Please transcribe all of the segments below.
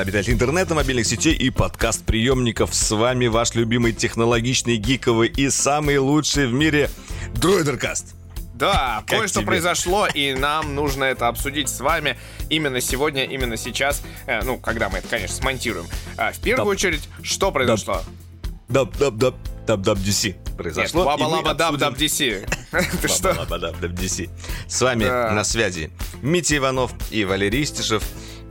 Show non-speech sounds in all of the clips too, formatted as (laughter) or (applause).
Привет, обитатели интернета, мобильных сетей и подкаст-приемников. С вами ваш любимый технологичный, гиковый и самый лучший в мире Дроидеркаст. Да, кое-что произошло, и нам нужно это обсудить с вами именно сегодня, именно сейчас. Э, ну, когда мы это, конечно, смонтируем. А, в первую Даб. очередь, что произошло? Даб, даб, даб, даб, даб, DC произошло. Мы Лаба Даб Даб DC. (laughs) (laughs) Ты что? Лаба Даб Даб DC. С вами на связи Митя Иванов и Валерий Истишев.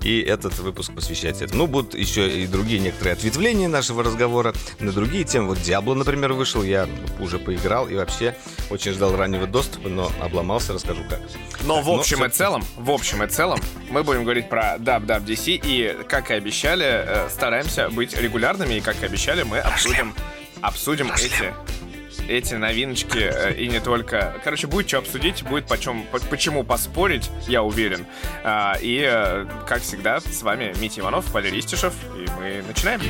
И этот выпуск посвящается этому. Ну, будут еще и другие некоторые ответвления нашего разговора на другие темы. Вот Диабло, например, вышел, я уже поиграл и вообще очень ждал раннего доступа, но обломался, расскажу как. Но Так, в ну, общем и всё- целом, в общем и целом, мы будем говорить про WWDC и, как и обещали, э, стараемся быть регулярными, и, как и обещали, мы обсудим, обсудим эти, эти новиночки, э, и не только. Короче, будет что обсудить, будет почем, по- почему поспорить, я уверен. А, И, э, как всегда, с вами Митя Иванов, Валерий Истишев, и мы начинаем.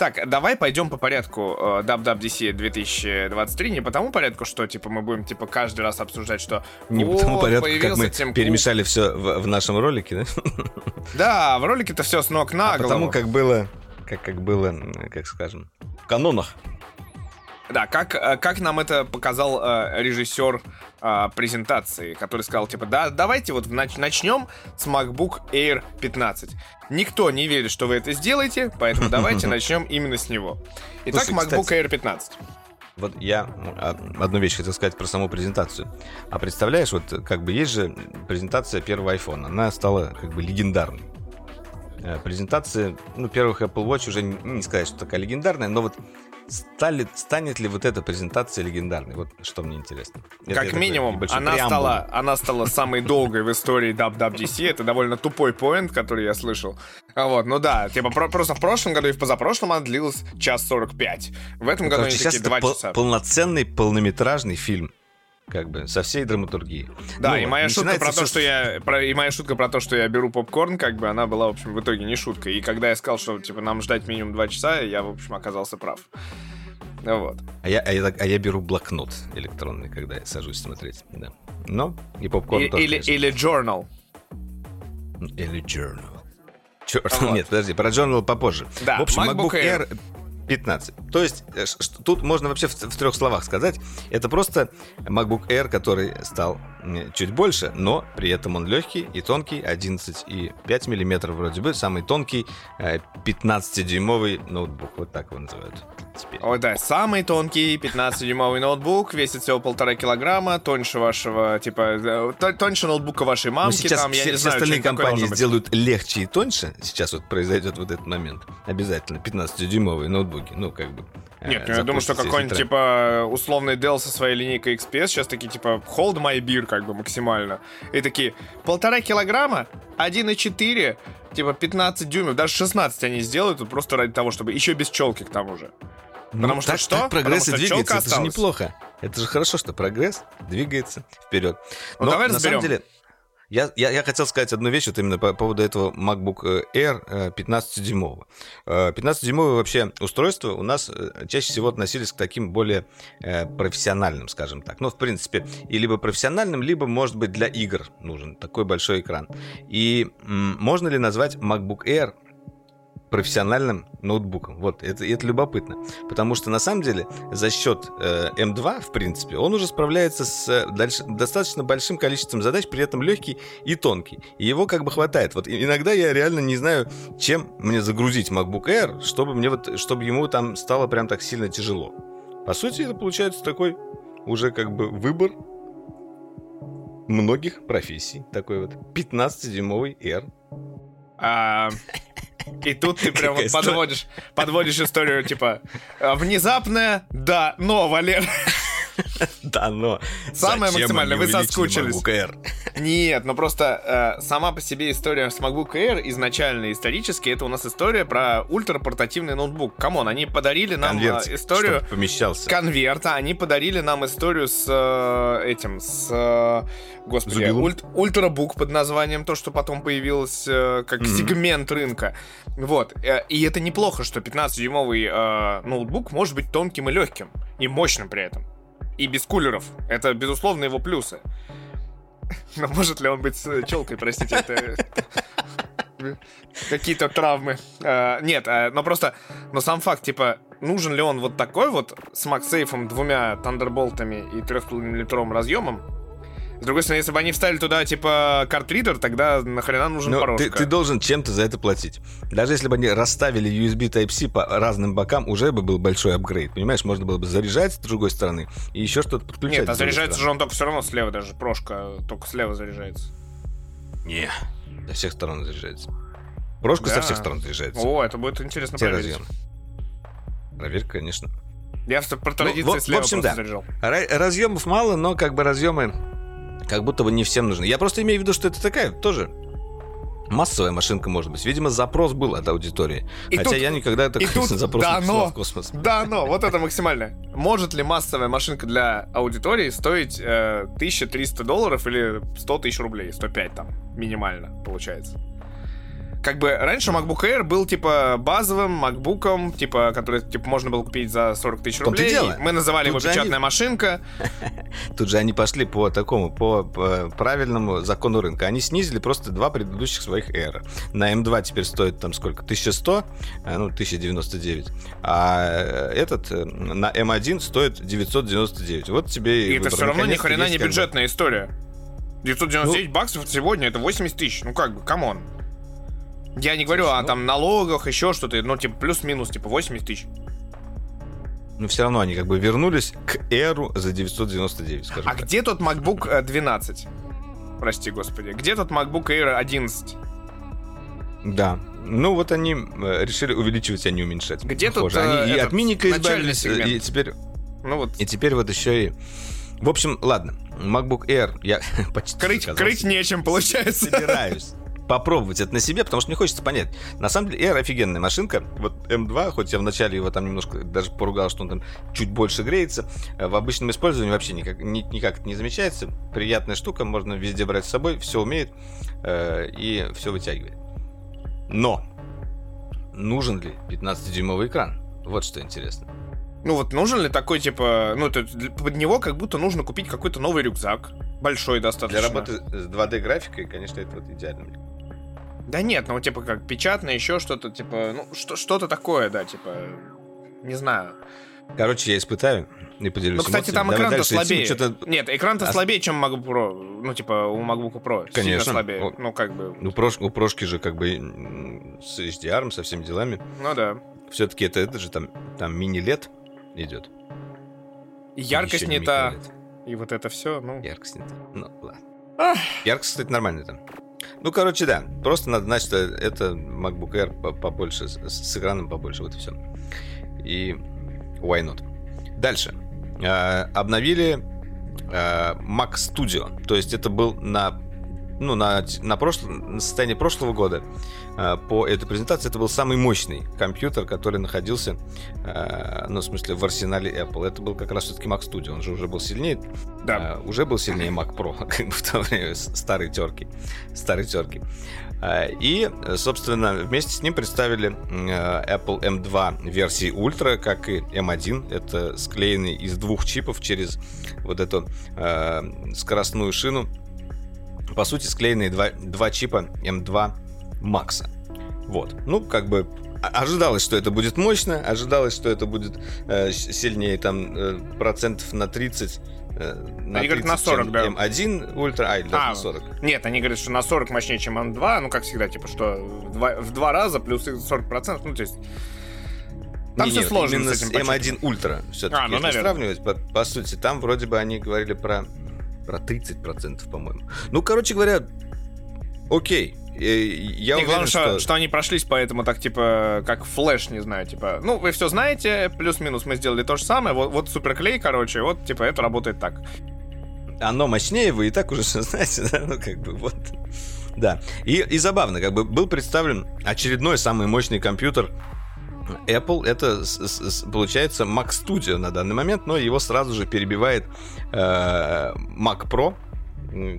Так, давай пойдем по порядку э, WWDC 2023, не по тому порядку, что типа мы будем типа каждый раз обсуждать, что Не по «Вот, тому порядку, как мы Тим Кук». перемешали все в, в нашем ролике, да? Да, в ролике-то все с ног на А голову. потому как было, как, как было, как скажем, в канонах. Да, как, э, как нам это показал э, режиссер э, презентации, который сказал, типа, да, давайте вот нач- начнем с MacBook Air 15. Никто не верит, что вы это сделаете, поэтому (laughs) давайте начнем именно с него. Итак, MacBook. Air 15. Вот я а, одну вещь хотел сказать про саму презентацию. А представляешь, вот как бы есть же презентация первого iPhone, она стала как бы легендарной. Э, Презентация, ну, первых Apple Watch уже не сказать, что такая легендарная, но вот стали, станет ли вот эта презентация легендарной? Вот что мне интересно. Это Как такой минимум, она преамбул. стала, она стала самой долгой в истории WWDC. Это довольно тупой поинт, который я слышал. А Вот, ну да, типа про- просто в прошлом году и в позапрошлом она длилась час 45. В этом году Короче, они такие это два пол- часа. полноценный полнометражный фильм. Как бы, со всей драматургией. Да, Ну и моя шутка про то, всё что я про, и моя шутка про то, что я беру попкорн, как бы она была, в общем, в итоге не шуткой. И когда я сказал, что типа нам ждать минимум два часа, я, в общем, оказался прав. Ну вот. А я, а, я, а я беру блокнот электронный, когда я сажусь смотреть. Да. Но и попкорн И- тоже, или, конечно. или journal. Или journal. Черт, Вот. нет, подожди, про journal попозже. Да, в общем, MacBook MacBook Air 15. То есть, э, тут можно вообще в, в трех словах сказать. Это просто MacBook Air, который стал чуть больше, но при этом он легкий и тонкий, 11,5 миллиметров вроде бы, самый тонкий э, 15-дюймовый ноутбук, вот так его называют теперь. Ой, да, самый тонкий 15-дюймовый ноутбук, весит всего полтора килограмма, тоньше вашего, типа, э, то- тоньше ноутбука вашей Но мамки, Ну, сейчас там, я все, не все знаю, остальные компании сделают легче и тоньше. Сейчас вот произойдет вот этот момент. Обязательно 15-дюймовые ноутбуки. Ну, как бы. Э, Нет, ну я думаю, что какой-нибудь, типа, условный Dell со своей линейкой XPS сейчас такие, типа, hold my beer, как бы, максимально. И такие, полтора килограмма, 1,4, типа, 15 дюймов, даже 16 они сделают, вот просто ради того, чтобы, еще без челки к тому же. Ну, потому что так, что? так прогресс Потому и что двигается. Это же осталась. неплохо. Это же хорошо, что прогресс двигается вперед. Ну, Но давай на разберем. самом деле, я, я, я хотел сказать одну вещь вот именно по поводу этого MacBook Air э, 15-дюймового. Э, 15-дюймовое вообще устройство у нас э, чаще всего относились к таким более э, профессиональным, скажем так. Ну, в принципе, и либо профессиональным, либо, может быть, для игр нужен такой большой экран. И можно ли назвать MacBook Air профессиональным ноутбуком. Вот, это, это любопытно. Потому что, на самом деле, за счет э, M2, в принципе, он уже справляется с э, дальше- достаточно большим количеством задач, при этом легкий и тонкий. И его как бы хватает. Вот иногда я реально не знаю, чем мне загрузить MacBook Air, чтобы, мне вот, чтобы ему там стало прям так сильно тяжело. По сути, это получается такой уже как бы выбор многих профессий. Такой вот 15-дюймовый Air. А, и тут ты прям вот подводишь, подводишь историю, типа, внезапная, да, но, Валер. (laughs) Да, но Самое максимальное, вы соскучились. MacBook Air? Нет, ну просто э, сама по себе история с MacBook Air изначально исторически это у нас история про ультрапортативный ноутбук. Come on, они подарили нам э, Конверт, историю помещался. конверта, они подарили нам историю с э, этим, с, э, господи, ульт- ультрабук под названием, то, что потом появилось э, как Мгм. сегмент рынка. Вот, э, и это неплохо, что 15-дюймовый э, ноутбук может быть тонким и легким, и мощным при этом. И без кулеров. Это, безусловно, его плюсы. Но может ли он быть с челкой, простите, это... Какие-то травмы. Э, Нет, э, но просто... Но сам факт, типа, нужен ли он вот такой вот с MagSafe, двумя тандерболтами и 3,5-литровым разъемом? С другой стороны, если бы они вставили туда, типа, картридер, тогда нахрена нужен порожка? Ну, ты, ты должен чем-то за это платить. Даже если бы они расставили USB Type-C по разным бокам, уже бы был большой апгрейд. Понимаешь, можно было бы заряжать с другой стороны и еще что-то подключать. Нет, а заряжается же стороны. он только все равно слева, даже прошка только слева заряжается. Не, со всех сторон заряжается. Прошка Да. со всех сторон заряжается. О, это будет интересно Те проверить. разъемы. Проверь, конечно. Я в- про Ну, традиции в- в слева общем, просто да. заряжал. Ра- разъемов мало, но как бы разъемы как будто бы не всем нужны. Я просто имею в виду, что это такая тоже массовая машинка, может быть. Видимо, запрос был от аудитории. И Хотя тут- я никогда такой тут (laughs) запрос да, не но. в космос. Да, но вот это максимально. Может ли массовая машинка для аудитории стоить э, 1300 долларов или 100 тысяч рублей? 105 там, минимально, получается. Как бы раньше MacBook Air был типа базовым MacBook'ом, типа, который типа можно было купить за 40 тысяч рублей. дело. Мы называли Тут его же они- печатная машинка. (laughs) Тут же они пошли по такому, по, по правильному закону рынка. Они снизили просто два предыдущих своих Air. На M2 теперь стоит там сколько? 1100, а, ну, 1099. А э, этот э, на M1 стоит 999. Вот тебе И и это все равно ни хрена не бюджетная история. 999 Ну- баксов сегодня это 80 тысяч. Ну как бы, come on. Я не говорю о ну- там налогах, еще что-то, ну типа плюс-минус, типа 80 тысяч. Но все равно они как бы вернулись к Air за 999, скажем А так. где тот MacBook э, 12? Прости, господи. Где тот MacBook Air 11? Да. Ну вот они э, решили увеличивать, а не уменьшать. Где тут, Похоже. Они э, и этот, от миника избавились, э, и теперь Ну вот. И теперь вот еще и... В общем, ладно, MacBook Air я (laughs) почти Крыть, крыть нечем, получается. собираюсь попробовать это на себе, потому что мне хочется понять. На самом деле, Air офигенная машинка. Вот M2, хоть я вначале его там немножко даже поругал, что он там чуть больше греется, э, в обычном использовании вообще никак, ни- никак это не замечается. Приятная штука, можно везде брать с собой, все умеет э, и все вытягивает. Но нужен ли 15-дюймовый экран? Вот что интересно. Ну вот нужен ли такой, типа, ну это для- под него как будто нужно купить какой-то новый рюкзак. Большой достаточно. Для работы с 2D графикой, конечно, это вот идеально. Да нет, ну типа как печатное, еще что-то, типа, ну что- что-то такое, да, типа, не знаю. Короче, я испытаю и поделюсь Ну, кстати, там экран-то идти, слабее. что-то- Нет, экран-то А слабее, чем MacBook Pro. Ну, типа, у MacBook Pro. Сильно Конечно. слабее. О. Ну, как бы. У, прош... у прошки же как бы с HDR, со всеми делами. Ну да. Все-таки это, это же там, там мини-лет идет. И яркость Еще не та. И вот это все, ну. Яркость не та. Ну, ладно. Ах. Яркость, кстати, нормальная там. Ну, короче, да. Просто надо знать, что это MacBook Air по- побольше, с, экраном побольше, вот и все. И why not? Дальше. Э, обновили э, Mac Studio. То есть это был на ну, на, на, прошлом, на состоянии прошлого года по этой презентации это был самый мощный компьютер, который находился, э, ну, в смысле, в арсенале Apple. Это был как раз все-таки Mac Studio. Он же уже был сильнее Да. а, уже был сильнее Mac Pro, (laughs) как бы в то время, с- старой терки. Старой терки. И, э, собственно, вместе с ним представили э, Apple M2 версии Ultra, как и M1. Это склеенный из двух чипов через вот эту э, скоростную шину. По сути, склеенные два, два чипа M2 Max. Вот. Ну, как бы а- ожидалось, что это будет мощно, ожидалось, что это будет э, сильнее там э, процентов на 30. э, на Они говорят, на 40, чем да. M1 Ultra, а, или А, на 40. Нет, они говорят, что на 40 мощнее, чем M2. Ну, как всегда, типа, что в два, в два раза плюс 40%. Ну, то есть... Там Не, все не, сложно именно с этим с M1 Ultra. Все-таки, А, ну, если наверное. сравнивать, по, по сути, там вроде бы они говорили про, про 30%, по-моему. Ну, короче говоря, окей. Я Не, уверен, главное, что, что... они прошлись по этому так, типа, как Flash, не знаю, типа, ну, вы все знаете, плюс-минус мы сделали то же самое, вот, вот суперклей, короче, вот, типа, это работает так. Оно мощнее, вы и так уже (laughs) знаете, да, ну, как бы, вот. Да, и, и забавно, как бы, был представлен очередной самый мощный компьютер Apple это получается Mac Studio на данный момент, но его сразу же перебивает э, Mac Pro,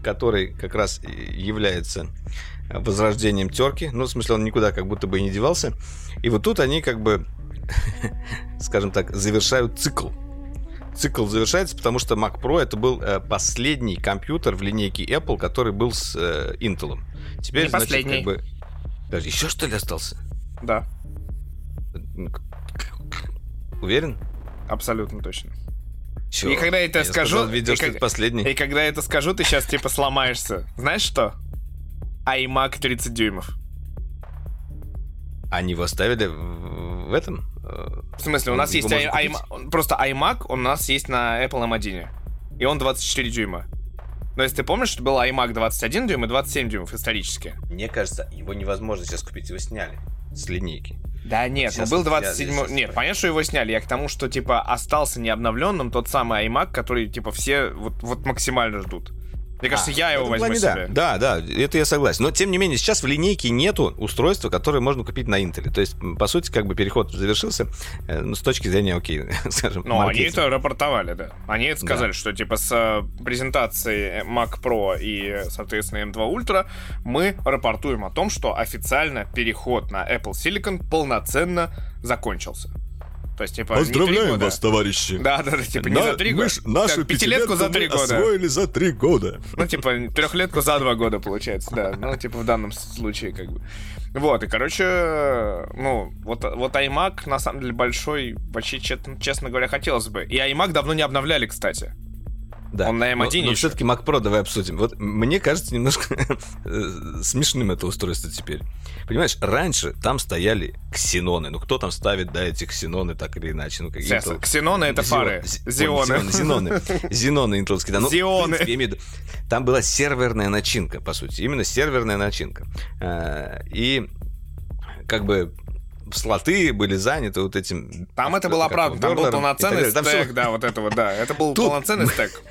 который как раз является возрождением терки. Ну, в смысле, он никуда как будто бы и не девался. И вот тут они как бы, (laughs) скажем так, завершают цикл. Цикл завершается, потому что Mac Pro это был э, последний компьютер в линейке Apple, который был с э, Intel. Теперь, не значит, последний. как бы... Подожди, еще что ли остался? Да. Уверен? Абсолютно точно. Чё? И когда я это я скажу... сказал, видео, и, как- последний. и когда я это скажу, ты сейчас типа сломаешься. Знаешь что? iMac 30 дюймов. Они его оставили в этом? В смысле, у нас его есть i- просто iMac у нас есть на Apple M1. И он 24 дюйма. Но если ты помнишь, что был iMac 21 дюйм и 27 дюймов исторически. Мне кажется, его невозможно сейчас купить, его сняли с линейки. Да нет, Сейчас ну был вот я 27 здесь Нет, понятно, что его сняли. Я к тому, что, типа, остался необновленным тот самый iMac, который, типа, все вот, вот максимально ждут. Мне кажется, А, я его возьму плане себе. Да. да, да, это я согласен. Но тем не менее, сейчас в линейке нету устройства, которое можно купить на Intel. То есть, по сути, как бы переход завершился, э, ну, с точки зрения, окей, (laughs) скажем, Ну, они это рапортовали, да. Они это сказали, что типа с э, презентацией Mac Pro и, соответственно, M2 Ultra мы рапортуем о том, что официально переход на Apple Silicon полноценно закончился. То есть, типа, Поздравляем вас, товарищи! Да, да, да, типа, не На- за три мы года. ж нашу Так, пятилетку за три мы года. освоили за три года. Ну, типа, трехлетку за два года, получается, да. Ну, типа, в данном случае, как бы. Вот, и, короче, ну, вот, вот iMac, на самом деле, большой, вообще, честно говоря, хотелось бы. И iMac давно не обновляли, кстати. Да. Он на M1 но, но еще. все-таки Mac Pro давай обсудим. Вот мне кажется немножко (laughs) смешным это устройство теперь. Понимаешь, раньше там стояли ксеноны. Ну кто там ставит, да, эти ксеноны так или иначе? Ну, Сейчас, Intel. ксеноны — это Зион- фары. Зи- Зионы. ой, Зеноны. Зеноны интеловские. Да, ну, Зионы. принципе, имею виду, Там была серверная начинка, по сути. Именно серверная начинка. Э, И как бы слоты были заняты вот этим... Там это было правда, там был полноценный стек, да, вот этого, да. Это был полноценный стек.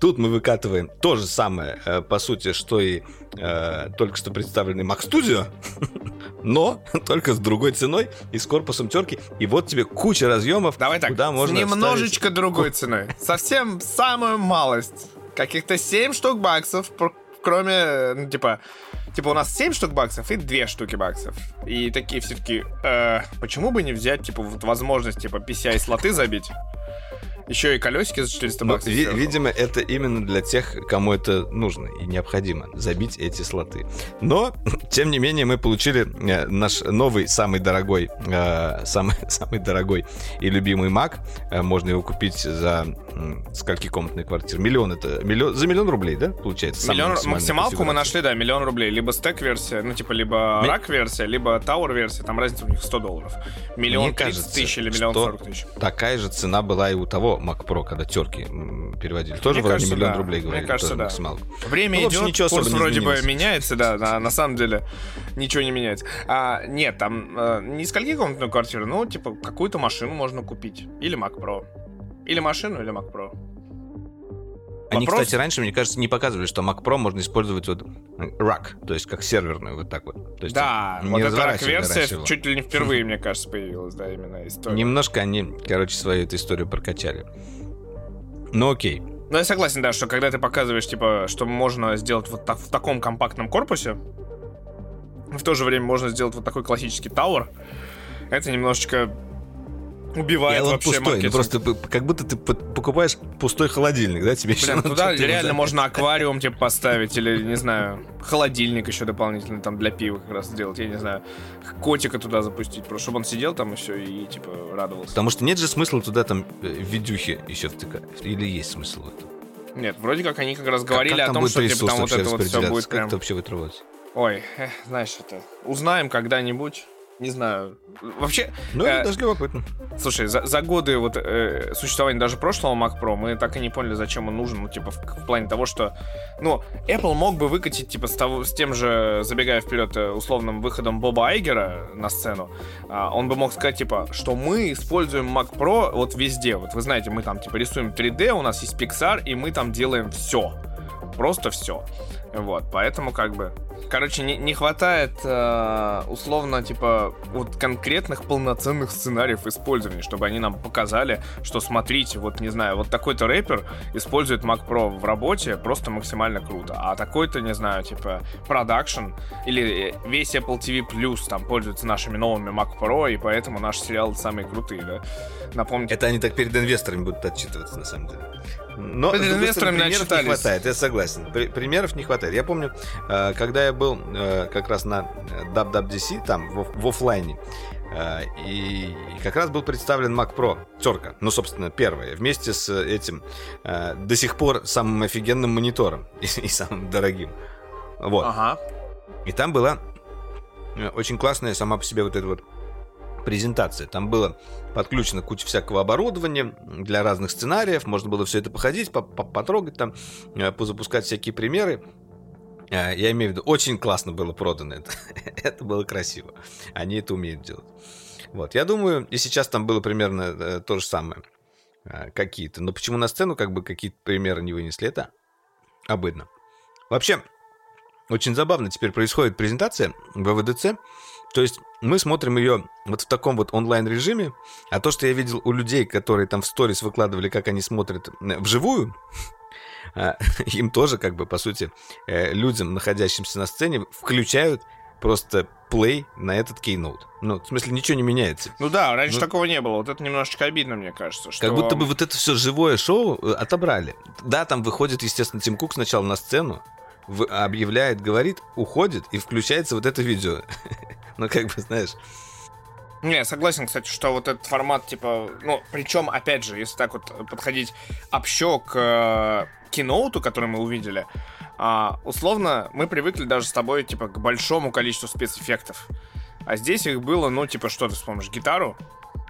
Тут мы выкатываем то же самое, э, по сути, что и э, только что представленный Mac Studio, (laughs) но (laughs) только с другой ценой и с корпусом терки. И вот тебе куча разъемов, Давай так, куда можно немножечко другой (laughs) ценой. Совсем самую малость. Каких-то 7 штук баксов, кроме, ну, типа, типа у нас 7 штук баксов и 2 штуки баксов. И такие все-таки, почему бы не взять, типа, вот возможность, типа, PCI-слоты забить? Еще и колесики за 400 Ну, баксов. ви- видимо, это именно для тех, кому это нужно и необходимо забить эти слоты. Но, (laughs) тем не менее, мы получили э, наш новый, самый дорогой, э, самый, (laughs) самый дорогой и любимый Mac. Э, можно его купить за скольки комнатной квартиры? Миллион это миллион за миллион рублей, да? Получается. Миллион, максималку мы нашли, да, миллион рублей. Либо стек-версия, ну, типа, либо Ми- рак-версия, либо тауэр-версия. Там разница у них 100 долларов. Миллион Мне 30 кажется, тысяч или миллион что 40 тысяч. Такая же цена была и у того Mac Pro, когда терки переводили. Тоже Мне в районе кажется, миллион да. рублей Мне говорили. кажется, тоже да. максималку. Время Ну, идет, ничего курс вроде бы меняется, да, на, на самом деле ничего не меняется. А, нет, там э, не сколькикомнатную квартиру, ну, типа, какую-то машину можно купить. Или Mac Pro. Или машину, или Mac Pro. Они, Вопрос- кстати, раньше, мне кажется, не показывали, что Mac Pro можно использовать вот rack, то есть как серверную, вот так вот. То есть Да, не вот эта рак-версия чуть ли не впервые, (laughs) мне кажется, появилась, да, именно история. Немножко они, короче, свою эту историю прокачали. Ну окей. Ну, я согласен, да, что когда ты показываешь, типа, что можно сделать вот так, в таком компактном корпусе, в то же время можно сделать вот такой классический тауэр, это немножечко убивает И он вообще пустой, ну маркетинг. просто как будто ты покупаешь пустой холодильник, да? Тебе еще Блин, (laughs) надо туда реально можно аквариум, типа, поставить, или, не знаю, холодильник еще дополнительно там для пива как раз сделать, я не знаю, котика туда запустить, просто чтобы он сидел там и все, и, типа, радовался. Потому что нет же смысла туда там э, видюхи еще втыкать. Или есть смысл в этом? Нет, вроде как они как раз Как- говорили как о там том, что, типа, там вот это вот все будет Как прям... это вообще работать? Ой, эх, знаешь, это... Узнаем когда-нибудь. Не знаю. Вообще... Ну, э, даже любопытно. Слушай, за, за годы вот э, существования даже прошлого Mac Pro мы так и не поняли, зачем он нужен, ну, типа, в, в плане того, что, ну, Apple мог бы выкатить, типа, с, того, с тем же, забегая вперед, э, условным выходом Боба Айгера на сцену, э, он бы мог сказать, типа, что мы используем Mac Pro вот везде. Вот вы знаете, мы там, типа, рисуем 3D, у нас есть Pixar, и мы там делаем все. Просто все. Вот, поэтому как бы Короче, не, не хватает э, условно, типа, вот конкретных полноценных сценариев использования, чтобы они нам показали, что смотрите, вот не знаю, вот такой-то рэпер использует Mac Pro в работе просто максимально круто, а такой-то, не знаю, типа, продакшн или весь Apple TV Plus там пользуется нашими новыми Mac Pro, и поэтому наши сериалы самые крутые, да? Напомните. Это они так перед инвесторами будут отчитываться, на самом деле. Но перед инвесторами примеров не хватает, я согласен. Примеров не хватает. Я помню, э, когда я был э, как раз на WWDC, там, в, в офлайне, э, и, и как раз был представлен Mac Pro, терка, ну, собственно, первая, вместе с этим э, до сих пор самым офигенным монитором (laughs) и, и самым дорогим. Вот. Ага. И там была э, очень классная сама по себе вот эта вот презентация. Там было подключено куча всякого оборудования для разных сценариев. Можно было все это походить, потрогать там, э, позапускать всякие примеры. Э, я имею в виду, очень классно было продано это. (laughs) это было красиво. Они это умеют делать. Вот, я думаю, и сейчас там было примерно э, то же самое. Э, какие-то. Но почему на сцену как бы какие-то примеры не вынесли, это обыдно. Вообще, очень забавно теперь происходит презентация в ВВДЦ. То есть мы смотрим ее вот в таком вот онлайн-режиме, а то, что я видел у людей, которые там в сторис выкладывали, как они смотрят вживую, а, (laughs) (laughs) им тоже, как бы, по сути, э, людям, находящимся на сцене, включают просто плей на этот кейноут. Ну, в смысле, ничего не меняется. Ну да, раньше ну, такого не было. Вот это немножечко обидно, мне кажется. Что... Как будто бы вот это все живое шоу э, отобрали. Да, там выходит, естественно, Тим Кук сначала на сцену, объявляет, говорит, уходит, и включается вот это видео. (laughs) ну, как бы, знаешь... Не, согласен, кстати, что вот этот формат, типа, ну, причем, опять же, если так вот подходить общо к э, киноуту, который мы увидели, э, условно, мы привыкли даже с тобой, типа, к большому количеству спецэффектов. А здесь их было, ну, типа, что ты вспомнишь, гитару?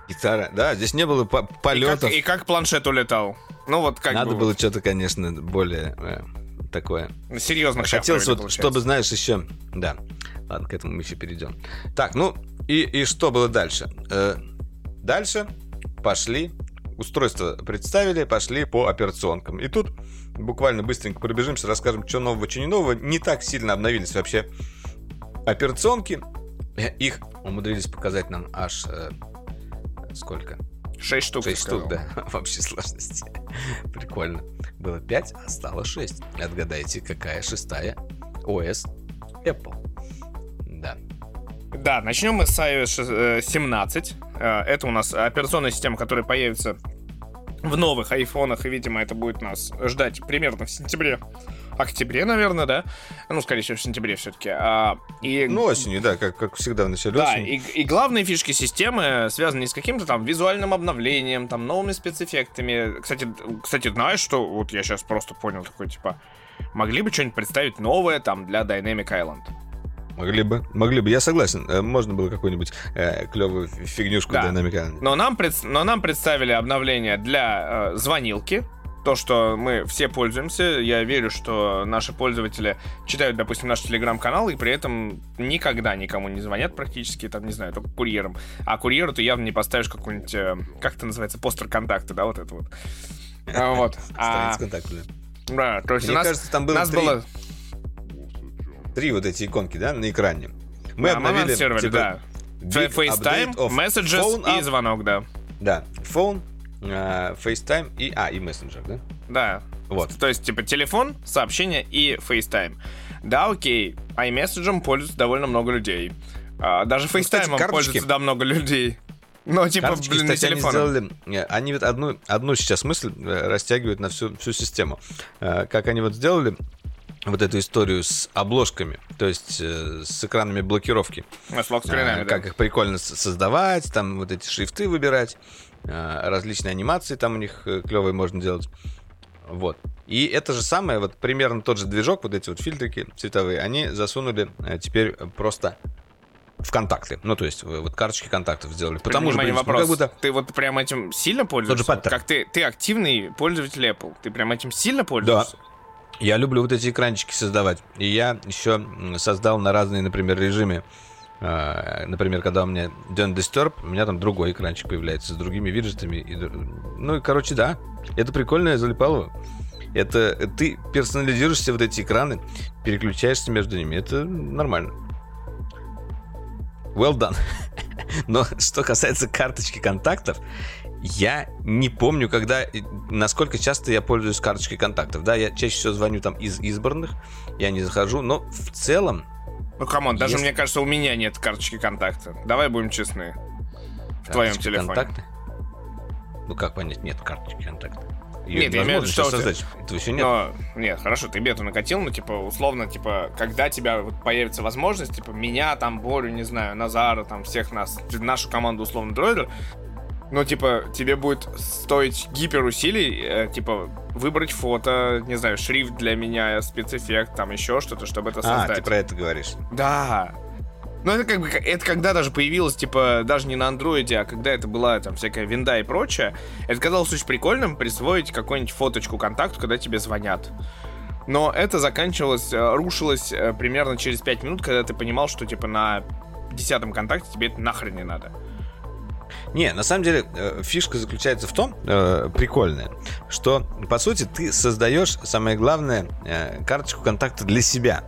Гитара, да, здесь не было по полетов. И как, и как планшет улетал. Ну, вот как Надо бы было что-то, конечно, более э, такое. Серьезно, Хотелось вот, чтобы, знаешь, еще... Да. Ладно, к этому мы еще перейдем. Так, ну и, и что было дальше? Э, дальше пошли, устройство представили, пошли по операционкам. И тут буквально быстренько пробежимся, расскажем, что нового, что не нового. Не так сильно обновились вообще операционки. Их умудрились показать нам аж э, сколько? Шесть штук. Шесть штук, да, (laughs) в общей сложности. (laughs) Прикольно. Было пять, а стало шесть. Отгадайте, какая шестая ОС Apple. Да. Начнем мы с iOS 17. Э, это у нас операционная система, которая появится в новых айфонах, и, видимо, это будет нас ждать примерно в сентябре. Октябре, наверное, да? Ну, скорее всего, в сентябре все-таки. А, и... Ну, осенью, да, как, как всегда в начале да, осени. И, и главные фишки системы связаны не с каким-то там визуальным обновлением, там, новыми спецэффектами. Кстати, кстати, знаешь, что вот я сейчас просто понял такой, типа, могли бы что-нибудь представить новое там для Dynamic Island? Могли бы, могли бы, я согласен. Э, можно было какую-нибудь э, клевую фигнюшку да. динамика. Но нам, пред... Но нам представили обновление для э, звонилки. То, что мы все пользуемся. Я верю, что наши пользователи читают, допустим, наш телеграм-канал и при этом никогда никому не звонят практически, там, не знаю, только курьерам. А курьеру ты явно не поставишь какой-нибудь, э, как это называется, постер контакта, да, вот это вот. (laughs) А, вот. Страница контакта, да. Да, то есть Мне у нас, кажется, там было нас три... было три вот эти иконки, да, на экране. Мы да, обновили... Мы типа, да. FaceTime, Messages и звонок, да. Да, phone, uh, FaceTime и... А, и Messenger, да? Да. Вот. То есть, типа, телефон, сообщение и FaceTime. Да, окей, iMessage пользуется довольно много людей. А, даже ну, FaceTime кстати, пользуется, да, много людей. Но, типа, Карточки, блин, кстати, они сделали... Э, они вот одну, одну сейчас мысль э, растягивают на всю, всю систему. Э, как они вот сделали, вот эту историю с обложками, то есть э, с экранами блокировки. А, с локскринами, а, Как их прикольно создавать, там вот эти шрифты выбирать, а, различные анимации там у них э, клевые можно делать. Вот. И это же самое, вот примерно тот же движок, вот эти вот фильтрики цветовые, они засунули а, теперь просто в контакты. Ну, то есть, вот карточки контактов сделали. Потому что, вопрос. Ну, как будто... Ты вот прям этим сильно пользуешься? Тот же как ты, ты активный пользователь Apple. Ты прям этим сильно пользуешься? Да. Я люблю вот эти экранчики создавать. И я еще создал на разные, например, режимы. А, например, когда у меня Don't Disturb, у меня там другой экранчик появляется с другими виджетами. И, ну и, короче, да. Это прикольно, я залипал. Это ты персонализируешься вот эти экраны, переключаешься между ними. Это нормально. Well done. (laughs) Но что касается карточки контактов, я не помню, когда, насколько часто я пользуюсь карточкой контактов. Да, я чаще всего звоню там из избранных, я не захожу, но в целом... Ну, come on, даже если... мне кажется, у меня нет карточки контакта. Давай будем честны. В твоем телефоне. Контакта? Ну, как понять, нет карточки контакта? Ее нет, я имею в виду, что создать. Этого еще нет. Но, нет, хорошо, ты бету накатил, но, типа, условно, типа, когда тебя вот появится возможность, типа, меня, там, Борю, не знаю, Назара, там, всех нас, нашу команду, условно, Droider, но, типа, тебе будет стоить гипер усилий, э, типа, выбрать фото, не знаю, шрифт для меня, спецэффект, там еще что-то, чтобы это создать. А, ты про это говоришь. Да. Ну, это как бы, это когда даже появилось, типа, даже не на андроиде, а когда это была там всякая винда и прочее, это казалось очень прикольным присвоить какую-нибудь фоточку контакту, когда тебе звонят. Но это заканчивалось, э, рушилось э, примерно через 5 минут, когда ты понимал, что, типа, на десятом контакте тебе это нахрен не надо. Не, на самом деле э, фишка заключается в том, э, прикольная, что по сути ты создаешь, самое главное, э, карточку контакта для себя.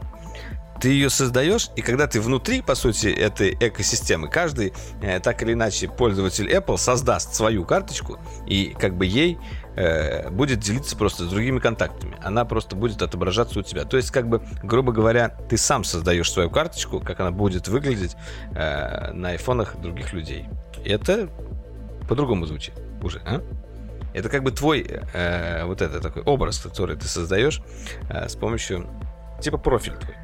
Ты ее создаешь, и когда ты внутри, по сути, этой экосистемы, каждый, э, так или иначе, пользователь Apple создаст свою карточку, и как бы ей э, будет делиться просто с другими контактами. Она просто будет отображаться у тебя. То есть, как бы, грубо говоря, ты сам создаешь свою карточку, как она будет выглядеть э, на айфонах других людей. Это по-другому звучит уже, а? Это как бы твой э, вот это такой образ, который ты создаешь э, с помощью типа профиль твой.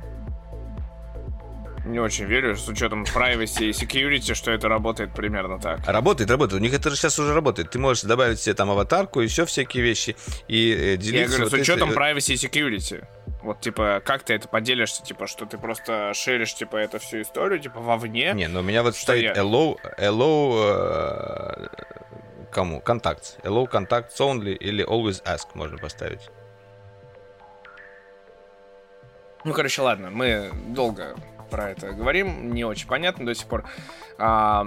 Не очень верю, с учетом privacy и security, что это работает примерно так. Работает, работает. У них это же сейчас уже работает. Ты можешь добавить себе там аватарку, еще всякие вещи и э, делиться. Я говорю, вот с учетом эти... privacy и security. Вот, типа, как ты это поделишься, типа, что ты просто шеришь, типа, эту всю историю, типа, вовне? Не, ну у меня вот стоит я... hello, hello, э, кому? Контакт. Hello, contacts only или always ask можно поставить. Ну, короче, ладно, мы долго про это говорим, не очень понятно до сих пор. А,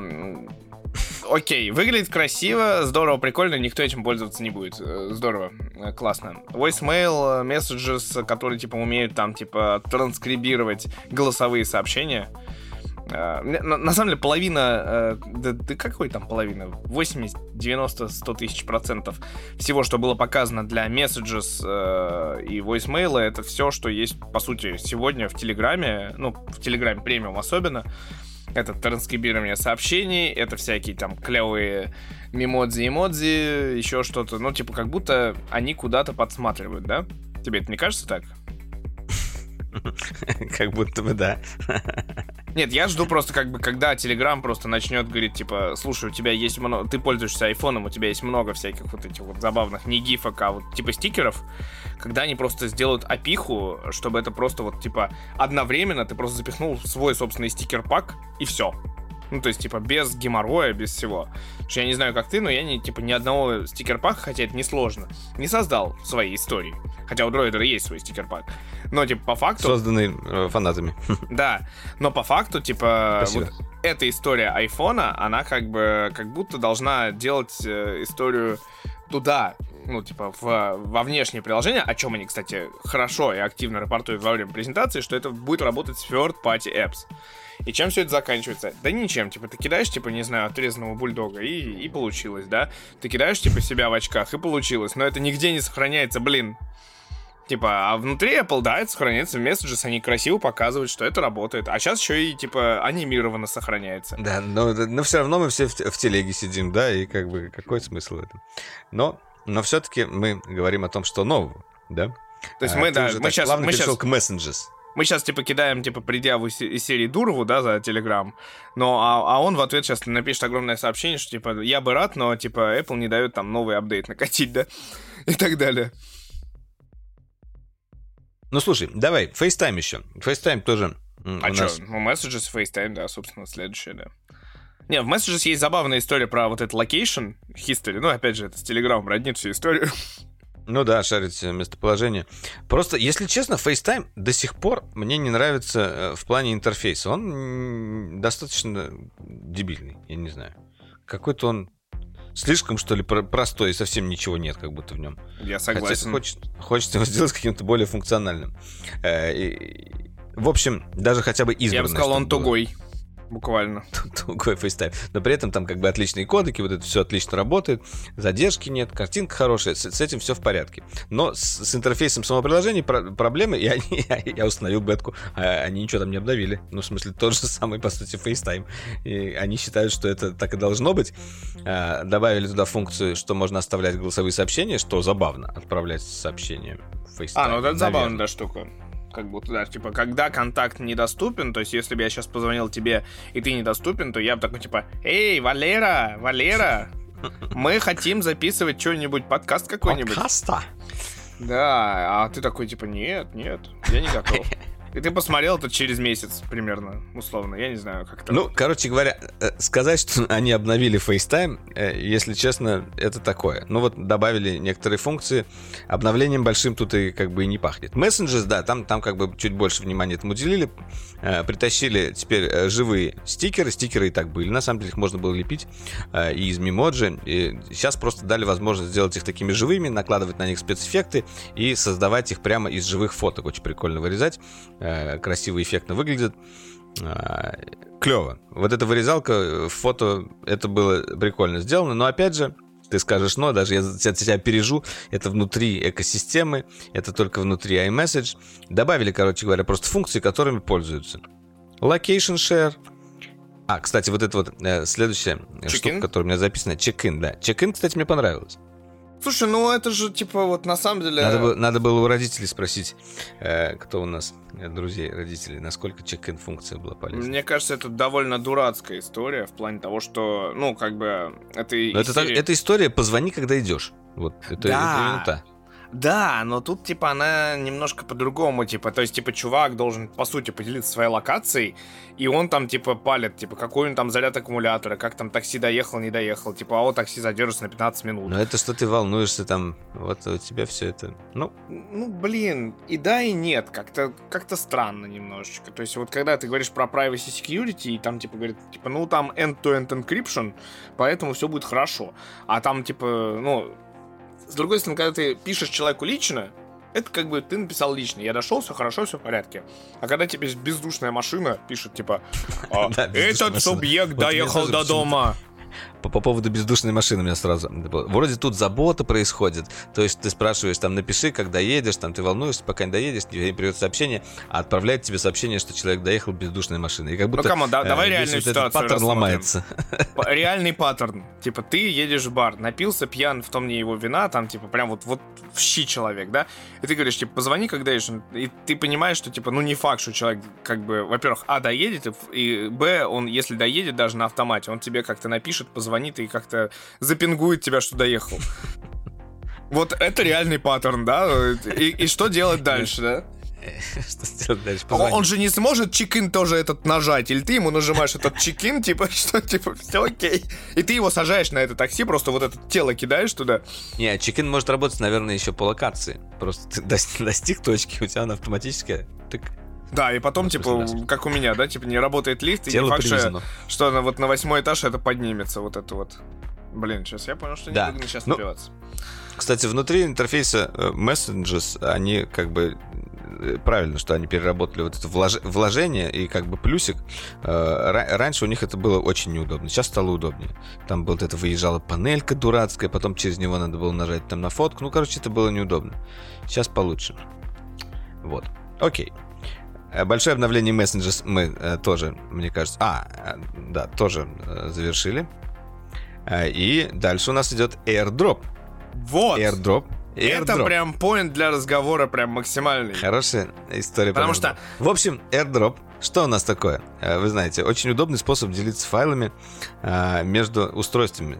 окей, выглядит красиво, здорово, прикольно, никто этим пользоваться не будет. Э, здорово, э, классно. Voicemail, messages, которые, типа, умеют там, типа, транскрибировать голосовые сообщения. На, самом деле половина, да, да какой там половина? 80, 90, 100 тысяч процентов всего, что было показано для messages и voicemail, это все, что есть, по сути, сегодня в Телеграме, ну, в Телеграме премиум особенно. Это транскрибирование сообщений, это всякие там клевые мемодзи, эмодзи, еще что-то. Ну, типа, как будто они куда-то подсматривают, да? Тебе это не кажется так? (laughs) Как будто бы да. (laughs) Нет, я жду просто как бы, когда Telegram просто начнет говорить, типа, слушай, у тебя есть много, ты пользуешься айфоном, у тебя есть много всяких вот этих вот забавных, не гифок, а вот типа стикеров, когда они просто сделают опиху, чтобы это просто вот типа одновременно ты просто запихнул свой собственный стикер-пак и все. Ну, то есть, типа, без геморроя, без всего. Потому что я не знаю, как ты, но я, не, типа, ни одного стикер-пака, хотя это несложно, не создал своей истории. Хотя у дроидера есть свой стикер-пак. Но, типа, по факту... Созданный э, фанатами. (laughs) Да, но по факту, типа, Спасибо. вот эта история айфона, она как бы, как будто должна делать э, историю туда, ну, типа, в, во внешнее приложение, о чем они, кстати, хорошо и активно рапортуют во время презентации, что это будет работать с third-party apps. И чем все это заканчивается? Да ничем. Типа, ты кидаешь, типа, не знаю, отрезанного бульдога, и, и получилось, да? Ты кидаешь, типа, себя в очках, и получилось. Но это нигде не сохраняется, блин. Типа, а внутри Apple, да, это сохраняется в Messages, они красиво показывают, что это работает. А сейчас еще и, типа, анимированно сохраняется. Да, но, но все равно мы все в, в телеге сидим, да, и как бы какой смысл в этом? Но, но все-таки мы говорим о том, что нового, да? То есть а, мы, да, мы сейчас... Мы сейчас к Messages. Мы сейчас, типа, кидаем, типа, предъяву из серии Дурову, да, за Телеграм. Но, а, а он в ответ сейчас напишет огромное сообщение, что, типа, я бы рад, но, типа, Apple не дает там новый апдейт накатить, да, и так далее. Ну, слушай, давай, FaceTime еще. FaceTime тоже А что, нас... ну, Messages, FaceTime, да, собственно, следующее, да. Не, в Messages есть забавная история про вот этот location history. Ну, опять же, это с Telegram роднит всю историю. Ну да, шарить местоположение. Просто, если честно, FaceTime до сих пор мне не нравится э, в плане интерфейса. Он достаточно дебильный, я не знаю. Какой-то он слишком, что ли, простой, и совсем ничего нет, как будто в нем. Я согласен. Хотя хочет, хочется его сделать каким-то более функциональным. Э, в общем, даже хотя бы избранный. Я бы сказал, он тугой. Было. Буквально. (laughs) Другой FaceTime. Но при этом там как бы отличные кодеки, вот это все отлично работает, задержки нет, картинка хорошая, с, с этим все в порядке. Но с, с интерфейсом самого приложения про- проблемы, они, (laughs) я, я установил бетку, а они ничего там не обновили. Ну, в смысле, тот же самый, по сути, FaceTime. И они считают, что это так и должно быть. А, добавили туда функцию, что можно оставлять голосовые сообщения, что забавно, отправлять сообщения в FaceTime. А, ну это забавная штука как будто, да, типа, когда контакт недоступен, то есть, если бы я сейчас позвонил тебе, и ты недоступен, то я бы такой, типа, эй, Валера, Валера, мы хотим записывать что-нибудь, подкаст какой-нибудь. Подкаста? Да, а ты такой, типа, нет, нет, я не готов. (laughs) И ты посмотрел это через месяц примерно, условно. Я не знаю, как это. Ну, короче говоря, э, сказать, что (laughs) они обновили FaceTime, э, если честно, это такое. Ну вот добавили некоторые функции. Обновлением большим тут и как бы и не пахнет. Messages, да, там, там как бы чуть больше внимания этому уделили. Э, притащили теперь живые стикеры. Стикеры и так были. На самом деле их можно было лепить и из мемоджи. И сейчас просто дали возможность сделать их такими живыми, накладывать на них спецэффекты и создавать их прямо из живых фоток. Очень прикольно вырезать красиво, эффектно выглядит. Э, клево. Вот эта вырезалка в фото, это было прикольно сделано, но опять же, ты скажешь, но даже я тебя, тебя пережу, это внутри экосистемы, это только внутри iMessage. Добавили, короче говоря, просто функции, которыми пользуются. Location Share. А, кстати, вот это вот э, следующая check штука, которая у меня записана, check-in, да. Check-in, кстати, мне понравилось. Слушай, ну это же, типа, вот на самом деле... Надо, было, надо было у родителей спросить, э, кто у нас, э, друзей, родителей, насколько чек-ин функция была полезна. Мне кажется, это довольно дурацкая история в плане того, что, ну, как бы, это... Но это, это история «позвони, когда идешь». Вот, это, да. это именно та. Да, но тут, типа, она немножко по-другому, типа, то есть, типа, чувак должен, по сути, поделиться своей локацией, и он там, типа, палит, типа, какой он там заряд аккумулятора, как там такси доехал, не доехал, типа, а вот такси задержится на 15 минут. Но это что ты волнуешься там, вот у тебя все это, ну... Ну, блин, и да, и нет, как-то как странно немножечко. То есть, вот когда ты говоришь про privacy security, и там, типа, говорит, типа, ну, там end-to-end encryption, поэтому все будет хорошо. А там, типа, ну, с другой стороны, когда ты пишешь человеку лично, это как бы ты написал лично. Я дошел, все хорошо, все в порядке. А когда тебе бездушная машина пишет, типа, «А, (laughs) этот субъект доехал до дома по, по поводу бездушной машины у меня сразу. Вроде тут забота происходит. То есть ты спрашиваешь, там, напиши, когда едешь, там, ты волнуешься, пока не доедешь, тебе придет сообщение, а отправляет тебе сообщение, что человек доехал бездушной машиной. И как будто, ну, кому, да, давай э, реальную вот ситуацию паттерн ломается. (laughs) Реальный паттерн. Типа, ты едешь в бар, напился, пьян, в том не его вина, там, типа, прям вот, вот в щи человек, да? И ты говоришь, типа, позвони, когда едешь. И ты понимаешь, что, типа, ну, не факт, что человек, как бы, во-первых, а, доедет, и, б, он, если доедет даже на автомате, он тебе как-то напишет, позвонит и как-то запингует тебя, что доехал. (laughs) Вот это реальный паттерн, да? И, и что делать дальше, да? (laughs) Что сделать дальше? Он, он же не сможет чекин тоже этот нажать, или ты ему нажимаешь этот чекин, (laughs) типа, что, типа, все окей. И ты его сажаешь на это такси, просто вот это тело кидаешь туда. Не, чекин может работать, наверное, еще по локации. Просто ты достиг точки, у тебя она автоматически тык, да, и потом, типа, как у меня, да, типа, не работает лифт, и Тело не факт, что, что она вот на восьмой этаж это поднимется, вот это вот. Блин, сейчас я понял, что да. не сейчас ну, напиваться. Кстати, внутри интерфейса э, Messages, они как бы э, правильно, что они переработали вот это влож... вложение и как бы плюсик. Э, раньше у них это было очень неудобно, сейчас стало удобнее. Там вот это выезжала панелька дурацкая, потом через него надо было нажать там на фотку. Ну, короче, это было неудобно. Сейчас получше. Вот. Окей. Э, большое обновление Messages мы э, тоже, мне кажется... А, э, да, тоже э, завершили. Э, и дальше у нас идет AirDrop. Вот! AirDrop. AirDrop. Это прям поинт для разговора прям максимальный. Хорошая история. Потому что... В общем, AirDrop. Что у нас такое? Э, вы знаете, очень удобный способ делиться файлами между устройствами,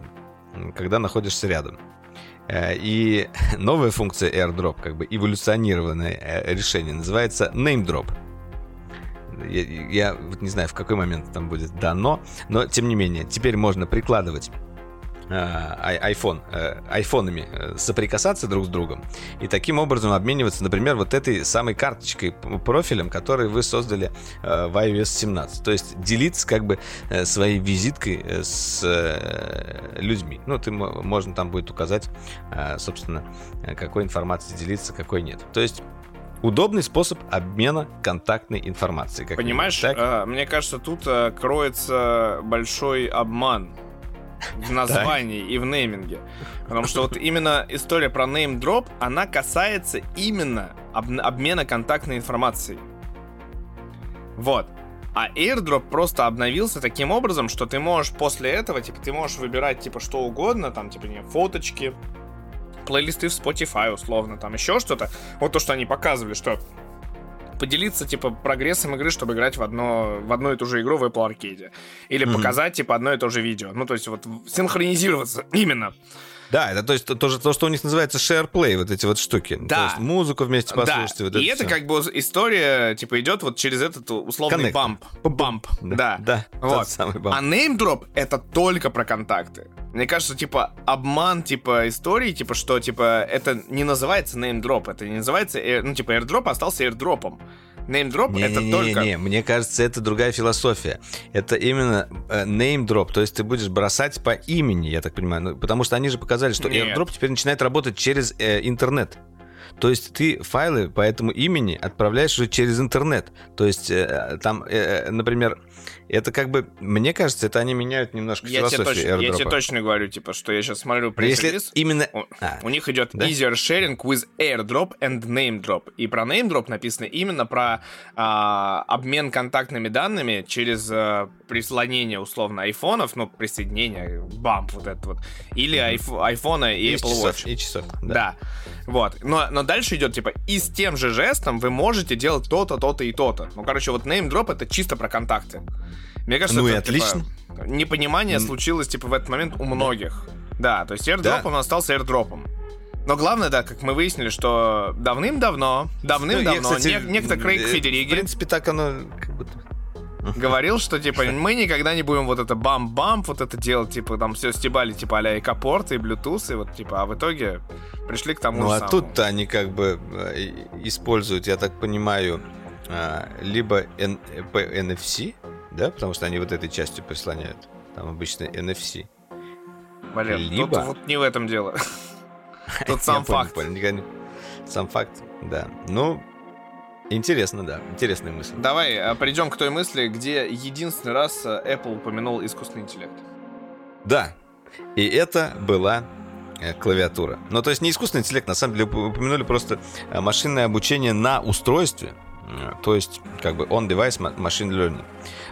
когда находишься рядом. И (laughs) новая функция AirDrop, как бы эволюционированное решение, называется NameDrop. Я, я вот не знаю, в какой момент там будет дано, но тем не менее, теперь можно прикладывать iPhone, э, айфонами э, соприкасаться друг с другом и таким образом обмениваться, например, вот этой самой карточкой, профилем, который вы создали э, в iOS 17. То есть делиться как бы своей визиткой с людьми. Ну, ты, можно там будет указать, собственно, какой информацией делиться, какой нет. То есть Удобный способ обмена контактной информацией. Понимаешь, так? Э, мне кажется, тут э, кроется большой обман в (laughs) названии и в нейминге. Потому что вот именно история про неймдроп, она касается именно об обмена контактной информацией. Вот. А airdrop просто обновился таким образом, что ты можешь после этого, типа, ты можешь выбирать, типа, что угодно, там, типа, не, фоточки, плейлисты в Spotify, условно, там, еще что-то. Вот то, что они показывали, что поделиться, типа, прогрессом игры, чтобы играть в, одно, в одну и ту же игру в Apple Arcade. Или mm-hmm. показать, типа, одно и то же видео. Ну, то есть вот синхронизироваться именно. Да, это то есть тоже то, что у них называется SharePlay, вот эти вот штуки. Да. То есть музыку вместе послушать. Да. Вот и это, это как бы история, типа, идет вот через этот условный бамп. Бамп, да. Да, вот. самый бамп. А name это только про контакты. Мне кажется, типа, обман, типа, истории, типа, что, типа, это не называется name drop, это не называется, ну, типа, airdrop остался airdropом. Drop не, это не, только... Не, не, мне кажется, это другая философия. Это именно э, name drop, то есть ты будешь бросать по имени, я так понимаю. Ну, потому что они же показали, что Нет. airdrop теперь начинает работать через э, интернет. То есть ты файлы по этому имени отправляешь уже через интернет. То есть э, там, э, э например, это как бы, мне кажется, это они меняют немножко я философию тебе точно, Я тебе точно говорю, типа, что я сейчас смотрю Если именно... У, а, у них идет да? easier sharing with airdrop and name drop. И про name drop написано именно про а, обмен контактными данными через а, прислонение, условно, айфонов, ну, присоединение, бамп вот этот вот, или айф, айфона и, и Apple часов, Watch. И часов, да. да. Вот. Но, но дальше идет, типа, и с тем же жестом вы можете делать то-то, то-то и то-то. Ну, короче, вот name drop это чисто про контакты. Мне кажется, ну это, и отлично. Типа, непонимание mm. случилось, типа, в этот момент у многих. Да, то есть airdrop, да. он остался airdropом. Но главное, да, как мы выяснили, что давным-давно, давным-давно, ну, кстати, не, некто Крейг э, Федериги... В принципе, так оно как будто... (laughs) Говорил, что, типа, мы никогда не будем вот это бам-бам, вот это делать, типа, там все стебали, типа, а-ля и капорты, и Bluetooth, и вот, типа, а в итоге пришли к тому Ну, а тут-то они как бы э, используют, я так понимаю, а, либо NFC, да, потому что они вот этой частью прислоняют. Там обычно NFC. Валер, Либо... тут вот не в этом дело. (laughs) Тут сам факт. Сам факт, да. Ну, Интересно, да. Интересная мысль. Давай а, придем к той мысли, где единственный раз э, Apple упомянул искусственный интеллект. Да. И это была э, клавиатура. Ну, то есть не искусственный интеллект, на самом деле упомянули просто э, машинное обучение на устройстве, то есть как бы on-device machine learning.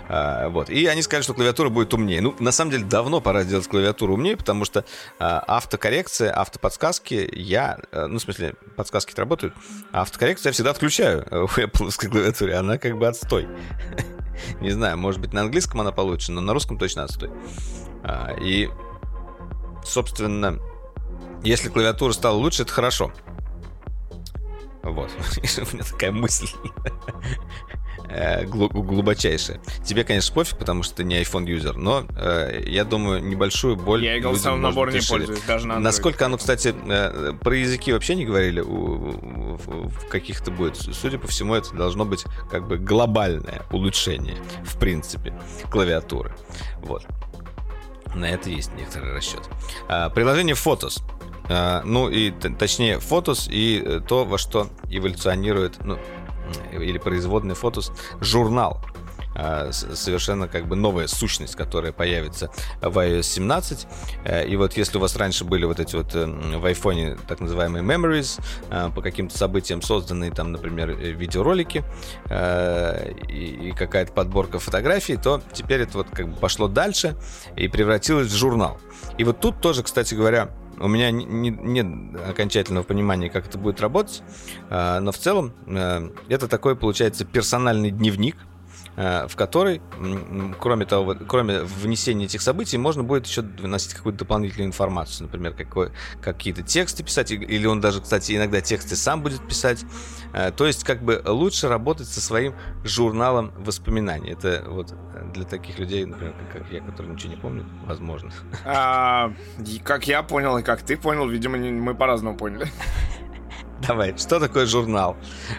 А, вот. И они сказали, что клавиатура будет умнее. Ну, на самом деле, давно пора сделать клавиатуру умнее, потому что а, автокоррекция, автоподсказки я... А, ну, в смысле, подсказки работают, а автокоррекцию я всегда отключаю (laughs) в Apple клавиатуре. Она как бы отстой. (laughs) Не знаю, может быть, на английском она получше, но на русском точно отстой. А, и, собственно, если клавиатура стала лучше, это хорошо. Вот. (laughs) У меня такая мысль. Э, глубочайшая. Тебе, конечно, пофиг, потому что ты не iPhone юзер, но э, я думаю, небольшую боль. Я и голосовым набором не пользуюсь, даже на Насколько оно, кстати, э, про языки вообще не говорили у, в, в каких-то будет. Судя по всему, это должно быть как бы глобальное улучшение, в принципе, клавиатуры. Вот. На это есть некоторый расчет. А, приложение Photos. А, ну и точнее Photos и э, то, во что эволюционирует, ну, или производный фотос журнал а, совершенно как бы новая сущность, которая появится в iOS 17. Э, и вот если у вас раньше были вот эти вот эм, в iPhone так называемые memories, э, по каким-то событиям созданные там, например, э, видеоролики и какая-то подборка фотографий, то теперь это вот как бы пошло дальше и превратилось в журнал. И вот тут тоже, кстати говоря, у меня не, не, нет окончательного понимания, как это будет работать, а, но в целом э, это такой, получается, персональный дневник, в которой, кроме того, кроме внесения этих событий, можно будет еще вносить какую-то дополнительную информацию, например, какой, какие-то тексты писать, или он даже, кстати, иногда тексты сам будет писать. То есть, как бы лучше работать со своим журналом воспоминаний. Это вот для таких людей, например, как я, которые ничего не помнят, возможно. А, как я понял и как ты понял, видимо, мы по-разному поняли. (laughs) Давай, что такое журнал?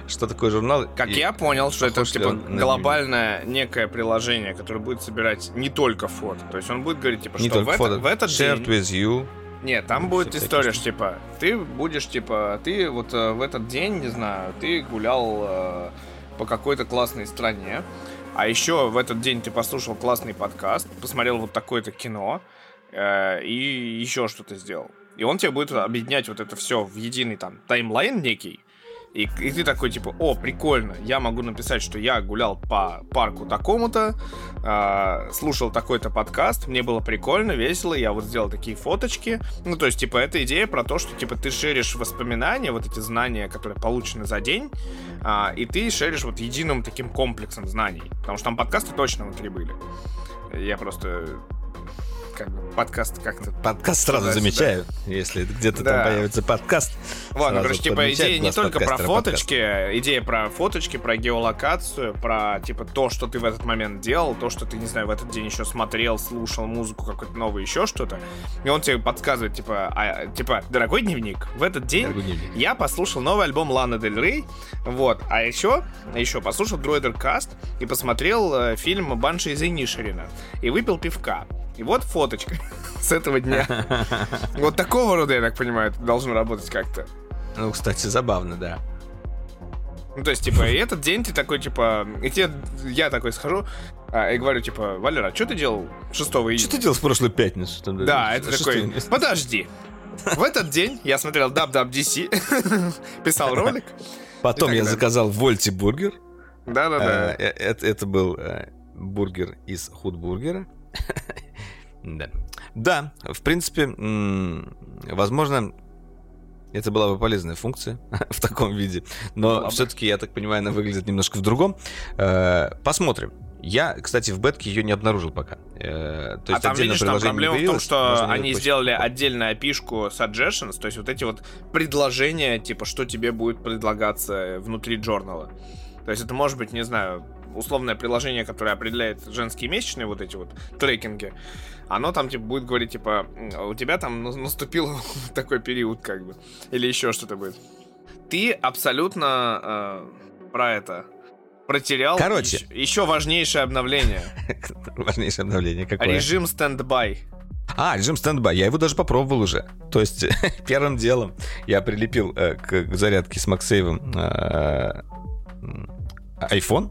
Что такое журнал? Как и я понял, что это типа глобальное некое приложение, которое будет собирать не только фото. То есть он будет говорить, типа, не что в, фото. Это, в этот Shared день... with you. Нет, там ну, будет история, что, типа, ты будешь, типа, ты вот э, в этот день, не знаю, ты гулял э, по какой-то классной стране, а еще в этот день ты послушал классный подкаст, посмотрел вот такое-то кино э, и еще что-то сделал. И он тебе будет объединять вот это все в единый там таймлайн некий. И, и ты такой, типа, о, прикольно, я могу написать, что я гулял по парку такому-то, э, слушал такой-то подкаст, мне было прикольно, весело, я вот сделал такие фоточки. Ну, то есть, типа, это идея про то, что, типа, ты шеришь воспоминания, вот эти знания, которые получены за день, э, и ты шеришь вот единым таким комплексом знаний. Потому что там подкасты точно внутри были. Я просто как бы подкаст как-то... Подкаст сразу замечаю, если где-то да. там появится подкаст. Ладно, короче, типа идея не только про фоточки, подкаст. идея про фоточки, про геолокацию, про типа то, что ты в этот момент делал, то, что ты, не знаю, в этот день еще смотрел, слушал музыку какой-то новый, еще что-то. И он тебе подсказывает, типа, а, типа, дорогой дневник, в этот день я послушал новый альбом Ланы Дель Рей, вот, а еще, еще послушал Дроидер Каст и посмотрел э, фильм Банши из Инишерина и выпил пивка. И вот фоточка (laughs) с этого дня. (laughs) Вот такого рода, я так понимаю, должно работать как-то. Ну, кстати, забавно, да. Ну, то есть, типа, и этот день ты такой, типа, и тебе, я такой схожу, а, и говорю, типа, Валера, а что ты делал 6 июня? Что ты делал в прошлую пятницу? Там, да, это такой, подожди. В этот день я смотрел WWDC, (laughs) писал ролик. Потом я заказал Вольти бургер. Да-да-да. Э, э, это был э, бургер из худбургера. (laughs) Да. Да, в принципе, возможно, это была бы полезная функция (laughs) в таком виде. Но все-таки, я так понимаю, она выглядит немножко в другом. Э, посмотрим. Я, кстати, в бетке ее не обнаружил пока. Э, то есть а там, видишь, там проблема в том, что они сделали отдельную опишку suggestions, то есть вот эти вот предложения, типа, что тебе будет предлагаться внутри журнала. То есть это может быть, не знаю, условное приложение, которое определяет женские месячные вот эти вот трекинги, оно там типа будет говорить, типа, у тебя там наступил (laughs) такой период, как бы. Или еще что-то будет. Ты абсолютно э, про это протерял Короче. Еще, еще важнейшее обновление. (laughs) Важнейшее обновление какое? Режим standby. А, режим standby. Я его даже попробовал уже. То есть (laughs) первым делом я прилепил э, к зарядке с MagSafe ом э, iPhone,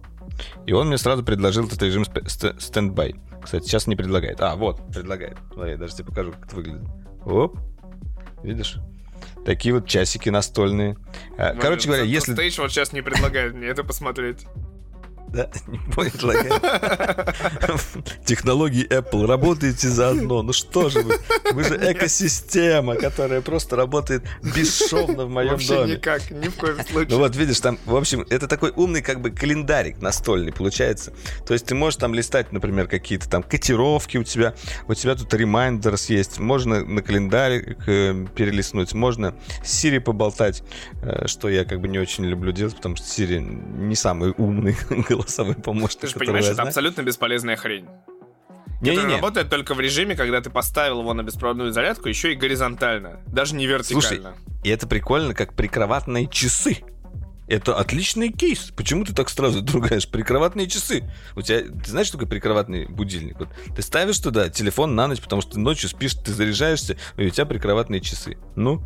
и он мне сразу предложил этот режим standby. Кстати, сейчас не предлагает. А, вот, предлагает. Смотри, я даже тебе покажу, как это выглядит. Оп. Видишь? Такие вот часики настольные. А, короче говоря, если... Stage вот сейчас не предлагает мне это посмотреть. Да, (laughs) не лагать. Технологии Apple, работаете заодно. Ну что же вы? Вы же экосистема, которая просто работает бесшовно в моем Вообще доме. никак, ни в коем случае. Ну вот видишь, там, в общем, это такой умный как бы календарик настольный получается. То есть ты можешь там листать, например, какие-то там котировки у тебя, у тебя тут reminders есть, можно на календарик э, перелистнуть, можно с Siri поболтать, э, что я как бы не очень люблю делать, потому что Siri не самый умный (laughs) голосовой помощник. Ты же понимаешь, это абсолютно бесполезная хрень. Не, не, не. работает только в режиме, когда ты поставил его на беспроводную зарядку, еще и горизонтально, даже не вертикально. Слушай, и это прикольно, как прикроватные часы. Это отличный кейс. Почему ты так сразу другаешь прикроватные часы? У тебя, ты знаешь, что такое прикроватный будильник? Вот ты ставишь туда телефон на ночь, потому что ты ночью спишь, ты заряжаешься, и у тебя прикроватные часы. Ну,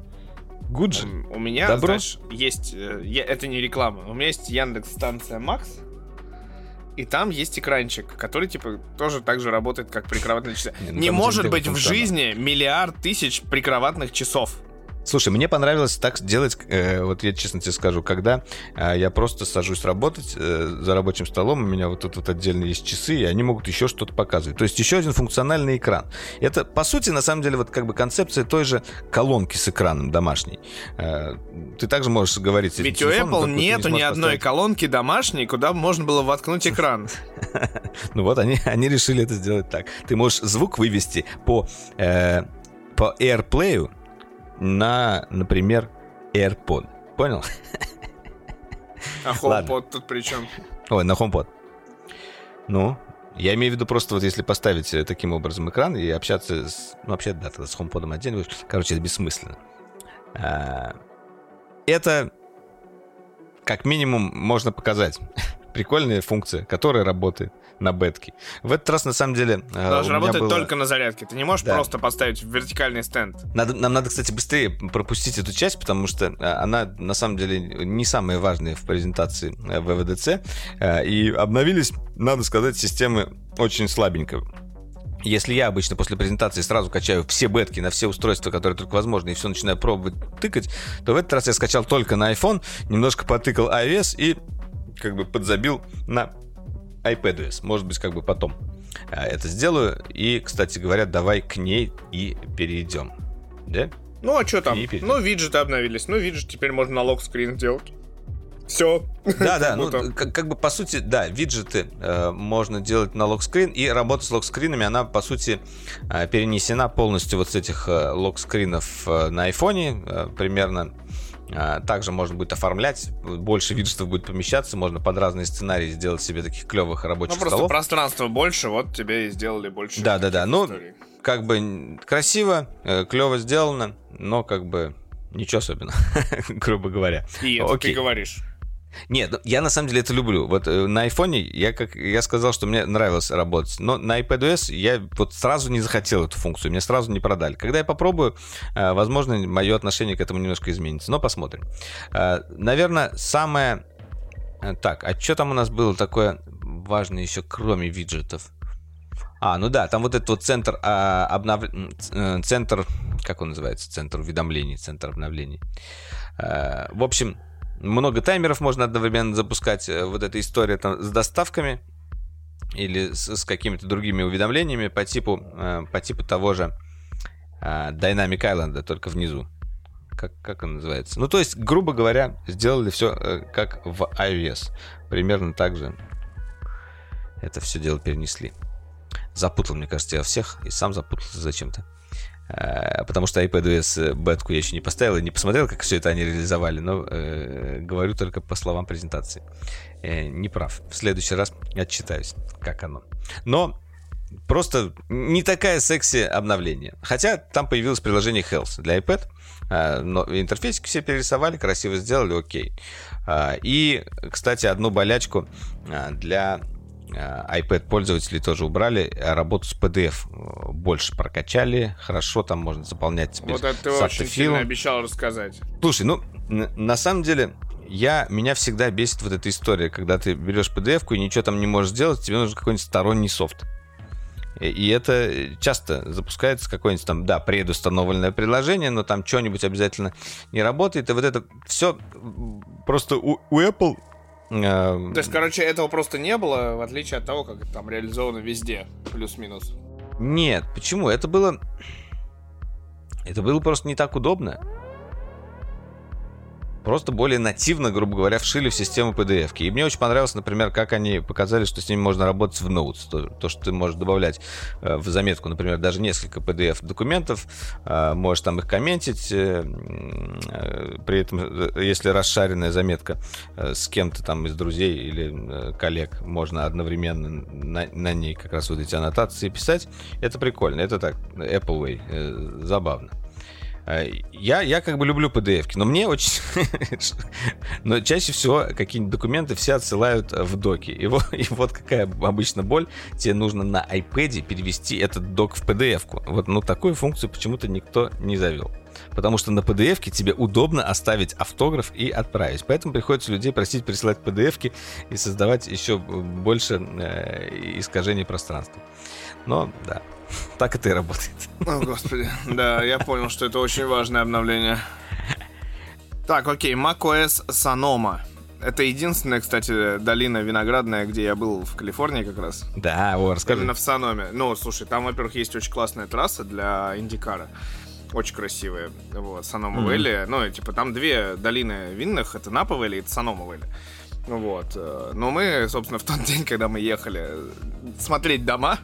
Гуджи. У меня, Добро? знаешь, есть... Э, это не реклама. У меня есть Яндекс станция Макс. И там есть экранчик, который, типа, тоже так же работает, как прикроватные часы. Не, ну, не может быть в жизни миллиард тысяч прикроватных часов. Слушай, мне понравилось так делать, э, вот я честно тебе скажу, когда э, я просто сажусь работать э, за рабочим столом, у меня вот тут вот отдельно есть часы, и они могут еще что-то показывать. То есть еще один функциональный экран. Это, по сути, на самом деле, вот как бы концепция той же колонки с экраном домашней. Э, ты также можешь говорить Ведь у Apple ты не нету ни одной поставить- колонки домашней, куда можно было воткнуть экран. (laughs) Ну вот они, они решили это сделать так. Ты можешь звук вывести по, э, по AirPlay на, например, AirPod. Понял? (laughs) А Ладно. HomePod тут при чем? Ой, на HomePod. Ну, я имею в виду просто вот если поставить э, таким образом экран и общаться с... Ну, вообще, да, тогда с HomePod отдельно. Короче, это бессмысленно. А, Это, как минимум, можно показать. (laughs) Прикольная функция, которая работает на бетке. В этот раз, на самом деле, э, меня работает было- только на зарядке. Ты не можешь Да. просто поставить вертикальный стенд. Надо, нам надо, кстати, быстрее пропустить эту часть, потому что э, она, на самом деле, не самая важная в презентации э, ВВДЦ. И обновились, надо сказать, системы очень слабенько. Если я обычно после презентации сразу качаю все бетки на все устройства, которые только возможно, и все начинаю пробовать тыкать, то в этот раз я скачал только на iPhone, немножко потыкал iOS и как бы подзабил на iPadOS. Может быть, как бы потом а, это сделаю. И, кстати говоря, давай к ней и перейдем. Да? Ну а что там? Ну, виджеты обновились. Ну, виджет теперь можно на лог-скрин сделать. Все. Да, да, (laughs) ну как, как бы по сути, да, виджеты э, можно делать на локскрин, и работа с локскринами, она по сути э, перенесена полностью вот с этих э, локскринов э, на айфоне э, примерно. А, Также можно будет оформлять, больше виджетов будет помещаться, можно под разные сценарии сделать себе таких клевых рабочих Ну, просто столов. пространства больше, вот тебе и сделали больше. Да, да, да. Ну, как бы красиво, э, клево сделано, но как бы ничего особенного, (laughs) грубо говоря. И это окей. ты говоришь. Нет, ну, я на самом деле это люблю. Вот э, на айфоне я как я сказал, что мне нравилось работать, но на iPadOS я вот сразу не захотел эту функцию, мне сразу не продали. Когда я попробую, э, возможно, мое отношение к этому немножко изменится, но посмотрим. Э, Наверное, самое... Так, а что там у нас было такое важное еще, кроме виджетов? А, ну да, там вот этот вот центр а, обнов... центр, как он называется, центр уведомлений, центр обновлений. Э, В общем, много таймеров можно одновременно запускать. Э, Вот эта история там с доставками или с, с какими-то другими уведомлениями по типу, э, по типу того же э, Dynamic Island, только внизу. Как, как он называется? Ну, то есть, грубо говоря, сделали все как в iOS. Примерно так же это все дело перенесли. Запутал, мне кажется, я всех и сам запутался зачем-то. Э, Потому что iPadOS бетку я еще не поставил и не посмотрел, как все это они реализовали, но э, говорю только по словам презентации. Э, не прав. В следующий раз отчитаюсь, как оно. Но просто не такая секси обновление. Хотя там появилось приложение Health для iPad. э, Но интерфейсики все перерисовали, красиво сделали, окей. И, кстати, одну болячку для iPad пользователей тоже убрали. а Работу с PDF э, больше прокачали. Хорошо, там можно заполнять теперь Вот это ты очень сильно обещал рассказать. Слушай, ну, на самом деле, я, меня всегда бесит вот эта история, когда ты берешь PDF-ку и ничего там не можешь сделать, тебе нужен какой-нибудь сторонний софт. И- И это часто запускается какое-нибудь там, да, предустановленное приложение, но там что-нибудь обязательно не работает. И вот это все просто у, у Apple... э, То есть, короче, этого просто не было, в отличие от того, как это там реализовано везде, плюс-минус. Нет, почему? Это было... Это было просто не так удобно. Просто более нативно, грубо говоря, вшили в систему PDF. И мне очень понравилось, например, как они показали, что с ними можно работать в Notes. То, то, что ты можешь добавлять э, в заметку, например, даже несколько PDF-документов, э, можешь там их комментить, э, э, при этом, э, если расшаренная заметка э, с кем-то там из друзей или коллег, можно одновременно на, на ней как раз вот эти аннотации писать. Это прикольно, это так, Apple Way, забавно. Э, Я, я как бы люблю PDF, но мне очень... (laughs) но чаще всего какие-нибудь документы все отсылают в доки. И вот, и вот какая обычно боль. Тебе нужно на iPad перевести этот док в PDF. -ку. Вот, ну, такую функцию почему-то никто не завел. потому что на PDF тебе удобно оставить автограф и отправить. Поэтому приходится людей просить присылать PDF и создавать еще больше э, искажений пространства. Но да, так это и работает. О, господи. Да, я понял, что это очень важное обновление. Так, окей, macOS Sonoma. Это единственная, кстати, долина виноградная, где я был в Калифорнии как раз. Да, о, расскажи. Именно в Саноме. Ну, слушай, там, во-первых, есть очень классная трасса для Индикара. Очень красивая. Вот, Санома mm-hmm. Ну, типа, там две долины винных. Это Напа Вэлли и Санома Вэлли. Вот. Э, но мы, собственно, в тот (laughs) день, когда мы ехали смотреть дома,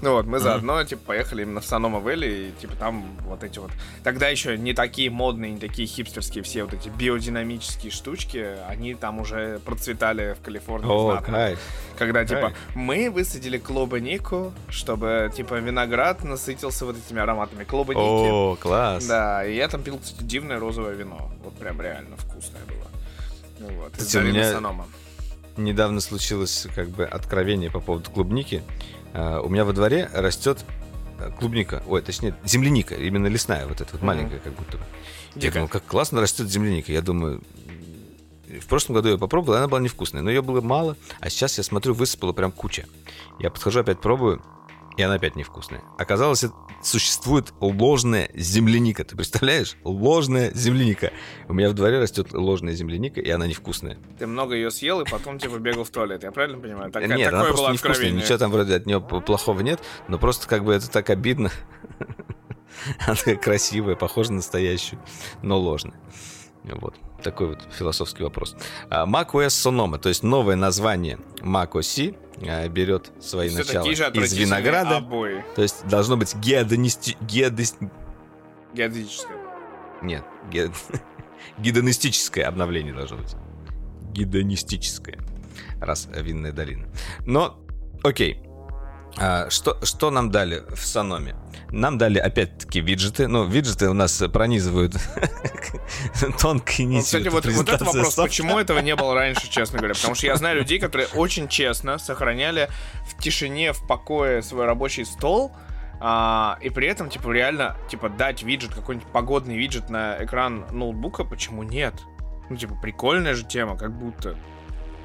ну вот, мы заодно, типа, поехали именно в Санома Вэлли, и, типа, там вот эти вот... Тогда еще не такие модные, не такие хипстерские все вот эти биодинамические штучки, они там уже процветали в Калифорнии. О, oh, кайф. Когда, типа, кайф. мы высадили клубнику, чтобы, типа, виноград насытился вот этими ароматами клубники. О, класс. Да, и я там пил, кстати, дивное розовое вино. Вот прям реально вкусное было. Ну вот, Кстати, у меня Санома. недавно случилось, как бы, откровение по поводу клубники. Uh, у меня во дворе растет э, клубника, ой, точнее, земляника, именно лесная, вот эта вот маленькая, как будто бы. Я думал, как классно растет земляника. Я думаю, в прошлом году я попробовал, она была невкусная, но ее было мало, а сейчас я смотрю, высыпала прям куча. Я подхожу, опять пробую, и она опять невкусная. Оказалось, существует ложная земляника. Ты представляешь? Ложная земляника. У меня в дворе растет ложная земляника, и она невкусная. Ты много ее съел, и потом типа бегал в туалет. Я правильно понимаю? Так, нет, она просто невкусная. Ничего там вроде от нее плохого нет, но просто как бы это так обидно. (laughs) Она такая красивая, похожа на настоящую, но ложная. Вот. Такой вот философский вопрос. А, macOS Sonoma, то есть новое название macOS а, берет свои Все начала из винограда. Обои. То есть должно быть геодонисти... Геодос... Геодезическое. Нет, ге... (laughs) гедонистическое обновление должно быть. Гедонистическое. Раз винная долина. Но, окей. А, что, что нам дали в Саноме? Нам дали опять-таки виджеты. Ну, виджеты у нас пронизывают (laughs) тонкие нити. Ну, кстати, вот, вот этот вопрос, софта. почему этого не было раньше, честно говоря? Потому что я знаю людей, которые очень честно сохраняли в тишине, в покое свой рабочий стол, а, и при этом, типа, реально, типа, дать виджет, какой-нибудь погодный виджет на экран ноутбука, почему нет? Ну, типа, прикольная же тема, как будто.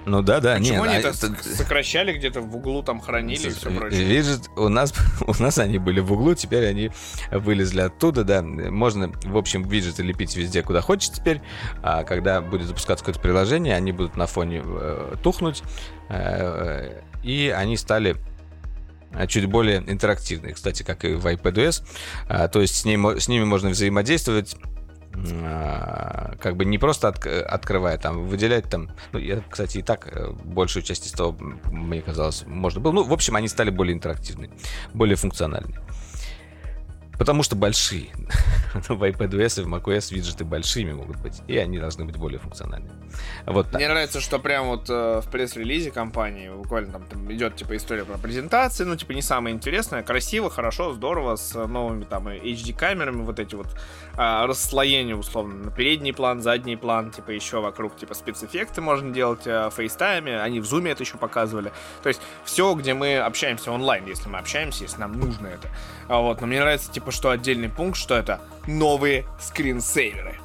Ну да, да, Почему нет. они а это сокращали где-то в углу, там хранили и все прочее? Виджет, у нас, (laughs) у нас они были в углу, теперь они вылезли оттуда, да. Можно, в общем, виджеты лепить везде, куда хочешь теперь. А когда будет запускаться какое-то приложение, они будут на фоне э, тухнуть. Э, и они стали чуть более интерактивные, кстати, как и в iPadOS. А, то есть с, ним, с ними можно взаимодействовать а, как бы не просто от, открывая, там, выделять там, ну, я, кстати, и так э, большую часть из того, мне казалось, можно было. Ну, в общем, они стали более интерактивны, более функциональны. Потому что большие. (laughs) в iPadOS и в macOS виджеты большими могут быть, и они должны быть более функциональны. Вот так. Мне нравится, что прям вот э, в пресс-релизе компании буквально там, там идет типа история про презентации, ну типа не самое интересное, красиво, хорошо, здорово, с новыми там HD-камерами, вот эти вот э, расслоения условно на передний план, задний план, типа еще вокруг типа спецэффекты можно делать э, FaceTime е, они в зуме это еще показывали. То есть все, где мы общаемся онлайн, если мы общаемся, если нам нужно это. А вот, но мне нравится типа что отдельный пункт, что это новые скринсейверы.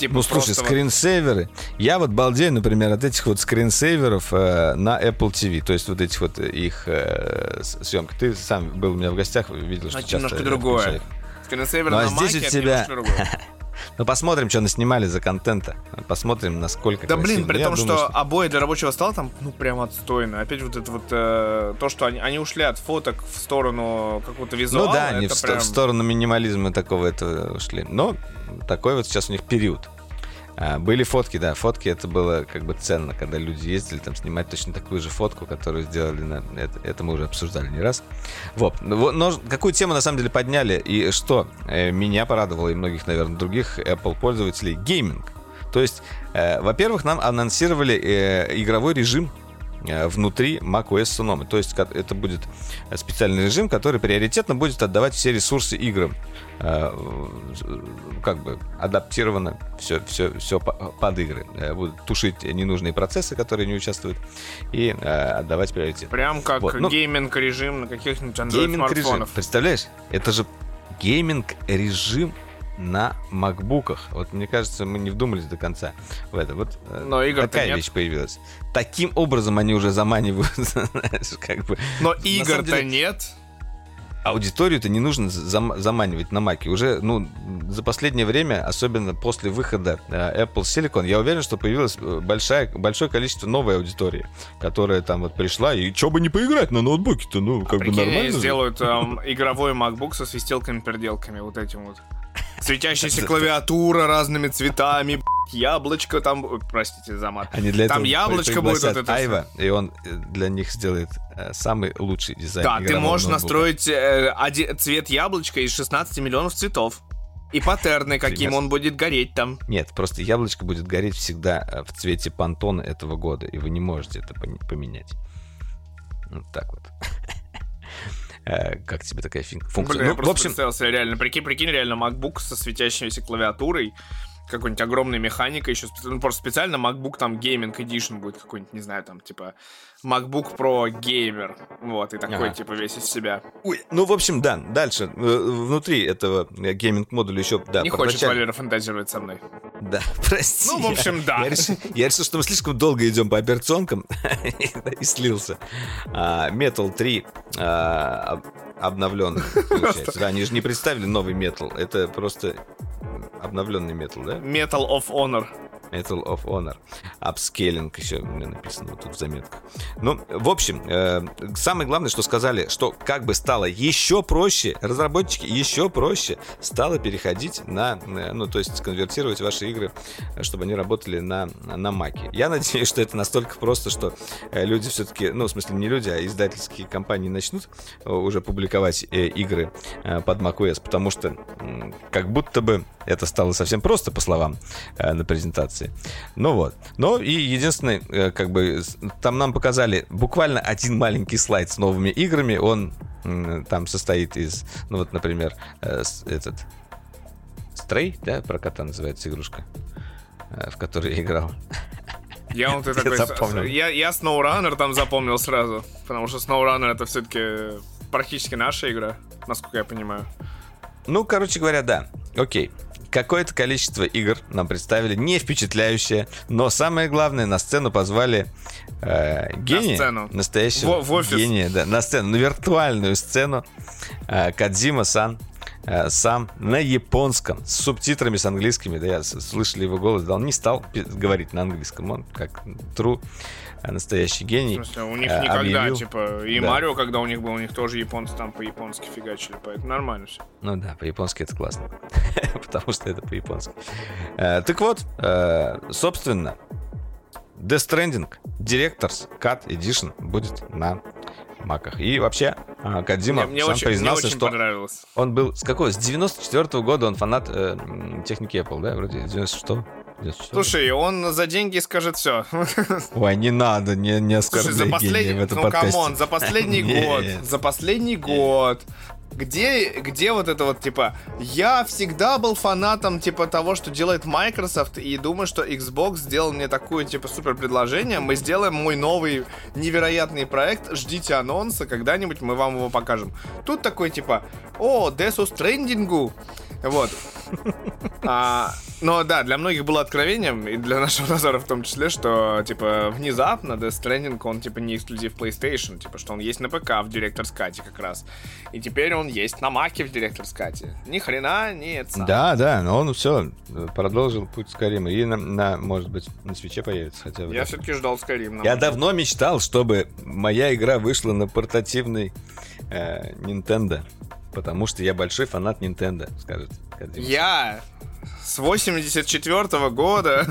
Типа ну, слушай, скринсейверы. Вот... Я вот балдею, например, от этих вот скринсейверов э, на Apple TV. То есть вот этих вот их э, съемки. Ты сам был у меня в гостях, видел, что часто... немножко другое. Скринсейвер ну, а на здесь Маке, у тебя... (laughs) Ну, посмотрим, что наснимали за контента. Посмотрим, насколько Да, красиво. блин, при том, думаю, что, что обои для рабочего стола там, ну, прям отстойно. Опять вот это вот, э, то, что они, они ушли от фоток в сторону какого-то визуала. Ну да, они в, прям... в сторону минимализма такого этого ушли. Но такой вот сейчас у них период. А, были фотки, да, фотки это было как бы ценно, когда люди ездили там снимать точно такую же фотку, которую сделали на это, это мы уже обсуждали не раз. Вот, но, но какую тему на самом деле подняли и что э, меня порадовало и многих, наверное, других Apple пользователей гейминг. То есть, э, во-первых, нам анонсировали э, игровой режим внутри macOS Sonoma. То есть это будет специальный режим, который приоритетно будет отдавать все ресурсы играм. Э, как бы адаптировано все, все, все под игры. Э, будут тушить ненужные процессы, которые не участвуют, и отдавать приоритет. Прям как вот. Ну, гейминг-режим на каких-нибудь Android гейминг-режим. Представляешь? Это же гейминг-режим на макбуках. Вот мне кажется, мы не вдумались до конца в это. Вот э, Но игр такая нет. вещь появилась. Таким образом они уже заманивают, (laughs) знаешь, как бы. Но игр-то деле- нет. Аудиторию-то не нужно зам- заманивать на маке. Уже, ну, за последнее время, особенно после выхода э, Apple Silicon, я уверен, что появилось э, большая, большое количество новой аудитории, которая там вот пришла, и чё бы не поиграть на ноутбуке-то, ну, как бы Прикинь, они нормально сделают эм, игровой MacBook со свистелками-переделками, вот этим вот. Светящаяся клавиатура разными цветами, яблочко там, ой, простите за мат. Они для Там этого яблочко будет вот это Айва, и он э, для них сделает э, самый лучший дизайн. Да, ты можешь ноутбука. настроить э, цвет яблочка из 16 миллионов цветов. И паттерны, (laughs) каким он будет гореть там. Нет, просто яблочко будет гореть всегда э, в цвете пантона этого года, и вы не можете это поменять. Вот так вот. (laughs) Э, Как тебе такая функция? Блин, я Ну, в просто общем, представил себе реально. Прикинь, прикинь, реально MacBook со светящейся клавиатурой, какой-нибудь огромной механикой еще. Ну, просто специально MacBook там Gaming Edition будет какой-нибудь, не знаю, там, типа, MacBook Pro Gamer. Вот, и такой, Ага. типа, весь из себя. ой, ну, в общем, да, дальше. э, Внутри этого э, гейминг-модуля еще, да, не хочет прокачали- Валера фантазировать со мной. Да, (laughs) прости. Ну, в общем, я- да. Я решил, я решил, что мы слишком долго идем по операционкам (laughs) и слился. А, Metal 3 а, об- обновленный, (laughs) получается. Да, они же не представили новый Metal. Это просто обновленный Metal, да? Metal of Honor. Metal of Honor. Upscaling еще у меня написано вот тут в заметках. Ну, в общем, э, самое главное, что сказали, что как бы стало еще проще, разработчики еще проще стало переходить на, э, ну, то есть конвертировать ваши игры, чтобы они работали на, на маке. Я надеюсь, что это настолько просто, что э, люди все-таки, ну, в смысле, не люди, а издательские компании начнут э, уже публиковать игры под macOS, потому что как будто бы это стало совсем просто, по словам э, на презентации. Ну вот. Но и единственное, э, как бы, там нам показали буквально один маленький слайд с новыми играми. Он там состоит из, ну вот, например, э, этот... Стрей, да, про кота называется игрушка, в которой я играл. Я вот (laughs) такой... запомнил. Я, я SnowRunner там запомнил сразу, потому что SnowRunner это все-таки практически наша игра, насколько я понимаю. Ну, короче говоря, да. Окей. Какое-то количество игр нам представили, не впечатляющее, но самое главное, на сцену позвали э, гения, сцену. настоящего В- в офис. гения, да, на сцену, на виртуальную сцену э, Кадзима-сан э, сам на японском, с субтитрами с английскими, да, я с- слышали его голос, да, он не стал говорить на английском, он как true э, настоящий В гений. смысле, у них э, никогда, объявил- типа, и Да. Марио, когда у них был, у них тоже японцы там по-японски фигачили, поэтому нормально все. Ну да, по-японски это классно. (laughs) Потому что это по-японски. Э, Так вот, э, собственно, Death Stranding Directors Cut Edition будет на маках. И вообще, э, Кадзима Мне, мне сам очень, признался, мне очень что понравилось. он был... С какого? С 94 года он фанат э, техники Apple, да? Вроде 96 Слушай, он за деньги скажет все. (laughs) Ой, не надо, не, не Слушай, за оскорбляй гения в этом ну подкасте. come on, (laughs) за последний год, за последний год. Где, где вот это вот, типа, я всегда был фанатом, типа, того, что делает Microsoft, и думаю, что Xbox сделал мне такое, типа, супер предложение, мы сделаем мой новый невероятный проект, ждите анонса, когда-нибудь мы вам его покажем. Тут такой, типа, о, Death Stranding, вот. А, но да, для многих было откровением, и для нашего (laughs) Назара в том числе, что, типа, внезапно Death Stranding, он, типа, не эксклюзив PlayStation, типа, что он есть на ПК в Director's Cut как раз. И теперь он есть на Маке в Director's Cut. Ни хрена не это самое. Да, да, но он все продолжил путь Скайрима. И, на, на, может быть, на свече появится хотя бы. Я все-таки ждал Skyrim. Я давно мечтал, чтобы моя игра вышла на портативный э, Nintendo. Потому что я большой фанат Nintendo, скажет. Я с 84 года...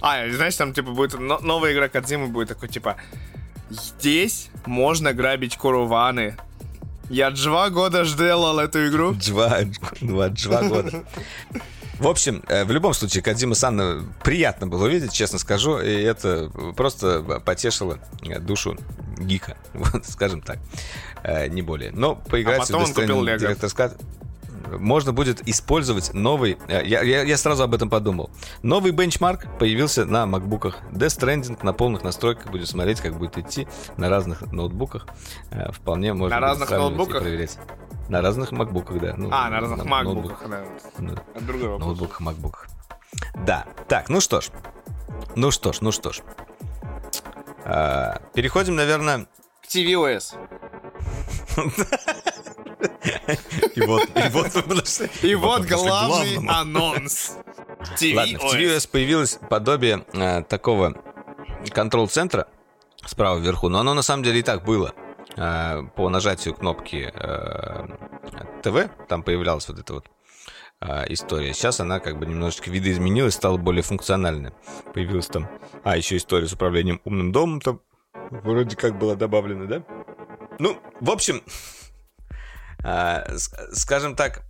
А, знаешь, там, типа, будет но- новая игра Кадзимы будет такой, типа, здесь можно грабить куруваны. Я два года ждал эту игру. Два, два, два года. (laughs) В общем, э, в любом случае, Кадзима Сан приятно было увидеть, честно скажу, и это просто потешило э, душу гика, (laughs) вот, скажем так, Э, не более. Но поиграть А потом в он купил Lego. Director's Cut можно будет использовать новый... Я, я, я сразу об этом подумал. Новый бенчмарк появился на макбуках. Death Stranding на полных настройках. Будем смотреть, как будет идти на разных ноутбуках. Вполне можно На будет разных ноутбуках? проверять. На разных макбуках, да. Ну, а, на разных макбуках, да. да. Другой вопрос. Ноутбуках, макбуках. Да. Так, ну что ж. Ну что ж, ну что ж. А, переходим, наверное... К tvOS. (laughs) И вот, и вот, и вот главный анонс. Ладно, в tvOS появилось подобие э, такого контрол-центра справа вверху, но оно на самом деле и так было. Э, по нажатию кнопки э, ТВ там появлялась вот эта вот э, история. Сейчас она как бы немножечко видоизменилась, стала более функциональной. Появилась там... А, еще история с управлением умным домом там вроде как была добавлена, да? Ну, в общем, (laughs) скажем так,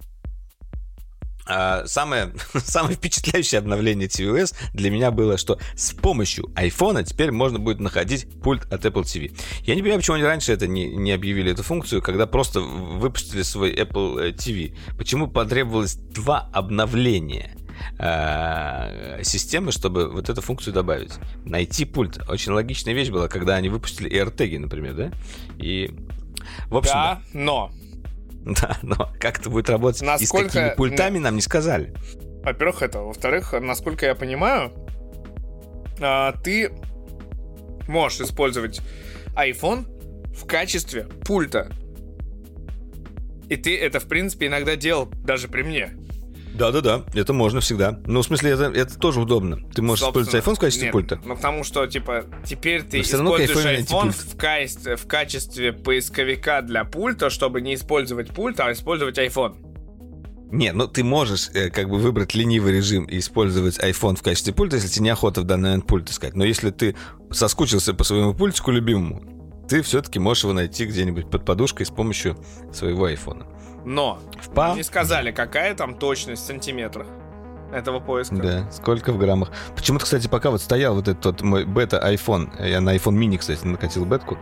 самое, (laughs) самое впечатляющее обновление tvOS для меня было, что с помощью iPhone теперь можно будет находить пульт от Apple TV. Я не понимаю, почему они раньше это не, не объявили, эту функцию, когда просто выпустили свой Apple TV. Э, почему потребовалось два обновления? А, системы, чтобы вот эту функцию добавить. Найти пульт. Очень логичная вещь была, когда они выпустили AirTag, например, да? И в общем, да, но (laughs) Да, но как это будет работать насколько... и с какими пультами нам не сказали. Во-первых, это. Во-вторых, насколько я понимаю, а, ты можешь использовать iPhone в качестве пульта. И ты это, в принципе, иногда делал даже при мне. Да-да-да, это можно всегда. Ну, в смысле, это, это тоже удобно. Ты можешь Собственно, использовать iPhone в качестве нет, пульта. Ну, потому что, типа, теперь ты используешь iPhone в, качестве, в качестве поисковика для пульта, чтобы не использовать пульт, а использовать iPhone. Не, ну ты можешь э, как бы выбрать ленивый режим и использовать iPhone в качестве пульта, если тебе неохота в данный момент пульт искать. Но если ты соскучился по своему пультику любимому, ты все-таки можешь его найти где-нибудь под подушкой с помощью своего айфона. Но в не сказали, какая там точность в сантиметрах этого поиска. Да, сколько в граммах. Почему-то, кстати, пока вот стоял вот этот вот мой бета iPhone, я на iPhone mini, кстати, накатил бетку,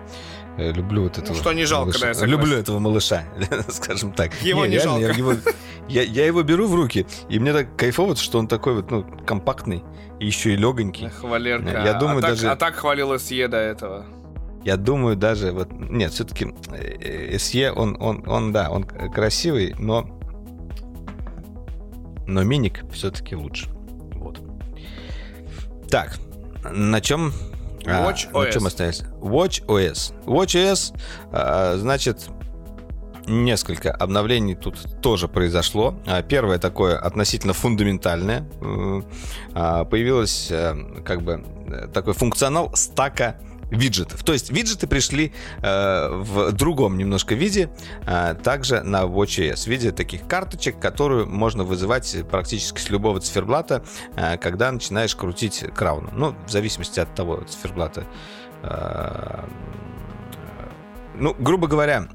я люблю вот этого. Ну, что не жалко, малыша. да, я согласен. Люблю этого малыша, (laughs) скажем так. Его не, не жалко. Я его, я, я его беру в руки, и мне так кайфово, что он такой вот, ну, компактный, и еще и легонький. Эх, Валерка. Я думаю, а, даже... так, а так хвалила Сье до этого. Я думаю, даже вот нет, все-таки SE, э, он, он, он, да, он красивый, но но миник все-таки лучше. Вот. Так, на чем Watch а, OS. На чем остались? Watch OS. Watch OS, а, значит, несколько обновлений тут тоже произошло. А, первое такое относительно фундаментальное. А, появилось э, как бы э, такой функционал стака виджетов. То есть виджеты пришли э, в другом немножко виде, э, также на WatchOS, в виде таких карточек, которую можно вызывать практически с любого циферблата, э, когда начинаешь крутить крауну. Ну, в зависимости от того циферблата. Э, ну, грубо говоря,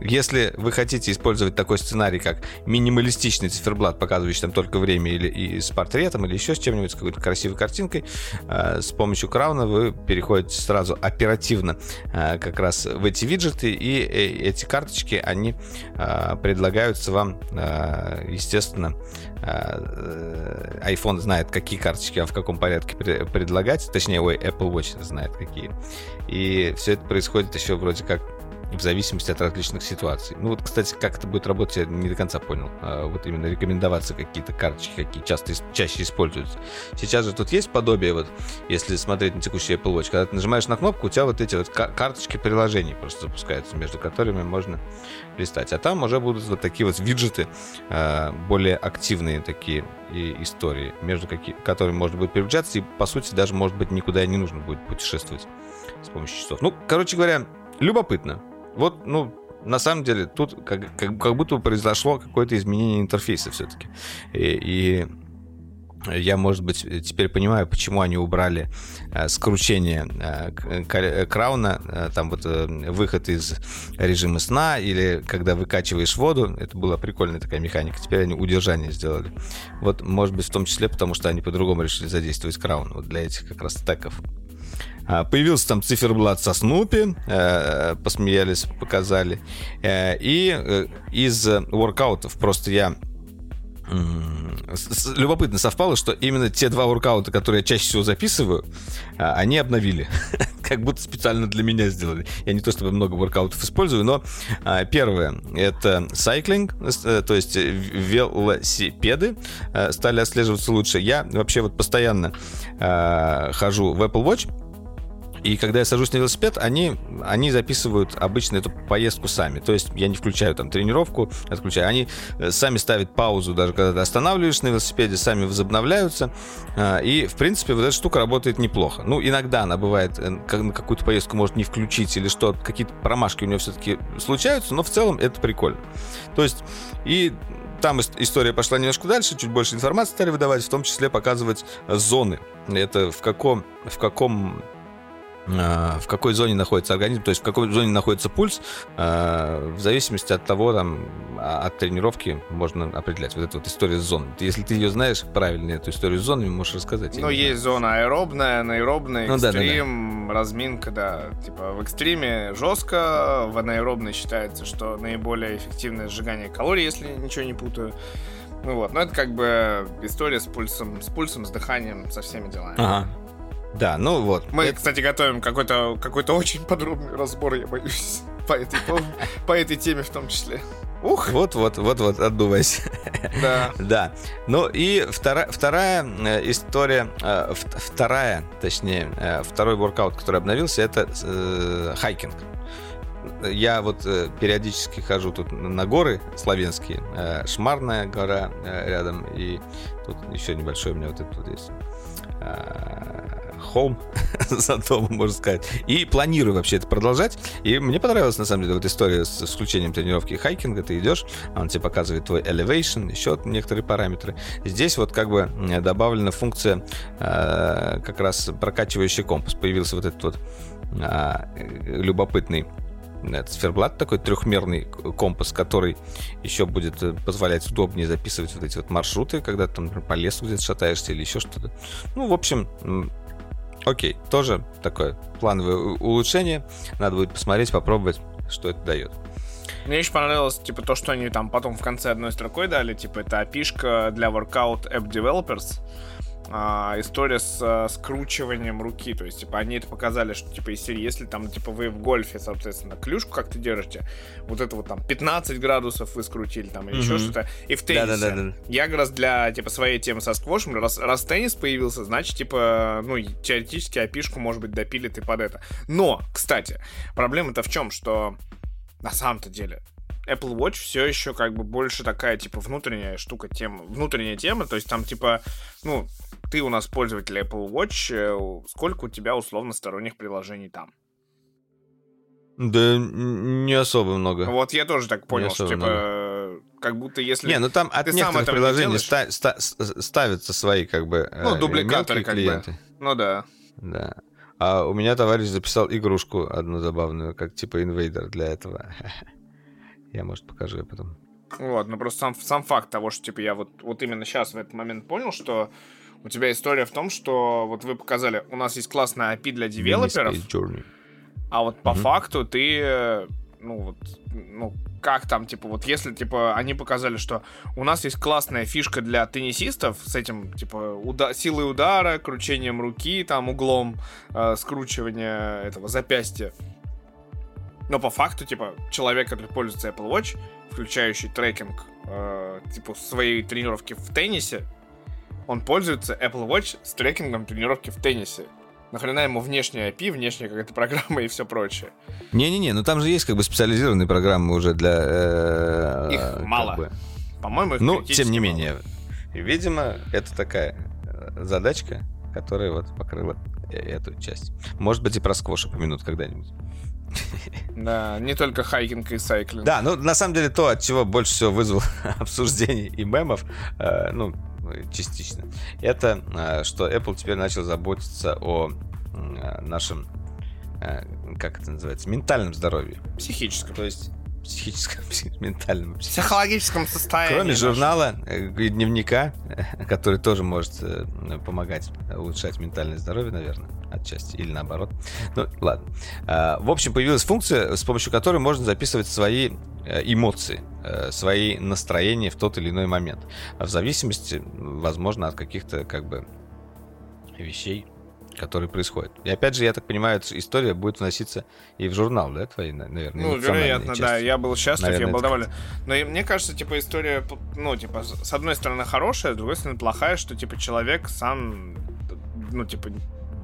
если вы хотите использовать такой сценарий, как минималистичный циферблат, показывающий там только время или и с портретом, или еще с чем-нибудь, с какой-то красивой картинкой, э, с помощью крауна вы переходите сразу оперативно э, как раз в эти виджеты, и э, эти карточки, они э, предлагаются вам, э, естественно, э, iPhone знает, какие карточки, а в каком порядке предлагать, точнее, ой, Apple Watch знает, какие. И все это происходит еще вроде как в зависимости от различных ситуаций. Ну вот, кстати, как это будет работать, я не до конца понял. А, вот именно рекомендоваться какие-то карточки, какие часто, чаще используются. Сейчас же тут есть подобие, вот, если смотреть на текущий Apple Watch, когда ты нажимаешь на кнопку, у тебя вот эти вот карточки приложений просто запускаются, между которыми можно листать. А там уже будут вот такие вот виджеты, а, более активные такие и истории, между которыми можно будет переключаться, и, по сути, даже, может быть, никуда не нужно будет путешествовать с помощью часов. Ну, короче говоря, любопытно. Вот, ну, на самом деле, тут как, как, как будто произошло какое-то изменение интерфейса все-таки. И, и я, может быть, теперь понимаю, почему они убрали э, скручение э, крауна, э, там вот э, выход из режима сна, или когда выкачиваешь воду, это была прикольная такая механика, теперь они удержание сделали. Вот, может быть, в том числе, потому что они по-другому решили задействовать краун, вот для этих как раз стеков. А, появился там циферблат со Снупи, э, посмеялись, показали. Э, и э, из воркаутов просто я любопытно совпало, что именно те два воркаута, которые я чаще всего записываю, они обновили. (laughs) как будто специально для меня сделали. Я не то чтобы много воркаутов использую, но а, первое это сайклинг, то есть велосипеды а, стали отслеживаться лучше. Я вообще вот постоянно а, хожу в Apple Watch, и когда я сажусь на велосипед, они, они записывают обычно эту поездку сами. То есть я не включаю там тренировку, отключаю. Они э, сами ставят паузу, даже когда ты останавливаешься на велосипеде, сами возобновляются. А, и, в принципе, вот эта штука работает неплохо. Ну, иногда она бывает, э, на какую-то поездку может не включить или что, какие-то промашки у нее все-таки случаются, но в целом это прикольно. То есть, и там история пошла немножко дальше, чуть больше информации стали выдавать, в том числе показывать зоны. Это в каком, в каком а, в какой зоне находится организм, то есть в какой зоне находится пульс, а, в зависимости от того, там, а, от тренировки можно определять. Вот эта вот история с зоной. Если ты ее знаешь правильно, эту историю с зонами, можешь рассказать. Ну, есть знаю. зона аэробная, анаэробная, ну, экстрим, да, да, да. разминка, да. Типа в экстриме жестко, в анаэробной считается, что наиболее эффективное сжигание калорий, если ничего не путаю. Ну вот, но это как бы история с пульсом, с пульсом, с дыханием, со всеми делами. Ага. Да, ну вот. Мы, это... кстати, готовим какой-то какой очень подробный разбор, я боюсь, по этой, по, по этой теме в том числе. Ух! Вот-вот, вот-вот, отдувайся. Да. (laughs) да. Ну и вторая, вторая э, история, э, вторая, точнее, э, второй воркаут, который обновился, это э, хайкинг. Я вот периодически хожу тут на горы славянские. Шмарная гора рядом. И тут еще небольшой у меня вот этот вот есть. Э, home (laughs) за домом, можно сказать. И планирую вообще это продолжать. И мне понравилась, на самом деле, вот история с включением тренировки хайкинга. Ты идешь, он тебе показывает твой elevation, еще некоторые параметры. Здесь вот как бы добавлена функция э, как раз прокачивающий компас. Появился вот этот вот э, любопытный это циферблат такой трехмерный компас, который еще будет э, позволять удобнее записывать вот эти вот маршруты, когда там по лесу где-то шатаешься или еще что-то. Ну, в общем, Окей, тоже такое плановое улучшение. Надо будет посмотреть, попробовать, что это дает. Мне еще понравилось, типа, то, что они там потом в конце одной строкой дали, типа, это опишка для Workout App Developers а, история с а, скручиванием руки. То есть, типа, они это показали, что, типа, серии, если там, типа, вы в гольфе, соответственно, клюшку как-то держите, вот это вот там 15 градусов вы скрутили, там, или mm-hmm. еще что-то. И в теннисе. Да-да-да. Я как раз для, типа, своей темы со сквошем, раз, раз теннис появился, значит, типа, ну, теоретически опишку, может быть, допилит и под это. Но, кстати, проблема-то в чем, что на самом-то деле Apple Watch все еще как бы больше такая, типа, внутренняя штука, тема, внутренняя тема, то есть там, типа, ну, ты у нас пользователь Apple Watch, э, сколько у тебя условно сторонних приложений там? Да не особо много. Вот я тоже так понял, что типа много. как будто если не, ну там от ты некоторых приложений ста- ста- ставятся свои как бы ну э, дубликаторы как клиенты. бы. Ну да. Да. А у меня товарищ записал игрушку одну забавную, как типа инвейдер для этого. (laughs) Я, может, покажу я потом. Вот, ну просто сам, сам факт того, что типа я вот, вот именно сейчас в этот момент понял, что у тебя история в том, что вот вы показали, у нас есть классная API для девелоперов, а вот по mm-hmm. факту ты, ну вот, ну как там, типа, вот если, типа, они показали, что у нас есть классная фишка для теннисистов с этим, типа, уда- силой удара, кручением руки, там, углом э, скручивания этого запястья. Но по факту, типа, человек, который пользуется Apple Watch, включающий трекинг, э, типа, своей тренировки в теннисе, он пользуется Apple Watch с трекингом тренировки в теннисе. Нахрена ему внешняя API, внешняя какая-то программа (laughs) и все прочее. Не-не-не, ну там же есть как бы специализированные программы уже для... Э, их мало. Бы. По-моему, их Ну, тем не мало. менее, видимо, это такая э, задачка, которая вот покрыла э, эту часть. Может быть, и про сквош упомянут когда-нибудь. (laughs) Да, не только хайкинг и сайклинг. Да, ну на самом деле то, от чего больше всего вызвал (laughs) обсуждений и мемов, э, ну, частично, это э, что Apple теперь начал заботиться о э, нашем, э, как это называется, ментальном здоровье. Психическом. То есть психическом, (laughs) ментальном. Психологическом состоянии. Кроме журнала э, и дневника, (laughs) который тоже может э, помогать улучшать ментальное здоровье, наверное, отчасти, или наоборот. Ну, ладно. А, в общем, появилась функция, с помощью которой можно записывать свои э, эмоции, свои настроения в тот или иной момент. В зависимости, возможно, от каких-то как бы вещей, которые происходят. И опять же, я так понимаю, история будет вноситься и в журнал, да, твои, наверное? Ну, вероятно, части. да. Я был счастлив, наверное, я был доволен. Но и, мне кажется, типа, история, ну, типа, с одной стороны хорошая, с другой стороны плохая, что, типа, человек сам, ну, типа,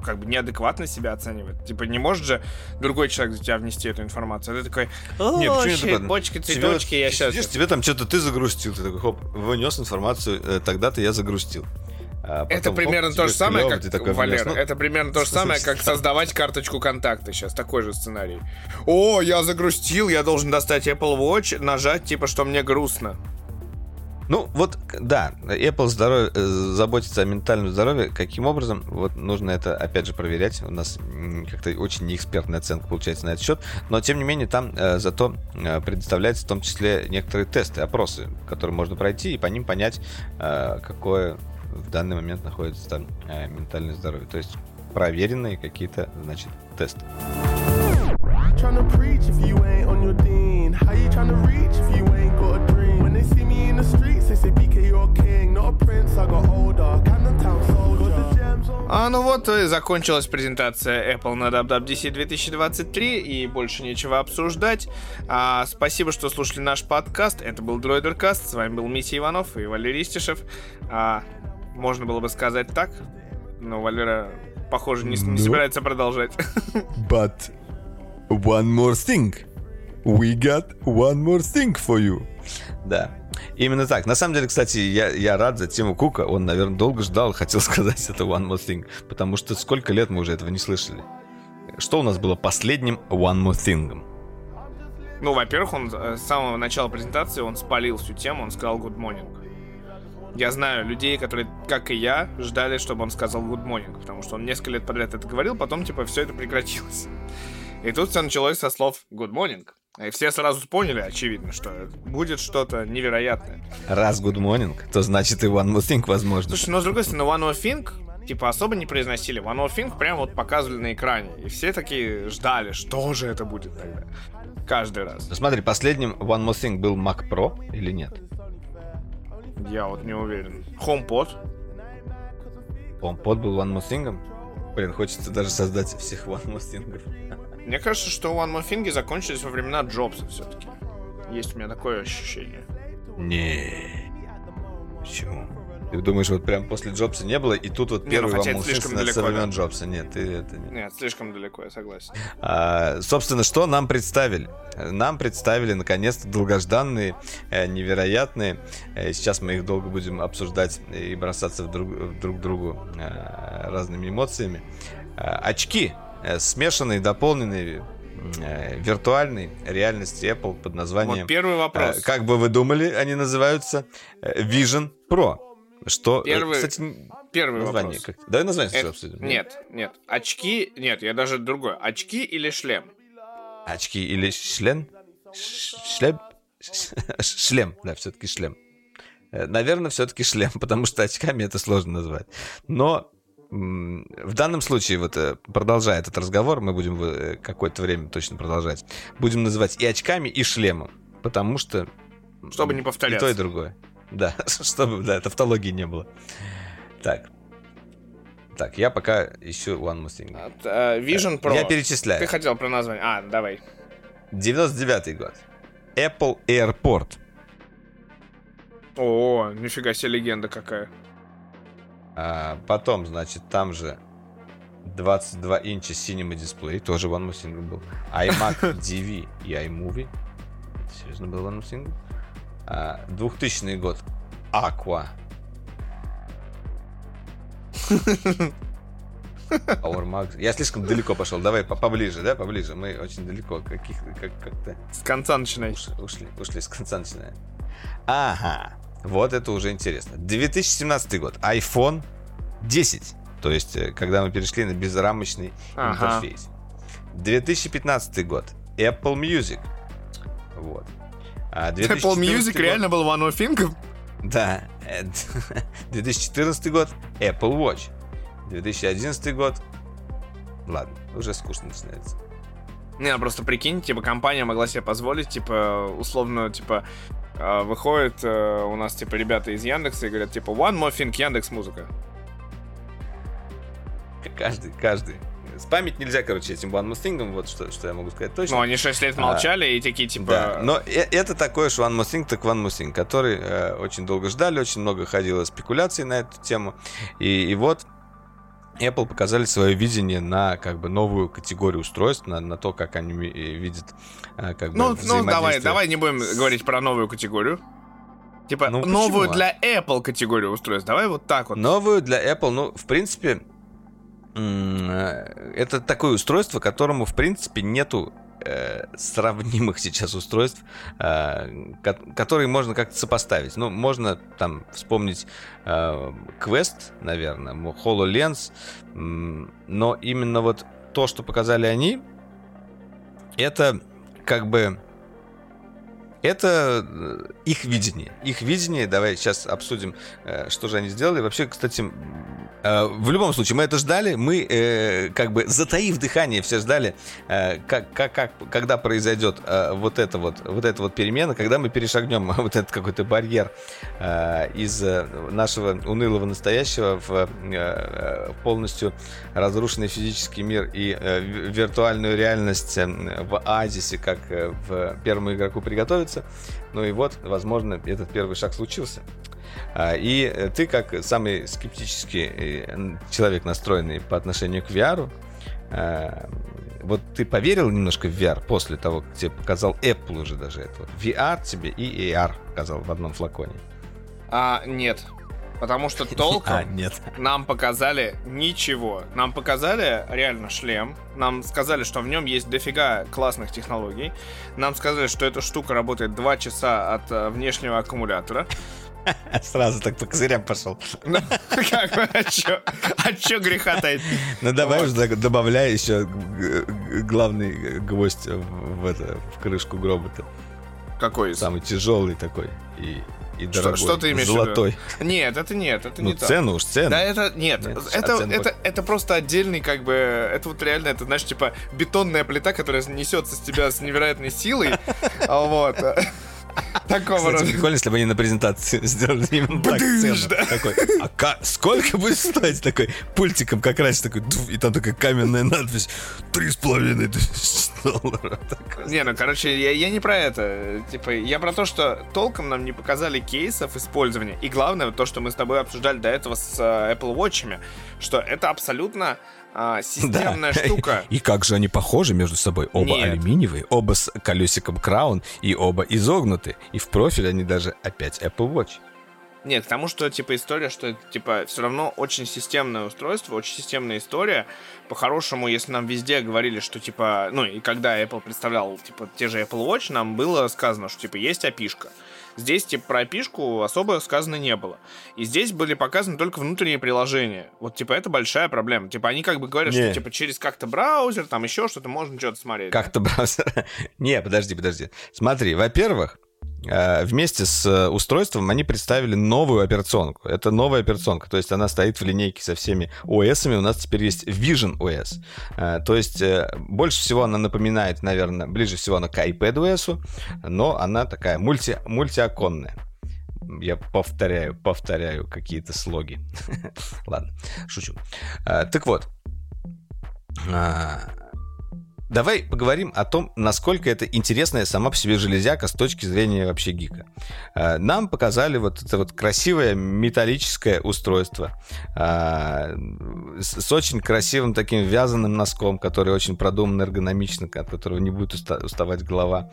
как бы неадекватно себя оценивает. Типа, не может же другой человек за тебя внести эту информацию. А ты такой, нет, почему не почки, цветочки, тебе, я сейчас... Сидишь, тебе там что-то ты загрустил, ты такой, хоп, вынес информацию, э, тогда-то я загрустил. А потом, это примерно оп, то же самое, клево, как такой, Валер, ну, это примерно то же самое, как создавать карточку контакта сейчас, такой же сценарий. О, я загрустил, я должен достать Apple Watch, нажать, типа, что мне грустно. Ну, вот, да, Apple здоров... Э, заботится о ментальном здоровье. Каким образом? Вот нужно это, опять же, проверять. У нас как-то очень неэкспертная оценка получается на этот счет. Но, тем не менее, там э, зато э, предоставляется в том числе некоторые тесты, опросы, которые можно пройти и по ним понять, э, какое в данный момент находится там э, ментальное здоровье. То есть проверенные какие-то, значит, тесты. When they see me in the streets, А ну вот и закончилась презентация Apple на WWDC 2023 и больше нечего обсуждать. А, спасибо, что слушали наш подкаст. Это был Дроидеркаст. С вами был Митя Иванов и Валерий Стишев. А, можно было бы сказать так, но Валера, похоже, не, не собирается продолжать. (laughs) But one more thing. We got one more thing for you. Да. Именно так. На самом деле, кстати, я, я рад за Тиму Кука. Он, наверное, долго ждал, хотел сказать это One More Thing. Потому что сколько лет мы уже этого не слышали. Что у нас было последним One More Thing? Ну, во-первых, он э, с самого начала презентации он спалил всю тему, он сказал Good Morning. Я знаю людей, которые, как и я, ждали, чтобы он сказал good morning, потому что он несколько лет подряд это говорил, потом, типа, все это прекратилось. И тут все началось со слов good morning. И все сразу поняли, очевидно, что будет что-то невероятное. Раз good morning, то значит и one more thing возможно. Слушай, но с другой стороны, one more thing типа особо не произносили. One more thing прям вот показывали на экране. И все такие ждали, что же это будет тогда. Каждый раз. Ну, смотри, последним One More Thing был Mac Pro или нет? Я вот не уверен. HomePod? HomePod был One More Thing? Блин, хочется даже создать всех One More Thing. Мне кажется, что One More Thing закончились во времена Джобса все-таки. Есть у меня такое ощущение. Не. Почему? Ты думаешь, вот прям после Джобса не было, и тут вот не, первый ну, вам слишком со времен да. Джобса. Нет, ты это нет. Нет, слишком далеко, я согласен. А, собственно, что нам представили? Нам представили, наконец-то, долгожданные, э, невероятные. Э, сейчас мы их долго будем обсуждать и бросаться в друг, в друг другу э, разными эмоциями. Очки, смешанные, дополненные, виртуальной реальности Apple под названием... Вот первый вопрос. Как бы вы думали, они называются Vision Pro. Что, э, первый, кстати, первый название, вопрос. Как... Давай название Это, обсудим. Нет, нет. Очки, нет, я даже другое. Очки или шлем? Очки или шлем? Шлем? Шлем, да, все-таки шлем. Э, наверное, все-таки шлем, (laughs) потому что очками это сложно назвать. Но в данном случае, вот э, продолжая этот разговор, мы будем какое-то время точно продолжать, будем называть и очками, и шлемом, потому что... Чтобы не повторяться. И то, и другое. Да, (laughs) чтобы, да, тавтологии не было. Так. Так, я пока ищу One More Thing. От, uh, Vision Pro. Я перечисляю. Ты хотел про название. А, давай. 99 год. Apple Airport. О, нифига себе легенда какая. А, потом, значит, там же 22 инча Cinema дисплей, тоже One More Thing был. iMac (laughs) DV и iMovie. Серьезно, был One More? 2000 а, год. Aqua. Power Max. Я слишком далеко пошел. Давай поближе, да, поближе. Мы очень далеко. Каких как как-то. С конца начинаем. Ушли, ушли, ушли с конца начинаем. Ага. Вот это уже интересно. 2017 год. iPhone 10. То есть, э, когда мы перешли на безрамочный ага. интерфейс. 2015 год. Apple Music. Вот. А (laughs) Apple Music год... реально был One of Thing? Да. (laughs) 2014 год Apple Watch. 2011 год. Ладно, уже скучно начинается. Не, ну просто прикинь, типа, компания могла себе позволить, типа, условно, типа, выходит э, у нас, типа, ребята из Яндекса и говорят, типа, One More Thing, Яндекс Музыка. Каждый, каждый. Спамить нельзя, короче, этим One More Thing, вот что, что я могу сказать точно. Ну, они 6 лет молчали а, и такие, типа... Да, но это такой же One More Thing, так One More Thing, который э, очень долго ждали, очень много ходило спекуляций на эту тему. И, и вот Apple показали свое видение на как бы новую категорию устройств, на, на то, как они видят э, как ну, бы Ну, давай, давай не будем говорить про новую категорию. Типа, ну, новую почему? для Apple категорию устройств. Давай вот так вот. Новую для Apple, ну, в принципе, э, это такое устройство, которому, в принципе, нету э, сравнимых сейчас устройств, э, которые можно как-то сопоставить. Ну, можно там вспомнить э, Quest, наверное, HoloLens, но именно вот то, что показали они, это как бы это э, их видение. Их видение, давай сейчас обсудим, э, что же они сделали. Вообще, кстати, э, в любом случае, мы это ждали, мы как бы затаив дыхание все ждали, как, как, как, когда произойдет вот это вот, вот эта вот перемена, когда мы перешагнем (laughs) вот этот какой-то барьер из нашего унылого настоящего в полностью разрушенный физический мир и виртуальную реальность в Азисе, как в первому игроку приготовиться становится. Ну и вот, возможно, этот первый шаг случился. А, и ты, как самый скептический э, человек, настроенный по отношению к VR, а, вот ты поверил немножко в VR после того, как тебе показал Apple уже даже это? VR тебе и AR показал в одном флаконе. А, нет, Потому что (laughs) толком а, нет. нам показали ничего. Нам показали реально шлем. Нам сказали, что в нем есть дофига классных технологий. Нам сказали, что эта штука работает 2 часа от э, внешнего аккумулятора. (laughs) Сразу так по козырям пошел. Ну, (laughs) как, а чё? А чё греха таить? Ну давай уже добавляй еще главный гвоздь в, это, в крышку гроба-то. Какой? Самый тяжелый такой. И и дорогой. Что, что ты имеешь Золотой. в виду? Нет, это нет, это ну, не так. цену уж, цену. Да, это, нет, нет это, это, это, это просто отдельный, как бы, это вот реально, это, знаешь, типа, бетонная плита, которая несется с тебя с невероятной силой, (laughs) вот. Такого Кстати, рода. прикольно, если бы они на презентации сделали именно так цену. Такой, а сколько будет стоить такой пультиком как раз такой, и там такая каменная надпись, три с половиной тысячи долларов. Не, ну, короче, я, я не про это. Типа, я про то, что толком нам не показали кейсов использования. И главное, то, что мы с тобой обсуждали до этого с uh, Apple Watch, что это абсолютно а, системная да. штука. (laughs) И как же они похожи между собой? Оба Нет. алюминиевые, оба с колесиком краун и оба изогнуты. И в профиль они даже опять Apple Watch. Нет, к тому, что, типа, история, что это, типа, все равно очень системное устройство, очень системная история. По-хорошему, если нам везде говорили, что, типа, ну, и когда Apple представлял, типа, те же Apple Watch, нам было сказано, что, типа, есть опишка. Здесь, типа, про опишку особо сказано не было. И здесь были показаны только внутренние приложения. Вот, типа, это большая проблема. Типа, они как бы говорят, не. что, типа, через как-то браузер, там еще что-то, можно что-то смотреть. Как-то да? браузер? (laughs) не, подожди, подожди. Смотри, во-первых, вместе с э, устройством они представили новую операционку. Это новая операционка, то есть она стоит в линейке со всеми OS. У нас теперь есть Vision OS. Э, то есть больше всего она напоминает, наверное, ближе всего она к iPadOS, но она такая мульти, мультиоконная. Я повторяю, повторяю какие-то слоги. (laughs) Ладно, шучу. Так вот, Давай поговорим о том, насколько это интересная сама по себе железяка с точки зрения вообще гика. Э, нам показали вот это вот красивое металлическое устройство э, с очень красивым таким вязаным носком, который очень продуман эргономично, от которого не будет уставать голова.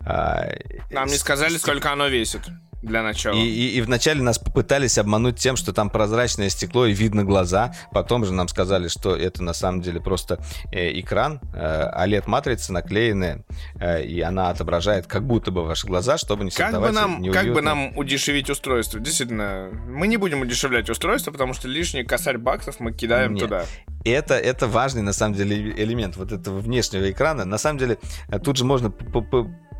Э, Нам не сказали, сколько оно весит. Для начала. И, и, и вначале нас попытались обмануть тем, что там прозрачное стекло и видно глаза. Потом же нам сказали, что это на самом деле просто э, экран, э, OLED-матрица наклеенная, э, и она отображает как будто бы ваши глаза, чтобы не как бы нам, Как бы нам удешевить устройство? Действительно, мы не будем удешевлять устройство, потому что лишний косарь баксов мы кидаем Нет. туда. Это, это важный, на самом деле, элемент вот этого внешнего экрана. На самом деле, э, тут же можно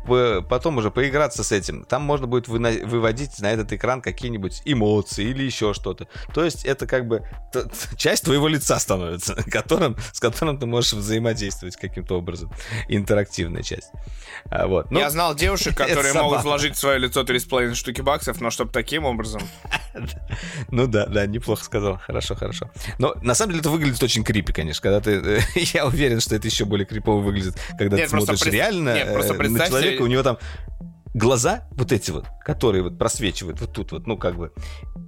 потом уже поиграться с этим. Там можно будет выводить на этот экран какие-нибудь эмоции или еще что-то. То есть это как бы часть твоего лица становится, (laughs) которым, с которым ты можешь взаимодействовать каким-то образом. Интерактивная часть. А, вот. Ну, Я знал девушек, (laughs) которые могут вложить в свое лицо 3,5 штуки баксов, но чтобы таким образом... (laughs) (laughs) Ну да, да, неплохо сказал. Хорошо, хорошо. Но на самом деле это выглядит очень крипи, конечно. Когда ты... (laughs) Я уверен, что это еще более крипово выглядит, когда ты смотришь реально на человека, у него там глаза вот эти вот, которые вот просвечивают вот тут вот, ну как бы,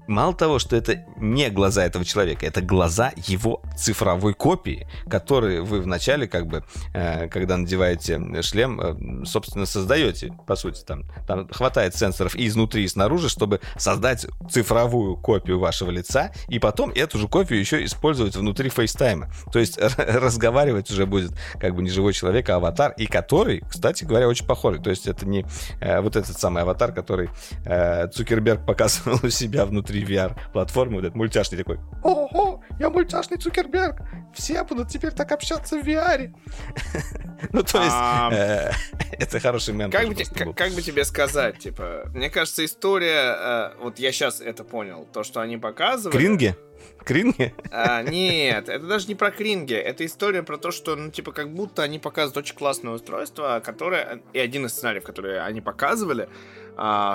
мало того, что это не глаза этого человека, это глаза его цифровой копии, которые вы вначале как бы, э, когда надеваете шлем, э, собственно, создаете, по сути, там, там хватает сенсоров и изнутри, и снаружи, чтобы создать цифровую копию вашего лица, и потом эту же копию еще использовать внутри FaceTime а. То есть (laughs) разговаривать уже будет как бы не живой человек, а аватар, и который, кстати говоря, очень похожий. То есть это не э, вот этот самый аватар, который э, Цукерберг показывал у себя внутри VR-платформы, вот этот мультяшный такой, ого, я мультяшный Цукерберг, все будут теперь так общаться в VR. (laughs) Ну, то есть, э, (laughs) это хороший мем. Как бы тебе сказать, типа, мне кажется, история, э, вот я сейчас это понял, то, что они показывали... Кринги? Кринги? А, нет, это даже не про кринги. Это история про то, что, ну, типа, как будто они показывают очень классное устройство, которое... И один из сценариев, которые они показывали, а,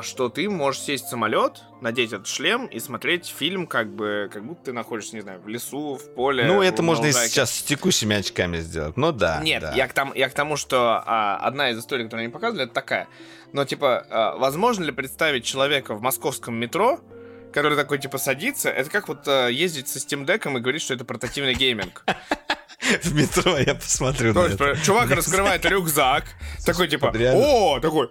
что ты можешь сесть в самолет, надеть этот шлем и смотреть фильм, как бы, как будто ты находишься, не знаю, в лесу, в поле. Ну, это можно и сейчас с текущими очками сделать. Ну да. Нет, да. Я, к тому, я к тому, что а, одна из историй, которую они показывали, это такая. Но, типа, а, возможно ли представить человека в московском метро, который такой, типа, садится. Это как вот э, ездить со Steam Deck и говорить, что это портативный гейминг. (laughs) В метро я посмотрю. Чувак раскрывает рюкзак, такой, типа, о, такой,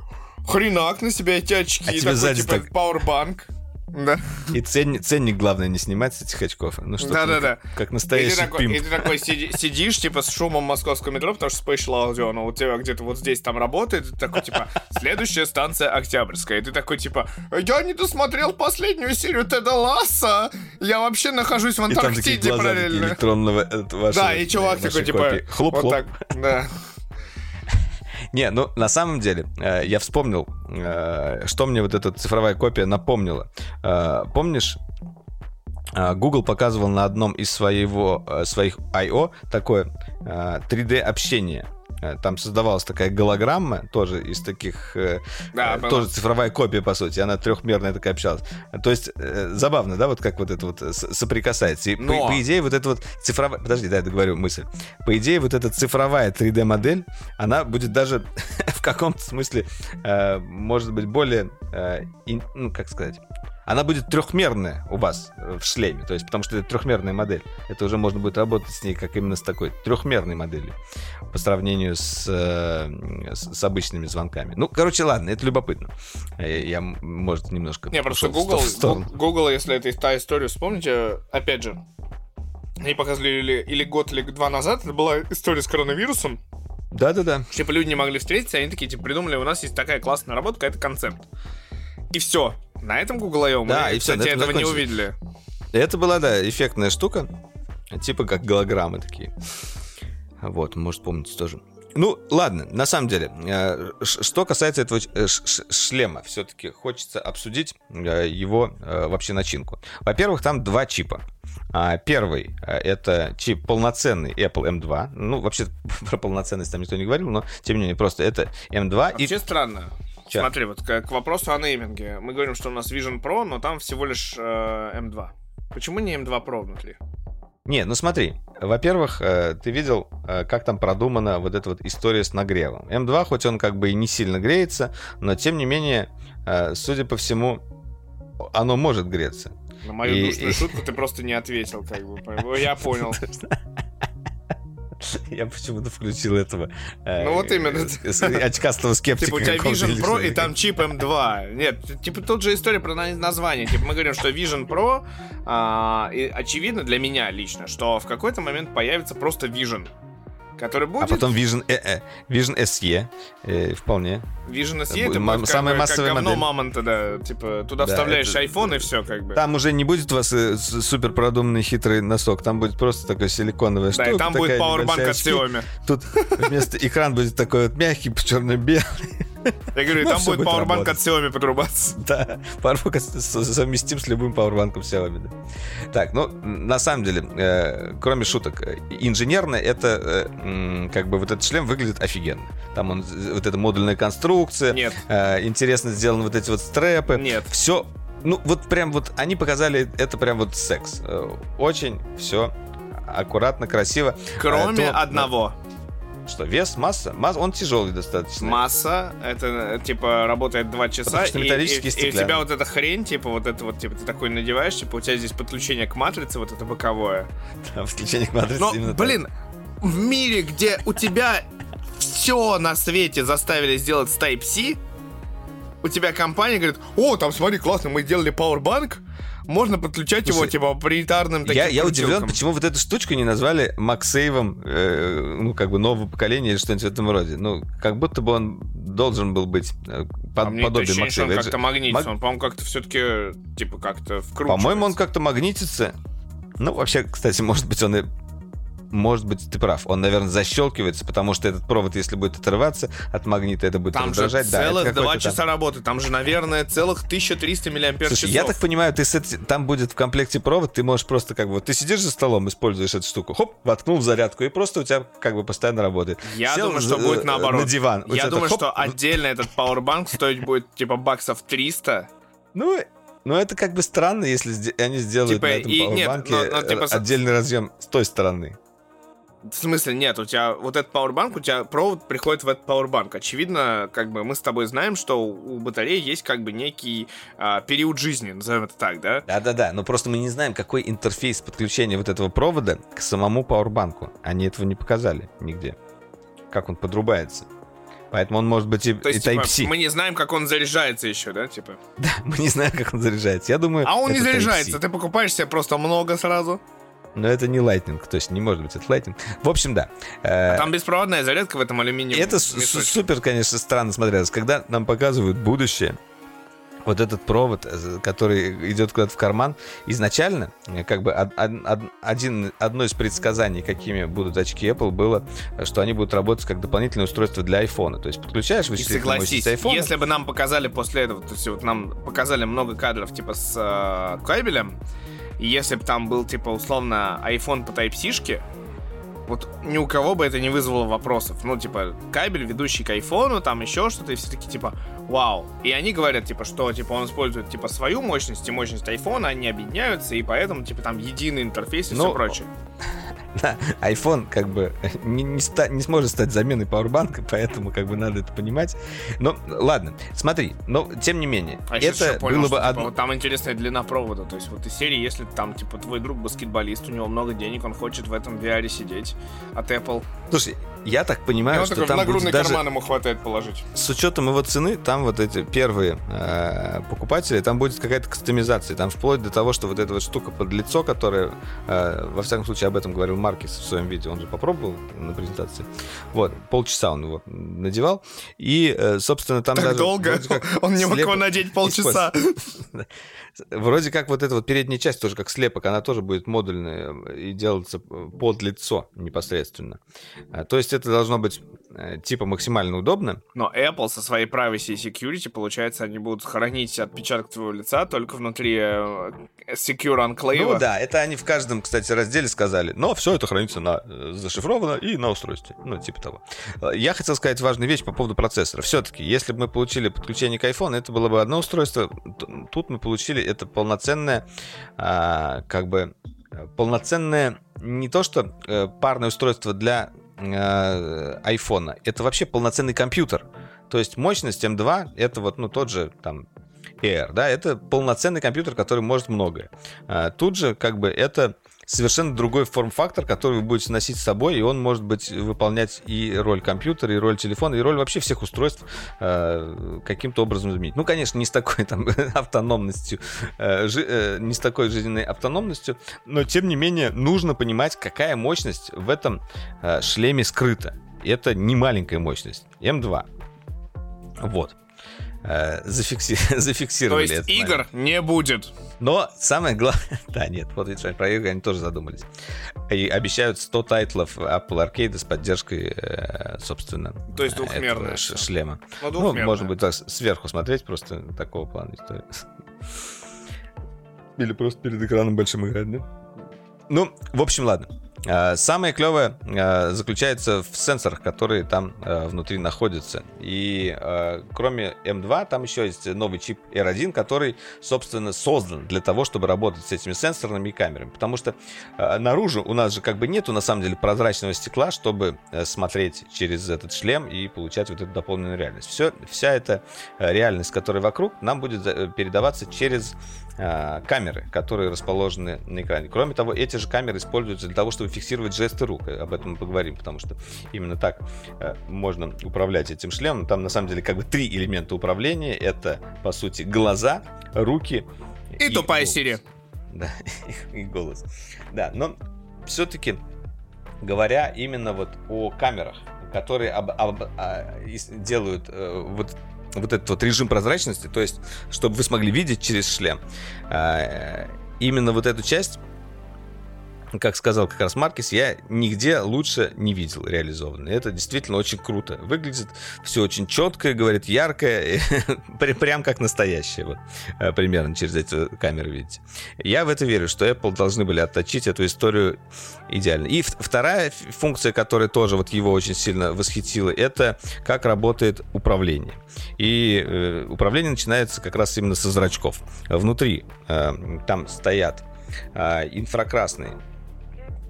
хренак на себя эти очки, а такой, типа, пауэрбанк. Да. И ценник, ценник, главное, не снимать с этих очков. Ну что да, да, да. Как настоящий и ты такой, пимп. И ты такой сиди, сидишь, типа, с шумом московского метро, потому что Spatial Audio, оно у тебя где-то вот здесь там работает, ты такой, типа, следующая станция Октябрьская. И ты такой, типа, я не досмотрел последнюю серию Теда Ласса, я вообще нахожусь в Антарктиде параллельно. электронного э, вашего, Да, и чувак такой, типа, хлоп-хлоп. Вот так, да. Не, ну на самом деле э, я вспомнил, э, что мне вот эта цифровая копия напомнила. Э, помнишь, Google показывал на одном из своего, своих I.O. такое 3D э, общение. Э, там создавалась такая голограмма, тоже из таких... Э, да, э, тоже цифровая копия, по сути. Она трехмерная такая общалась. То есть, э, забавно, да, вот как вот это вот соприкасается. И Но... по, по идее, вот эта вот цифровая... Подожди, дай я договорю мысль. По идее, вот эта цифровая 3D-модель, она будет даже (laughs) в каком-то смысле, э, может быть, более... Э, ну, как сказать она будет трехмерная у вас э, в шлеме, то есть потому что это трехмерная модель. Это уже можно будет работать с ней как именно с такой трехмерной моделью по сравнению с, э, с, с обычными звонками. Ну, короче, ладно, это любопытно. Я, я может, немножко... Не, просто Google, Google, если это та история, вспомните, опять же, они показывали или, или год, или два назад, это была история с коронавирусом, да-да-да. Типа люди не могли встретиться, они такие, типа, придумали, у нас есть такая классная работа, это концепт. И все. На этом Google I.O. Да, мы, и все, кстати, этого не увидели. Это была, да, эффектная штука. Типа как голограммы такие. Вот, может, помните тоже. Ну, ладно, на самом деле, э, что касается этого э, шлема, все-таки хочется обсудить э, его вообще начинку. Во-первых, там два чипа. А, первый — это чип полноценный Apple M2. Ну, вообще, (laughs) про полноценность там никто не говорил, но, тем не менее, просто это M2. Вообще и... странно. Че? Смотри, вот к, к вопросу о нейминге. Мы говорим, что у нас Vision Pro, но там всего лишь э, M2. Почему не M2 Pro внутри? Не, ну смотри, во-первых, э, ты видел, э, как там продумана вот эта вот история с нагревом. М2, хоть он как бы и не сильно греется, но тем не менее, э, судя по всему, оно может греться. На мою и, душную и... шутку ты просто не ответил, как бы. (laughs) Я понял. (laughs) Я почему-то включил этого. Э, ну вот именно. Очкастого скептика. Типа у тебя Vision Pro и там чип M2. Нет, типа тут же история про название. Типа мы говорим, что Vision Pro, а, очевидно для меня лично, что в какой-то момент появится просто Vision который будет... А потом Vision, э, э, Vision SE, э, вполне. Vision SE это будет самая как, массовая как говно модель. мамонта, да. Типа, туда да, вставляешь это... iPhone и все, как бы. Там уже не будет у вас э, супер продуманный хитрый носок, там будет просто такой силиконовая да, штука. Да, и там будет Powerbank от Xiaomi. Тут вместо экран будет такой вот мягкий, черно-белый. Я говорю, ну, там будет пауэрбанк от Xiaomi подрубаться. (laughs) Да, пауэрбанк совместим с любым пауэрбанком Xiaomi. Так, ну, на самом деле, э, кроме шуток, инженерно это, э, как бы, вот этот шлем выглядит офигенно. Там он, вот эта модульная конструкция. Нет. Э, интересно сделаны вот эти вот стрэпы. Нет. Все ну, вот прям вот они показали это прям вот секс. Э, очень все аккуратно, красиво. Кроме То, одного. Что, вес, масса? Масса, он тяжелый достаточно. Масса, это, типа, работает 2 часа, и, и, и, и у тебя вот эта хрень, типа, вот это вот, типа, ты такой надеваешь, типа, у тебя здесь подключение к матрице, вот это боковое. Да, подключение к матрице Но, именно блин, так. в мире, где у тебя все на свете заставили сделать с Type-C, у тебя компания говорит, о, там смотри, классно, мы сделали Powerbank, можно подключать Слушай, его, типа, паритарным таким Я, я удивлен, почему вот эту штучку не назвали Максейвом, э, ну, как бы, нового поколения или что-нибудь в этом роде. Ну, как будто бы он должен был быть э, под, а подобие Максейва. он как-то магнитится, Маг... он, по-моему, как-то все-таки, типа, как-то вкручивается. По-моему, он как-то магнитится. Ну, вообще, кстати, может быть, он и может быть, ты прав. Он, наверное, защелкивается, потому что этот провод, если будет отрываться от магнита, это будет там раздражать. Же да, целых два часа там... работы. Там же, наверное, целых 1300 миллиампер Слушай, я так понимаю, ты с эти... там будет в комплекте провод, ты можешь просто как бы... Ты сидишь за столом, используешь эту штуку, хоп, воткнул в зарядку, и просто у тебя как бы постоянно работает. Я Сел думаю, что будет наоборот. На диван. Я думаю, так, что отдельно этот Powerbank стоить будет типа баксов 300. Ну, ну, это как бы странно, если они сделают типа, на этом и, нет, но, но, типа, отдельный разъем с той стороны. В смысле, нет, у тебя вот этот пауэрбанк, у тебя провод приходит в этот пауэрбанк. Очевидно, как бы мы с тобой знаем, что у батареи есть как бы некий а, период жизни, назовем это так, да? Да-да-да, но просто мы не знаем, какой интерфейс подключения вот этого провода к самому пауэрбанку. Они этого не показали нигде. Как он подрубается. Поэтому он может быть и, То есть, и Type-C. Типа, мы не знаем, как он заряжается еще, да, типа? (laughs) Да, мы не знаем, как он заряжается. Я думаю. А он не заряжается. Ты покупаешь себе просто много сразу. Но это не Lightning, то есть не может быть это Lightning. В общем, да. А там беспроводная зарядка в этом алюминиевом. Это супер, конечно, странно смотрелось. Когда нам показывают будущее, вот этот провод, э, который идет куда-то в карман, изначально, э, как бы один, одно из предсказаний, какими будут очки Apple, было, что они будут работать как дополнительное устройство для iPhone. То есть подключаешь вычислительную мощность iPhone. Если бы нам показали после этого, то есть вот нам показали много кадров типа с э, кабелем, и если бы там был, типа, условно, iPhone по Type-C, вот ни у кого бы это не вызвало вопросов. Ну, типа, кабель, ведущий к айфону, там еще что-то, и все таки типа, вау. И они говорят, типа, что, типа, он использует, типа, свою мощность и мощность айфона, они объединяются, и поэтому, типа, там единый интерфейс и ну, все прочее. (laughs) IPhone как бы (laughs) не, не, ста, не сможет стать заменой пауэрбанка, (laughs) поэтому как бы надо это понимать. Но ладно, смотри, но тем не менее, а это понял, было бы что, одно... Типа, там интересная длина провода, то есть вот из серии, если там типа твой друг баскетболист, у него много денег, он хочет в этом VR сидеть от Apple. Слушай, я так понимаю, ну, что там нагрудный будет карман ему хватает положить. С учетом его цены, там вот эти первые э, покупатели, там будет какая-то кастомизация, там вплоть до того, что вот эта вот штука под лицо, которая, э, во всяком случае, об этом говорил Маркис в своем видео, он же попробовал на презентации. Вот, полчаса он его надевал, и, э, собственно, там так даже... долго? Он не мог его надеть полчаса. (laughs) Вроде как вот эта вот передняя часть тоже как слепок, она тоже будет модульная и делаться под лицо непосредственно. А, то есть это должно быть э, типа максимально удобно. Но Apple со своей privacy и security, получается, они будут хранить отпечаток твоего лица только внутри э, secure enclave. Ну да, это они в каждом, кстати, разделе сказали. Но все это хранится на э, зашифровано и на устройстве. Ну, типа того. Я хотел сказать важную вещь по поводу процессора. Все-таки, если бы мы получили подключение к iPhone, это было бы одно устройство. Тут мы получили это полноценное, а, как бы полноценное не то что э, парное устройство для э, iPhone, это вообще полноценный компьютер. То есть мощность M2 это вот ну тот же там Air, да, это полноценный компьютер, который может многое. А, тут же как бы это совершенно другой форм-фактор, который вы будете носить с собой, и он может быть выполнять и роль компьютера, и роль телефона, и роль вообще всех устройств э, каким-то образом изменить. Ну, конечно, не с такой там (laughs) автономностью, э, жи, э, не с такой жизненной автономностью, но тем не менее нужно понимать, какая мощность в этом э, шлеме скрыта. Это не маленькая мощность. М2. Вот. Э, зафикси... (laughs) зафиксировали. То есть игр момент. не будет. Но самое главное... (laughs) да, нет, вот видишь, про игры они тоже задумались. И обещают 100 тайтлов Apple Arcade с поддержкой, э, собственно, То есть двухмерная шлема. Ну, ну, можно будет так сверху смотреть, просто такого плана история. Или просто перед экраном большим играть, да? Ну, в общем, ладно. А, самое клевое а, заключается в сенсорах, которые там а, внутри находятся. И кроме M2, там еще есть новый чип R1, который, собственно, создан для того, чтобы работать с этими сенсорными камерами. Потому что наружу у нас же как бы нету, на самом деле, прозрачного стекла, чтобы э, смотреть через этот шлем и получать вот эту дополненную реальность. Все, вся эта реальность, которая вокруг, нам будет э, передаваться через камеры, которые расположены на экране. Кроме того, эти же камеры используются для того, чтобы фиксировать жесты рук. Об этом мы поговорим, потому что именно так э, можно управлять этим шлемом. Там на самом деле как бы три элемента управления. Это, по сути, глаза, руки и, и тупая Сири. Да, (laughs) и голос. Да, но все-таки говоря именно вот о камерах, которые об, об, а, делают э, вот вот этот вот режим прозрачности, то есть, чтобы вы смогли видеть через шлем. Э, именно вот эту часть как сказал как раз Маркис, я нигде лучше не видел реализованно. Это действительно очень круто. Выглядит все очень четко, говорит яркое, (laughs) прям как настоящее. Вот, э, примерно через эти камеры видите. Я в это верю, что Apple должны были отточить эту историю идеально. И вторая функция, которая тоже вот его очень сильно восхитила, это как работает управление. И э, управление начинается как раз именно со зрачков. Внутри э, там стоят э, инфракрасные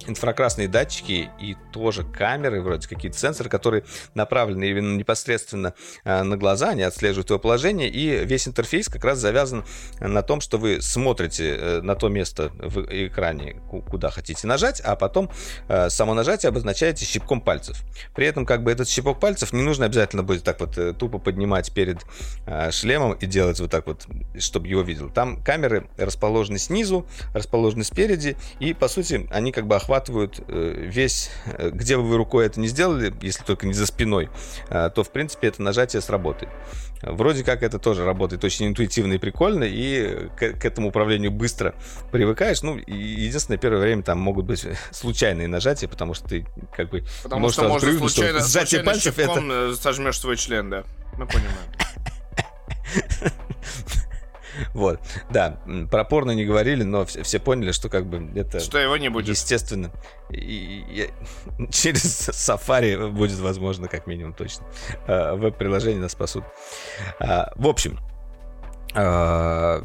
инфракрасные датчики и тоже камеры, вроде какие-то сенсоры, которые направлены именно непосредственно э, на глаза, они отслеживают его положение, и весь интерфейс как раз завязан на том, что вы смотрите э, на то место в экране, куда хотите нажать, а потом э, само нажатие обозначаете щипком пальцев. При этом как бы этот щипок пальцев не нужно обязательно будет так вот тупо поднимать перед шлемом и делать вот так вот, чтобы его видел. Там камеры расположены снизу, расположены спереди, и по сути они как бы охватывают охватывают э, весь, э, где бы вы рукой это не сделали, если только не за спиной, э, то, в принципе, это нажатие сработает. Вроде как это тоже работает очень интуитивно и прикольно, и к, к этому управлению быстро привыкаешь. Ну, единственное, первое время там могут быть случайные нажатия, потому что ты как бы... Потому что можно случайно, сжатие пальцев это... сожмешь свой член, да. Мы понимаем. (laughs) (laughs) Вот, да, про порно не говорили, но все, все поняли, что как бы это... Что его не будет. Естественно. И, и, (laughs) через Safari будет возможно, как минимум, точно. А, веб-приложения нас спасут. А, в общем, а,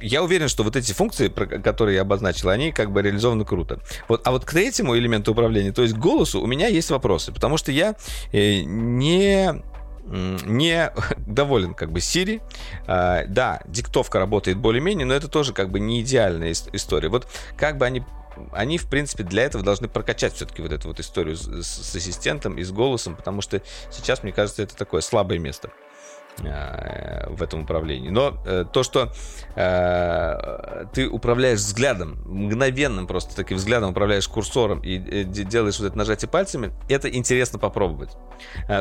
я уверен, что вот эти функции, которые я обозначил, они как бы реализованы круто. Вот, а вот к третьему элементу управления, то есть к голосу, у меня есть вопросы, потому что я э, не не (laughs) доволен как бы Siri. А, да, диктовка работает более-менее, но это тоже как бы не идеальная история. Вот как бы они они, в принципе, для этого должны прокачать все-таки вот эту вот историю с, с ассистентом и с голосом, потому что сейчас, мне кажется, это такое слабое место. Э, в этом управлении. Но э, то, что э, ты управляешь взглядом, мгновенным просто таким взглядом управляешь курсором и делаешь вот это нажатие пальцами, это интересно попробовать.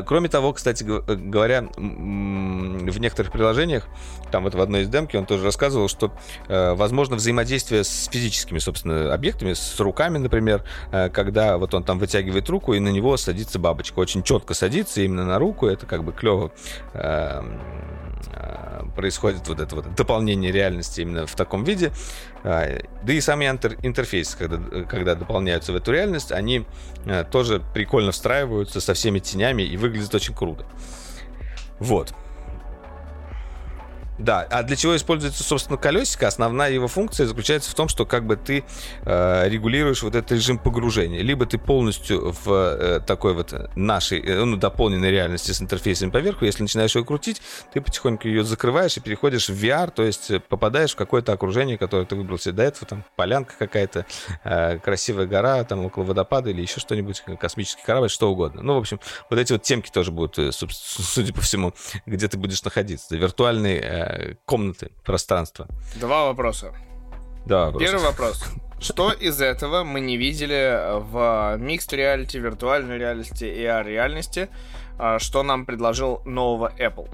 Кроме того, кстати говоря, в некоторых приложениях, там вот в одной из демки он тоже рассказывал, что возможно взаимодействие с физическими, собственно, объектами, с руками, например, когда вот он там вытягивает руку и на него садится бабочка. Очень четко садится именно на руку, это как бы клево происходит вот это вот дополнение реальности именно в таком виде. А, да и сами интерфейсы, когда, когда дополняются в эту реальность, они э, тоже прикольно встраиваются со всеми тенями и выглядят очень круто. Вот. Да, а для чего используется, собственно, колесико? Основная его функция заключается в том, что как бы ты э, регулируешь вот этот режим погружения. Либо ты полностью в э, такой вот нашей, э, ну, дополненной реальности с интерфейсом поверху, если начинаешь ее крутить, ты потихоньку ее закрываешь и переходишь в VR, то есть э, попадаешь в какое-то окружение, которое ты выбрал себе до этого, там полянка какая-то, э, красивая гора, там около водопада или еще что-нибудь, космический корабль, что угодно. Ну, в общем, вот эти вот темки тоже будут, э, судя по всему, где ты будешь находиться. Виртуальный э, комнаты, пространства. Два вопроса. Да, вопрос. Первый вопрос. Что из этого мы не видели в Mixed Reality, виртуальной реальности, AR реальности, а, что нам предложил нового Apple?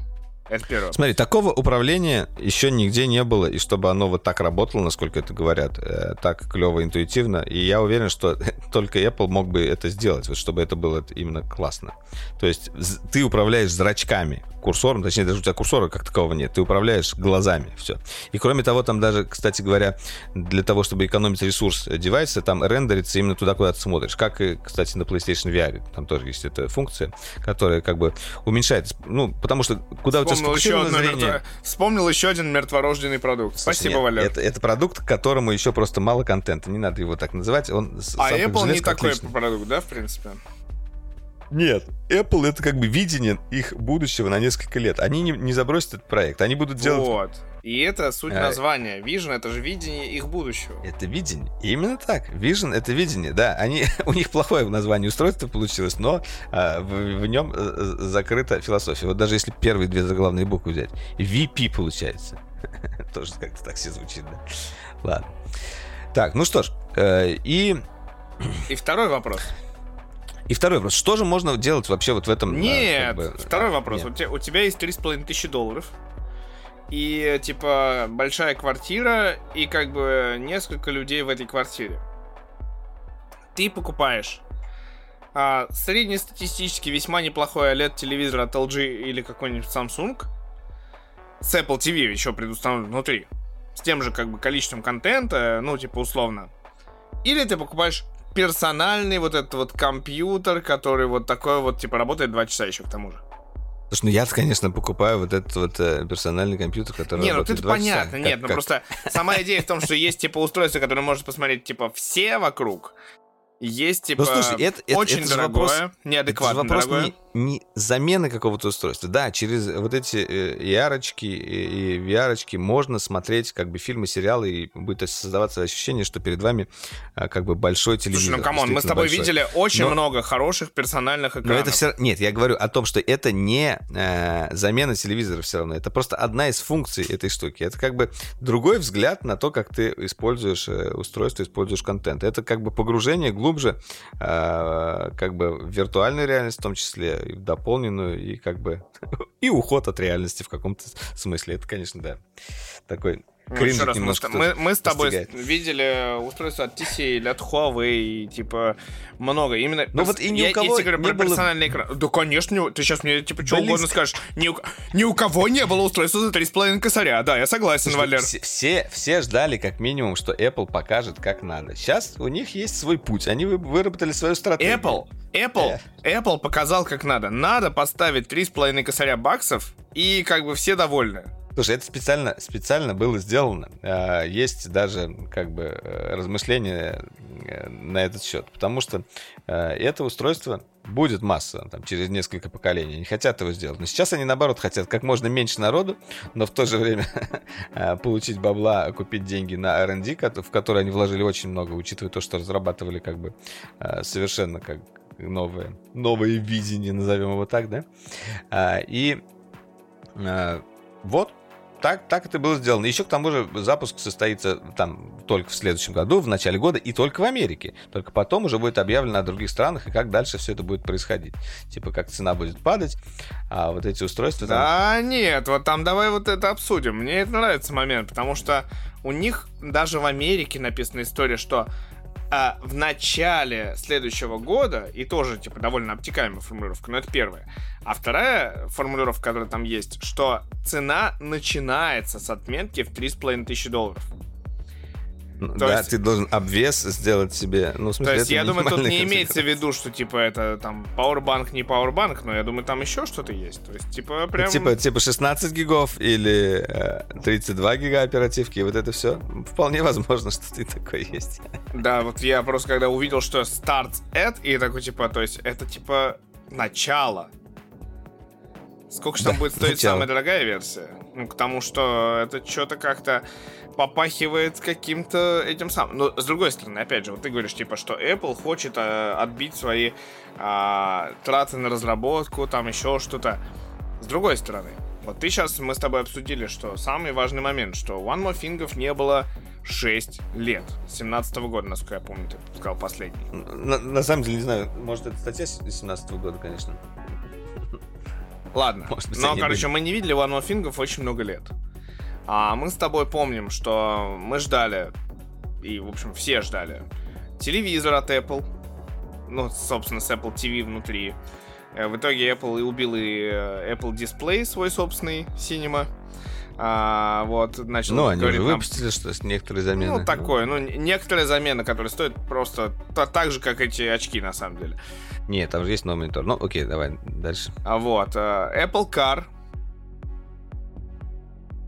Это первое. Смотри, такого управления еще нигде не было, и чтобы оно вот так работало, насколько это говорят, э, так клево, интуитивно, и я уверен, что (laughs) только Apple мог бы это сделать, вот чтобы это было именно классно. То есть ты управляешь зрачками, курсором, точнее, даже у тебя курсора как такового нет, ты управляешь глазами, все. И кроме того, там даже, кстати говоря, для того, чтобы экономить ресурс девайса, там рендерится именно туда, куда ты смотришь, как и, кстати, на PlayStation VR, там тоже есть эта функция, которая как бы уменьшает, ну, потому что куда Вспомнил тебя еще зрение... Мертво... Вспомнил еще один мертворожденный продукт. Слушай, Спасибо, нет, Валер. Это, это продукт, которому еще просто мало контента, не надо его так называть, он А Apple не такой продукт, да, в принципе? Нет, Apple это как бы видение их будущего на несколько лет. Они не, не забросят этот проект, они будут делать... Вот. И это суть а... названия. Vision — это же видение их будущего. Это видение. Именно так. Vision — это видение, да. Они, (laughs) у них плохое название устройства получилось, но а, в, в нем э, закрыта философия. Вот даже если первые две заглавные буквы взять. VP получается. (laughs) Тоже как-то так все звучит, да. Ладно. Так, ну что ж. Э, и... И второй вопрос. И второй вопрос, что же можно делать вообще вот в этом? Нет, как бы, второй а, вопрос. Нет. У, тебя, у тебя есть 3,5 тысячи долларов, и, типа, большая квартира, и, как бы, несколько людей в этой квартире. Ты покупаешь а, среднестатистически весьма неплохой OLED-телевизор от LG или какой-нибудь Samsung с Apple TV еще предустановлен внутри, с тем же, как бы, количеством контента, ну, типа, условно. Или ты покупаешь персональный вот этот вот компьютер, который вот такой вот, типа, работает два часа еще к тому же. Слушай, ну я, конечно, покупаю вот этот вот э, персональный компьютер, который Не, ну это понятно, часа. нет, как, ну как? просто сама идея в том, что есть, типа, устройство, которое может посмотреть, типа, все вокруг, есть, типа, ну, слушай, это, очень это, это дорогое, вопрос, неадекватно это вопрос дорогое. Не, не замены какого-то устройства. Да, через вот эти AR и, и VR можно смотреть как бы фильмы, сериалы, и будет создаваться ощущение, что перед вами а, как бы большой телевизор. Слушай, ну come on, мы с тобой большой. видели очень но, много хороших персональных экранов. Но это все... Нет, я говорю о том, что это не э, замена телевизора все равно. Это просто одна из функций этой штуки. Это как бы другой взгляд на то, как ты используешь э, устройство, используешь контент. Это как бы погружение глубже глубже, э, как бы в виртуальную реальность в том числе, и в дополненную, и как бы (laughs) и уход от реальности в каком-то смысле. Это, конечно, да, такой ну, еще раз, мы, мы, мы с тобой достигает. видели устройство от TCL, от Huawei, типа, много. Именно... Ну вот и ни у кого я, говорю не про было... персональный экран. Да, конечно, ты сейчас мне, типа, что Близко. угодно скажешь. Ни у, ни у кого не было устройства за 3,5 косаря. Да, я согласен, Слушай, Валер. Все, все, все ждали, как минимум, что Apple покажет, как надо. Сейчас у них есть свой путь. Они выработали свою стратегию. Apple, Apple, э. Apple показал, как надо. Надо поставить 3,5 косаря баксов, и как бы все довольны. Слушай, это специально, специально было сделано. А, есть даже как бы э, размышления э, на этот счет, потому что э, это устройство будет масса там, через несколько поколений. Они хотят его сделать. Но сейчас они, наоборот, хотят как можно меньше народу, но в то же время (laughs) получить бабла, купить деньги на R&D, в которые они вложили очень много, учитывая то, что разрабатывали как бы совершенно как новое, новое видение, назовем его так, да? А, и вот, так, так это было сделано. Еще к тому же запуск состоится там только в следующем году, в начале года, и только в Америке. Только потом уже будет объявлено о других странах, и как дальше все это будет происходить. Типа, как цена будет падать, а вот эти устройства... Там... Да нет, вот там давай вот это обсудим. Мне это нравится момент, потому что у них даже в Америке написана история, что а, в начале следующего года, и тоже, типа, довольно обтекаемая формулировка, но это первая. А вторая формулировка, которая там есть, что цена начинается с отметки в 3,5 тысячи долларов. То да, есть... ты должен обвес сделать себе. Ну, в смысле, То есть, я думаю, тут не имеется в виду, что типа это там Powerbank, не Powerbank, но я думаю, там еще что-то есть. То есть, типа, прям. Типа, типа 16 гигов или э, 32 гига оперативки, и вот это все. Вполне возможно, что ты такой есть. Да, вот я просто когда увидел, что Start at, и такой, типа, то есть, это типа начало. Сколько же там да, будет стоить начало. самая дорогая версия? Ну, к тому, что это что-то как-то попахивает каким-то этим самым. Но с другой стороны, опять же, вот ты говоришь, типа, что Apple хочет э, отбить свои э, траты на разработку, там еще что-то. С другой стороны, вот ты сейчас, мы с тобой обсудили, что самый важный момент, что One More Things не было 6 лет. 17 -го года, насколько я помню, ты сказал последний. На, на самом деле, не знаю, может, это статья 17 -го года, конечно. Ладно. Может быть, Но, короче, были. мы не видели One More очень много лет. А мы с тобой помним, что мы ждали, и, в общем, все ждали, телевизор от Apple. Ну, собственно, с Apple TV внутри. Э, В итоге Apple и убил и э, Apple Display свой собственный Cinema. А, вот, начал Ну, они уже нам- выпустили что с некоторые замены. ну, такое, ну, некоторые замены, которые стоят просто та- так же, как эти очки, на самом деле. Нет, там же есть новый монитор. Ну, окей, давай дальше. А вот, э, Apple Car,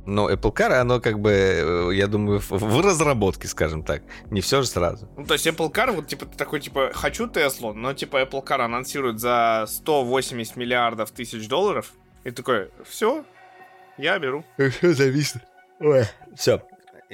Но Apple Car, оно как бы, э, я думаю, в, в разработке, скажем так. Не все же сразу. Ну, то есть Apple Car, вот, типа, ты такой, типа, хочу Теслу, но, типа, Apple Car анонсирует за 180 миллиардов тысяч долларов, и такой, все, я беру. Все (laughs) зависит. Все.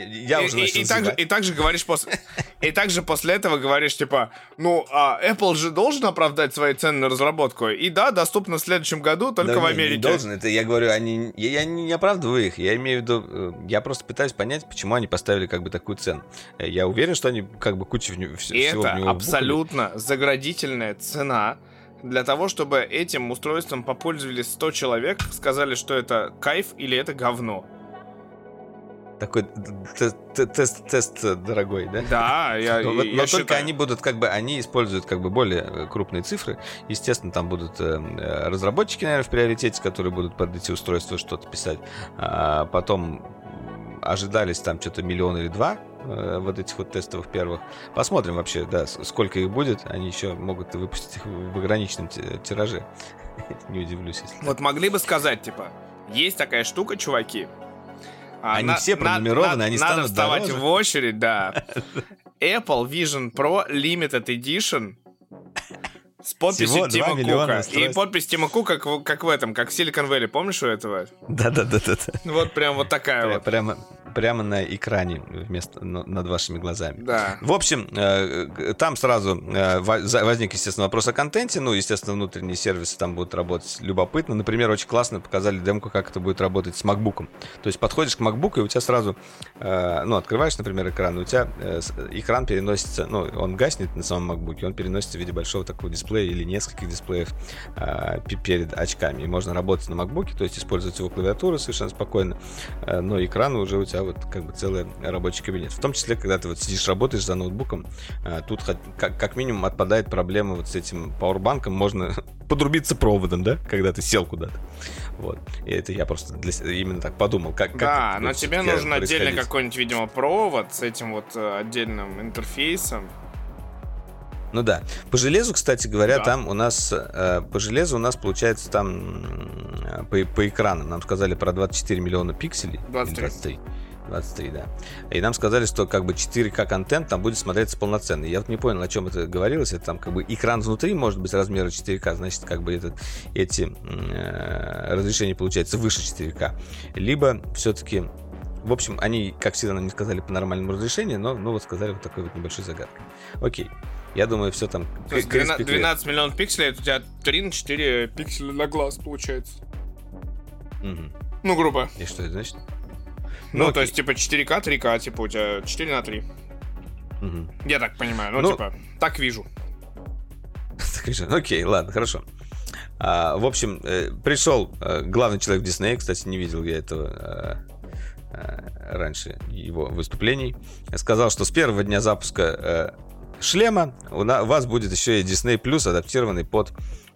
Я и, уже и- и, также, и также говоришь после... (laughs) И также после этого говоришь, типа, ну, а Apple же должен оправдать свои цены на разработку. И да, доступно в следующем году, только Да в не, не Америке. должен, это я говорю, они, я, я не оправдываю их, я имею в виду, э, я просто пытаюсь понять, почему они поставили как бы такую цену. Э, Я уверен, что они как бы кучу в И всего в это него вбухали. абсолютно заградительная цена для того, чтобы этим устройством попользовались 100 человек, сказали, что это кайф или это говно. Такой тест, тест дорогой, да? Да, я, (laughs) Но, вот- я но только считаю. они будут как бы, они используют как бы более э, крупные цифры. Естественно, там будут э, э, разработчики, наверное, в приоритете, которые будут под эти устройства что-то писать. А потом ожидались там что-то миллион или два вот этих вот тестовых первых. Посмотрим вообще, да, сколько их будет. Они еще могут выпустить их в ограниченном ти- тираже. (laughs) Не удивлюсь, если. Вот могли бы сказать, типа, есть такая штука, чуваки. А Они все пронумерованы, они Надо станут вставать дороже. в очередь, да. (laughs) Apple Vision Pro Limited Edition с подписью Всего Тима Кука. И подпись Тима Кука, как, в- как в этом, как в Silicon Valley. Помнишь у этого? Да-да-да-да. Вот прям вот такая вот. Прямо, прямо на экране вместо над вашими глазами. Да. В общем, э, г- там сразу э, возник, естественно, вопрос о контенте. Ну, естественно, внутренние сервисы там будут работать любопытно. Например, очень классно показали демку, как это будет работать с MacBook. То есть подходишь к MacBook, и у тебя сразу, э, ну, открываешь, например, экран, и у тебя э, экран переносится, ну, он гаснет на самом MacBook, он переносится в виде большого такого дисплея или нескольких дисплеев э, пе- перед очками. И можно работать на MacBook, то есть использовать его клавиатуру совершенно спокойно, э, но экран уже у тебя вот как бы целый рабочий кабинет. В том числе, когда ты вот сидишь, работаешь за ноутбуком, э, тут хоть- как, как минимум отпадает проблема вот с этим пауэрбанком, можно (laughs) подрубиться проводом, да, когда ты сел куда-то. Вот. И это я просто для именно так подумал, как, как Да, это но тебе нужен отдельный какой-нибудь, видимо, провод с этим вот э, отдельным интерфейсом. Ну да. По железу, кстати говоря, Да. там у нас э, по железу у нас получается там м, по, по экранам нам сказали про 24 миллиона пикселей. Или 23. 23. 23, да. И нам сказали, что как бы 4К контент там будет смотреться полноценно. Я вот не понял, о чем это говорилось. Это там как бы экран внутри может быть размера 4К, значит, как бы этот, эти э, разрешения получается выше 4К. Либо все-таки в общем, они, как всегда, нам не сказали по нормальному разрешению, но ну, вот сказали вот такой вот небольшой загадкой. Окей. Я думаю, все там... То есть крис- 12, крис- 12 миллионов пикселей, это у тебя 3 на 4 пикселя на глаз получается. Мгм. Ну, грубо. И что это значит? Ну, Ну, то есть, типа, 4К, 3К, типа, у тебя 4 на 3. Мгм. Я так понимаю, ну, Ну, типа, так вижу. (laughs) Так же, Окей, ладно, хорошо. А, в общем, э, пришел э, главный человек Диснея, кстати, не видел я этого э, э, раньше его выступлений, сказал, что с первого дня запуска э, шлема у, на- у вас будет еще и Disney Plus, адаптированный под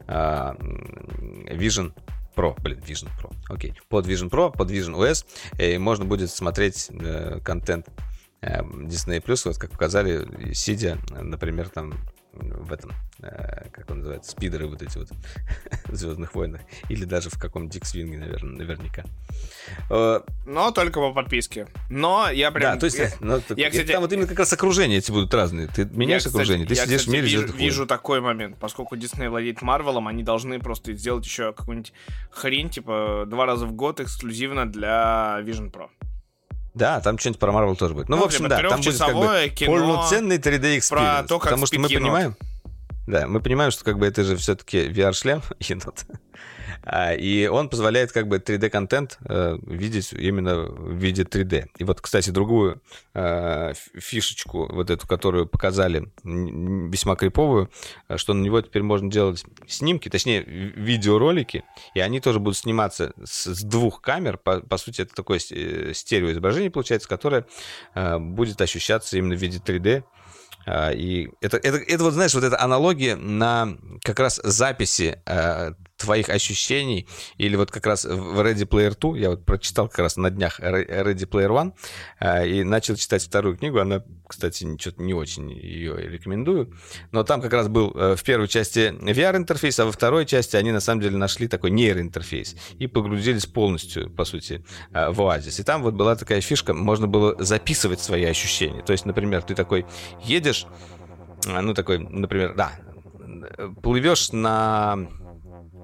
м, Vision Pro, блин, Vision Pro, окей, под Vision Pro, под Vision OS, и можно будет смотреть э, контент э, Disney Plus, вот как показали, сидя, например, там в этом, э, как он называется, спидеры вот эти вот (laughs) в Звездных войнах, или даже в каком-нибудь X-Wing, наверное, наверняка. Э, Но только по подписке. Но я прям... да, то есть, я- ну, я, и кстати- там вот именно как раз окружения эти будут разные. Ты меняешь я, кстати, окружение, ты я, сидишь кстати, в мире вижу, Звездных войн. вижу такой момент. Поскольку Дисней владеет Марвелом, они должны просто сделать еще какую-нибудь хрень, типа, два раза в год эксклюзивно для Vision Pro. Да, там что-нибудь про Marvel тоже будет. Ну, Ну, в общем, да, там будет как бы полноценный 3D experience. то, как потому что мы понимаем, да, мы понимаем, что как бы это же все-таки VR-шлем, енот. (laughs) А, и он позволяет как бы 3D-контент э, видеть именно в виде 3D. И вот, кстати, другую э, фишечку, вот эту, которую показали, весьма криповую, э, что на него теперь можно делать снимки, точнее, видеоролики, и они тоже будут сниматься с, двух камер. По, по сути, это такое стереоизображение получается, которое будет ощущаться именно в виде 3D. А, и это, это, это вот, знаешь, вот эта аналогия на как раз записи твоих ощущений, или вот как раз в Ready Player 2, я вот прочитал как раз на днях Ready Player One, э, и начал читать вторую книгу, она, кстати, что-то не очень ее рекомендую, но там как раз был э, в первой части VR-интерфейс, а во второй части они на самом деле нашли такой нейроинтерфейс и погрузились полностью, по сути, э, в Оазис. И там вот была такая фишка, можно было записывать свои ощущения. То есть, например, ты такой едешь ну, такой, например, да, плывешь на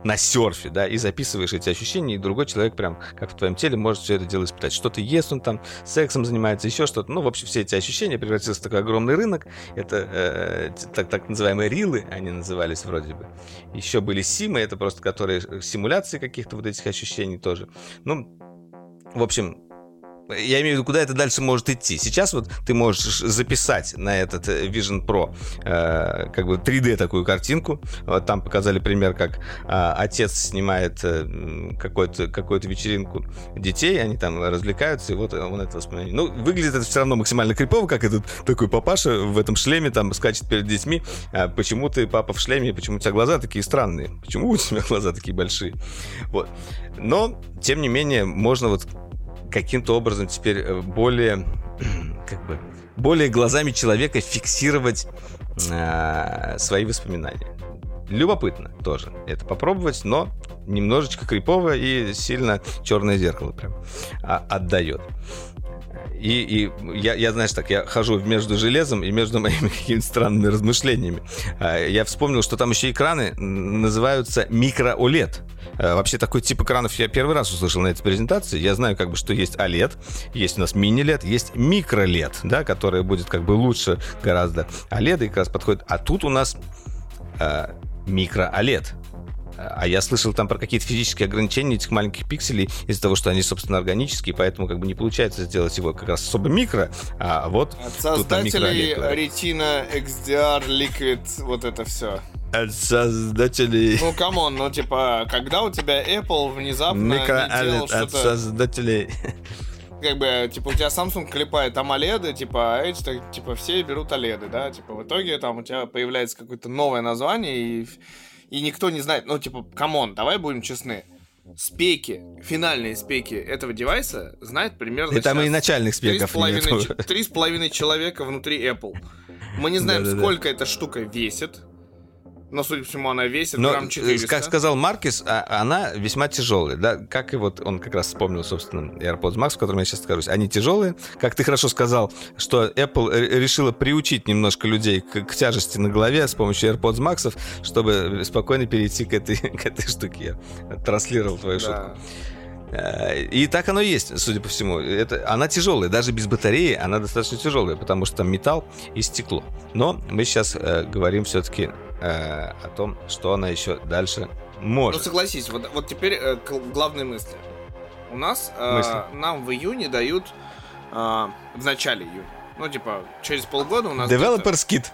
на серфе, да, и записываешь эти ощущения, и другой человек прям, как в твоем теле, может все это дело испытать. Что-то ест, он там сексом занимается, еще что-то. Ну, в общем, все эти ощущения превратился в такой огромный рынок. Это э, так, так называемые рилы, они назывались вроде бы. Еще были симы, это просто которые симуляции каких-то вот этих ощущений тоже. Ну, в общем, я имею в виду, куда это дальше может идти. Сейчас вот ты можешь записать на этот э, Vision Pro э, как бы 3D такую картинку. Вот там показали пример, как э, отец снимает э, какую-то какую вечеринку детей, они там развлекаются, и вот он это воспоминание. Ну, выглядит это все равно максимально крипово, как этот такой папаша в этом шлеме там скачет перед детьми. А почему ты папа в шлеме, почему у тебя глаза такие странные? Почему у тебя (laughs) глаза такие большие? Вот. Но, тем не менее, можно вот каким-то образом теперь э, более, (clears throat) как бы, более глазами человека фиксировать э, свои воспоминания. Любопытно тоже это попробовать, но немножечко крипово и сильно черное зеркало прям а, отдает. И, и я, я, знаешь, так, я хожу между железом и между (laughs) моими какими-то странными размышлениями. А, я вспомнил, что там еще экраны называются микро-OLED. А, вообще такой тип экранов я первый раз услышал на этой презентации. Я знаю, как бы, что есть OLED, есть у нас мини-LED, есть микро-LED, да, которая будет как бы лучше гораздо. OLED как раз подходит. А тут у нас э, микро-OLED. А я слышал там про какие-то физические ограничения этих маленьких пикселей из-за того, что они, собственно, органические, поэтому как бы не получается сделать его как раз особо микро, а вот От создателей Retina XDR Liquid, вот это все. От создателей... Ну, come on, ну, типа, когда у тебя Apple внезапно Микро от создателей. Как бы, типа, у тебя Samsung клепает AMOLED, типа, а эти, типа, все берут OLED, да, типа, в итоге там у тебя появляется какое-то новое название, и и никто не знает, ну, типа, come on, давай будем честны. Спеки, финальные спеки этого девайса знает примерно И там и начальных спеков Три с половиной человека внутри Apple. Мы не знаем, сколько эта штука весит. Но, судя по всему, она весит Но, грамм 400. Как сказал Маркис, а, она весьма тяжелая. Да? Как и вот он как раз вспомнил, собственно, AirPods Max, в котором я сейчас нахожусь. Они тяжелые. Как ты хорошо сказал, что Apple решила приучить немножко людей к, к тяжести на голове с помощью AirPods Max, чтобы спокойно перейти к этой, (laughs) к этой штуке. Я транслировал твою да. шутку. Э, и так оно и есть, судя по всему. Это, она тяжелая, даже без батареи она достаточно тяжелая, потому что там металл и стекло. Но мы сейчас э, говорим все-таки э, о том, что она еще дальше может. Ну согласись, вот, вот теперь э, главные мысли. У нас э, нам в июне дают э, в начале июня. Ну, типа, через полгода у нас. Developer's Kit.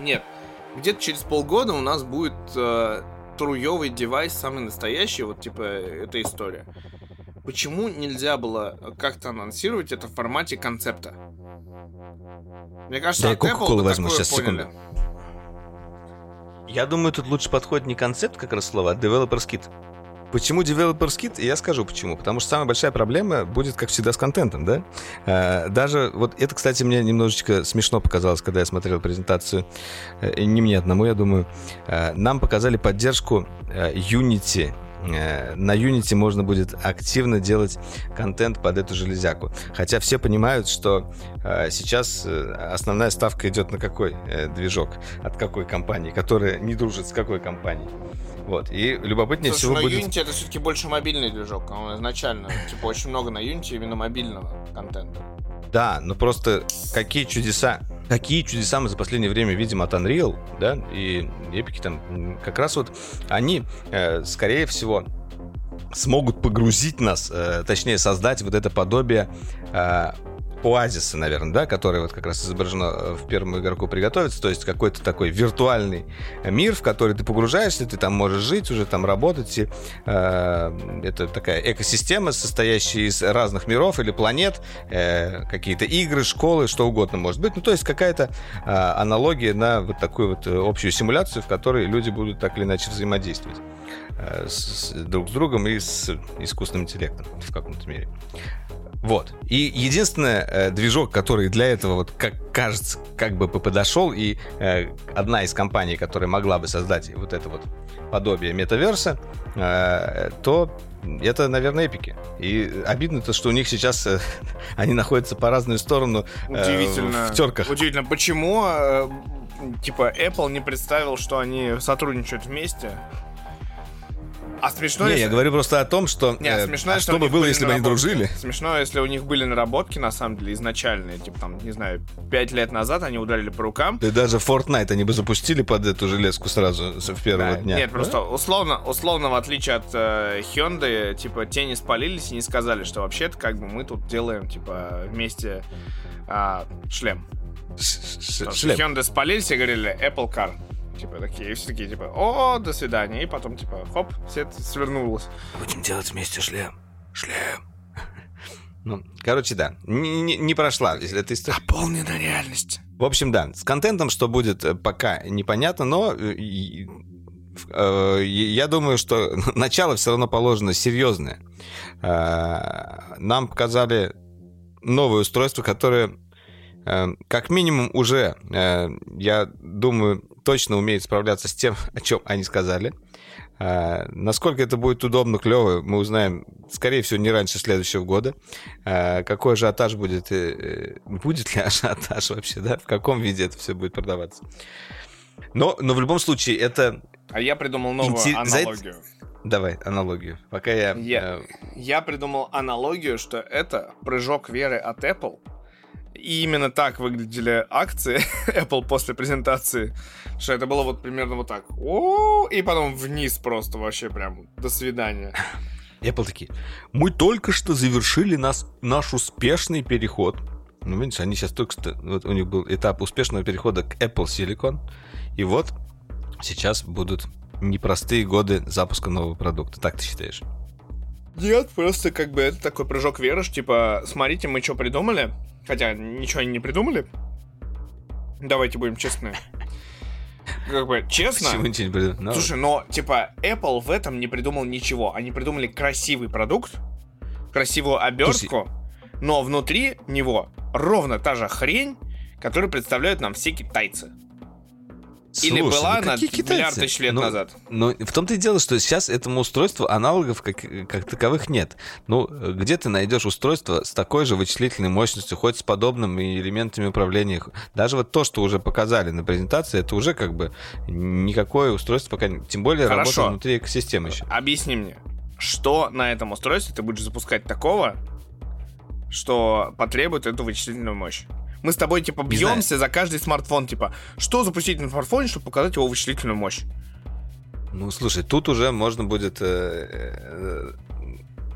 Нет. Где-то через полгода у нас будет э, труевый девайс, самый настоящий, вот типа эта история. Почему нельзя было как-то анонсировать это в формате концепта? Мне кажется, да, я Apple возьму сейчас поняли. секунду. Я думаю, тут лучше подходит не концепт, как раз слово, а developer's kit. Почему Developer's Kit? Я скажу почему. Потому что самая большая проблема будет, как всегда, с контентом, да? Э, даже вот это, кстати, мне немножечко смешно показалось, когда я смотрел презентацию. Э, не мне одному, я думаю. Э, нам показали поддержку Unity на Unity можно будет активно делать контент под эту железяку. Хотя все понимают, что сейчас основная ставка идет на какой движок, от какой компании, которая не дружит с какой компанией. Вот. И любопытнее Слушай, всего но будет... Unity это все-таки больше мобильный движок. Он изначально, типа, очень много на Unity именно мобильного контента. Да, но просто какие чудеса, какие чудеса мы за последнее время видим от Unreal, да, и Epic там как раз вот они, э, скорее всего, смогут погрузить нас, э, точнее создать вот это подобие э, оазиса, наверное, да, которое вот как раз изображено э, в первом игроку приготовиться, то есть какой-то такой виртуальный мир, в который ты погружаешься, ты там можешь жить, уже там работать, и, э, это такая экосистема, состоящая из разных миров или планет, э, какие-то игры, школы, что угодно может быть, ну то есть какая-то э, аналогия на вот такую вот э, общую симуляцию, в которой люди будут так или иначе взаимодействовать э, с, с, друг с другом и с искусственным интеллектом в каком-то мере. Вот. И единственный э, движок, который для этого, вот как кажется, как бы подошел, и э, одна из компаний, которая могла бы создать вот это вот подобие метаверса, э, то это, наверное, эпики. И обидно то, что у них сейчас э, (laughs) они находятся по разную сторону э, Удивительно. в терках. Удивительно, почему э, типа Apple не представил, что они сотрудничают вместе? А смешно, Не, если... я говорю просто о том, что... Не, а смешно, а что бы было, если бы они дружили? Смешно, если у них были наработки, на самом деле, изначальные. Типа, там, не знаю, пять лет назад они ударили по рукам. Да даже Fortnite они бы запустили под эту железку сразу в первого да, дня. Нет, да? просто условно, условно, в отличие от э, Hyundai, типа, те не спалились и не сказали, что вообще-то, как бы, мы тут делаем, типа, вместе э, шлем. Шлем. Hyundai спалились и говорили Apple Car. Типа такие, все такие, типа, о, до свидания. И потом, типа, хоп, все это свернулось. Будем делать вместе шлем. Шлем. (laughs) Ну, короче, да, не, не, не прошла эта история. Дополненная реальность. В общем, да, с контентом что будет, э, пока непонятно, но э, э, я думаю, что (laughs) начало все равно положено серьезное. Нам показали новое устройство, которое как минимум уже, я думаю, точно умеет справляться с тем, о чем они сказали. А, насколько это будет удобно, клево, мы узнаем, скорее всего, не раньше следующего года. Какой ажиотаж будет, э, будет ли (laughs) ажиотаж вообще, да, в каком виде это все будет продаваться. Но, но в любом случае, это... А я придумал новую Инти... аналогию. Давай, аналогию. Пока я... Я, э... я придумал аналогию, что это прыжок веры от Apple и именно так выглядели акции (laughs) Apple после презентации, что это было вот примерно вот так. И потом вниз просто вообще прям до свидания. (laughs) Apple такие, мы только что завершили нас, наш успешный переход. Ну, видишь, они сейчас только что... Вот у них был этап успешного перехода к Apple Silicon. И вот сейчас будут непростые годы запуска нового продукта. Так ты считаешь? Нет, просто как бы это такой прыжок веры, типа, смотрите, мы что придумали, Хотя ничего они не придумали. Давайте будем честны. Как бы, честно. Почему ничего не придумали? Слушай, но, типа, Apple в этом не придумал ничего. Они придумали красивый продукт, красивую обертку, Слушай. но внутри него ровно та же хрень, которую представляют нам все китайцы. Слушай, Или была ну на миллиард тысяч лет ну, назад. Но в том-то и дело, что сейчас этому устройству аналогов как, как таковых нет. Ну, где ты найдешь устройство с такой же вычислительной мощностью, хоть с подобными элементами управления? Даже вот то, что уже показали на презентации, это уже как бы никакое устройство пока... Тем более Хорошо. работает внутри экосистемы еще. Объясни мне, что на этом устройстве ты будешь запускать такого, что потребует эту вычислительную мощь? Мы с тобой, типа, бьемся за каждый смартфон, типа, что запустить на смартфоне, чтобы показать его вычислительную мощь? Ну, слушай, тут уже можно будет... Э, э,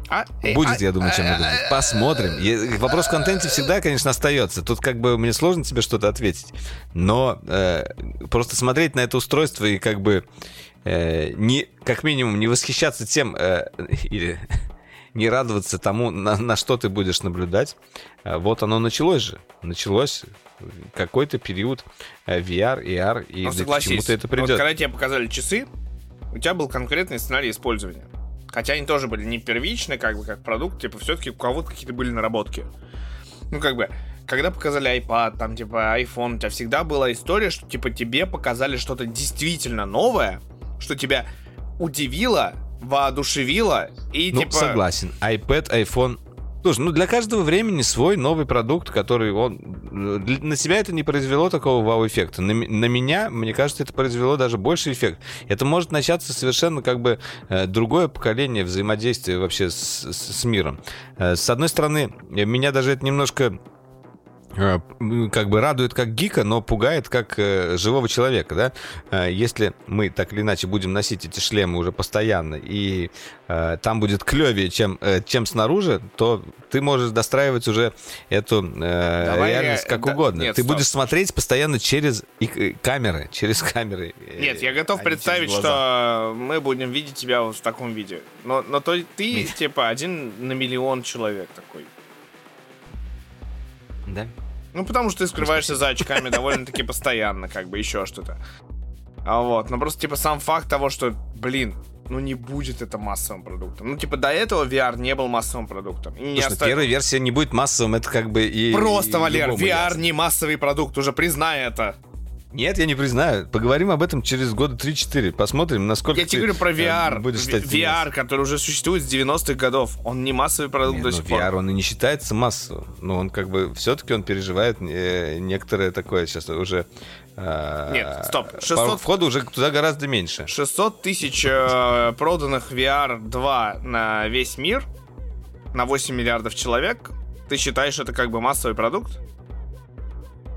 а, э, Будет, а, я думаю, чем мы думаем. Посмотрим. Вопрос в контенте всегда, конечно, остается. Тут как бы мне сложно тебе что-то ответить. Но э, просто смотреть на это устройство и как бы э, не, как минимум не восхищаться тем, э, (laughs) или не радоваться тому, на, на что ты будешь наблюдать. А вот оно началось же. Началось какой-то период э, VR, AR, и ну, к чему-то это придет. Вот когда тебе показали часы, у тебя был конкретный сценарий использования. Хотя они тоже были не первичные, как бы, как продукт, типа, все-таки у кого-то какие-то были наработки. Ну, как бы, когда показали iPad, там, типа, iPhone, у тебя всегда была история, что, типа, тебе показали что-то действительно новое, что тебя удивило, воодушевило и ну, типа... согласен. iPad, iPhone Слушай, ну для каждого времени свой новый продукт, который он... На себя это не произвело такого вау-эффекта. На, на меня, мне кажется, это произвело даже больше эффект. Это может начаться совершенно как бы э, другое поколение взаимодействия вообще с, с, с миром. Э, с одной стороны, меня даже это немножко Э, как бы радует как гика, но пугает как э, живого человека, да. Э, если мы так или иначе будем носить эти шлемы уже постоянно, и э, там будет клевее, чем, э, чем снаружи, то ты можешь достраивать уже эту э, Давай реальность я... как да, угодно. Нет, ты стоп. будешь смотреть постоянно через и, камеры, через камеры. Нет, я готов представить, что мы будем видеть тебя вот в таком виде. Но, но то ты, типа, один на миллион человек такой. Да? Ну, потому что ты скрываешься за очками довольно-таки постоянно, как бы еще что-то. А вот, но просто, типа, сам факт того, что, блин, ну не будет это массовым продуктом. Ну, типа, до этого VR не был массовым продуктом. И не оставил... первая версия не будет массовым, это как бы и... Просто, и Валер, VR ясно. не массовый продукт, уже признай это. Нет, я не признаю. Поговорим об этом через года 3-4. Посмотрим, насколько Я тебе говорю про VR. Э, будешь стать VR, который уже существует с 90-х годов. Он не массовый продукт Нет, до ну, сих VR, пор. VR, он и не считается массовым. Но он как бы все-таки он переживает э, некоторое такое сейчас уже... Э, Нет, стоп. 600... Входа уже туда гораздо меньше. 600 тысяч проданных VR 2 на весь мир, на 8 миллиардов человек. Ты считаешь это как бы массовый продукт?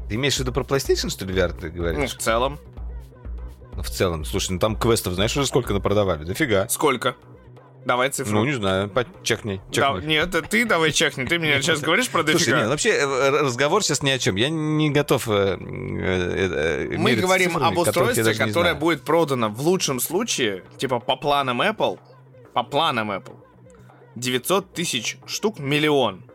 Ты имеешь в виду про PlayStation, что ли, VR ты говоришь? Ну, в целом. Ну, в целом. Слушай, ну там квестов, знаешь, уже сколько напродавали? Дофига. Сколько? Давай цифру. Ну, не знаю, чекни. чекни. Да, нет, ты давай чекни. Ты мне сейчас говоришь про дофига. Слушай, нет, вообще э, разговор сейчас ни о чем. Я не готов э, э, э Мы говорим цифрами, об устройстве, которое будет продано в лучшем случае, типа по планам Apple, по планам Apple, 900 тысяч штук, миллион.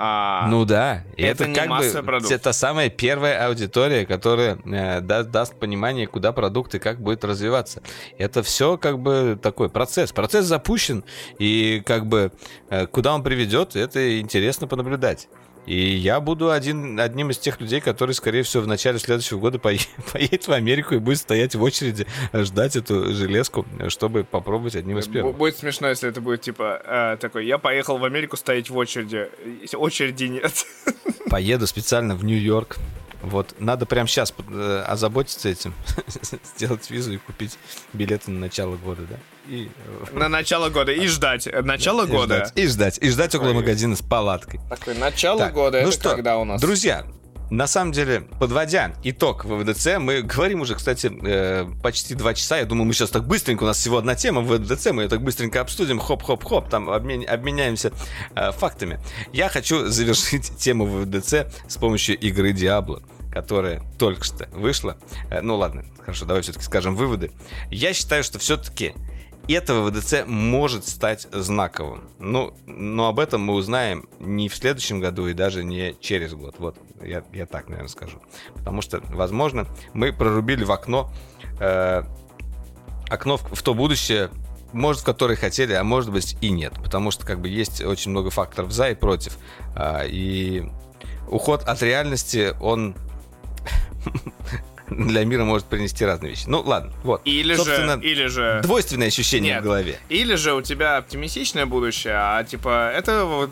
А, ну да, и это, это как бы продукт. это самая первая аудитория, которая э, даст, даст понимание, куда продукт и как будет развиваться. Это все как бы такой процесс. Процесс запущен, и как бы э, куда он приведет, это интересно понаблюдать. И я буду один, одним из тех людей, который, скорее всего, в начале следующего года (laughs) поедет в Америку и будет стоять в очереди, ждать эту железку, чтобы попробовать одним из первых. Будет смешно, если это будет типа э, такой, я поехал в Америку стоять в очереди, очереди нет. (laughs) Поеду специально в Нью-Йорк, вот, надо прямо сейчас э, озаботиться этим, (laughs) сделать визу и купить билеты на начало года, да? И... Э, на начало года и ждать. Начало и года. Ждать, и ждать. И ждать около магазина с палаткой. Такое начало так, года, ну это что, когда у нас? Друзья, на самом деле, подводя итог ВВДЦ, мы говорим уже, кстати, э, почти два часа. Я думаю, мы сейчас так быстренько, у нас всего одна тема ВВДЦ, мы ее так быстренько обсудим, хоп-хоп-хоп, там обмен, обменяемся э, фактами. Я хочу завершить (laughs) тему ВВДЦ с помощью игры Diablo которая только что вышла. Э, ну ладно, хорошо, давай все-таки скажем выводы. Я считаю, что все-таки этого ВДЦ может стать знаковым. Ну, но об этом мы узнаем не в следующем году и даже не через год. Вот, я, я так, наверное, скажу. Потому что, возможно, мы прорубили в окно, э, окно в, в то будущее, может, в которое хотели, а может быть и нет. Потому что, как бы, есть очень много факторов за и против. Э, и уход от реальности, он (laughs) для мира может принести разные вещи. Ну, ладно, вот. Или же, или же... Двойственное ощущение Нет. в голове. Или же у тебя оптимистичное будущее, а типа это,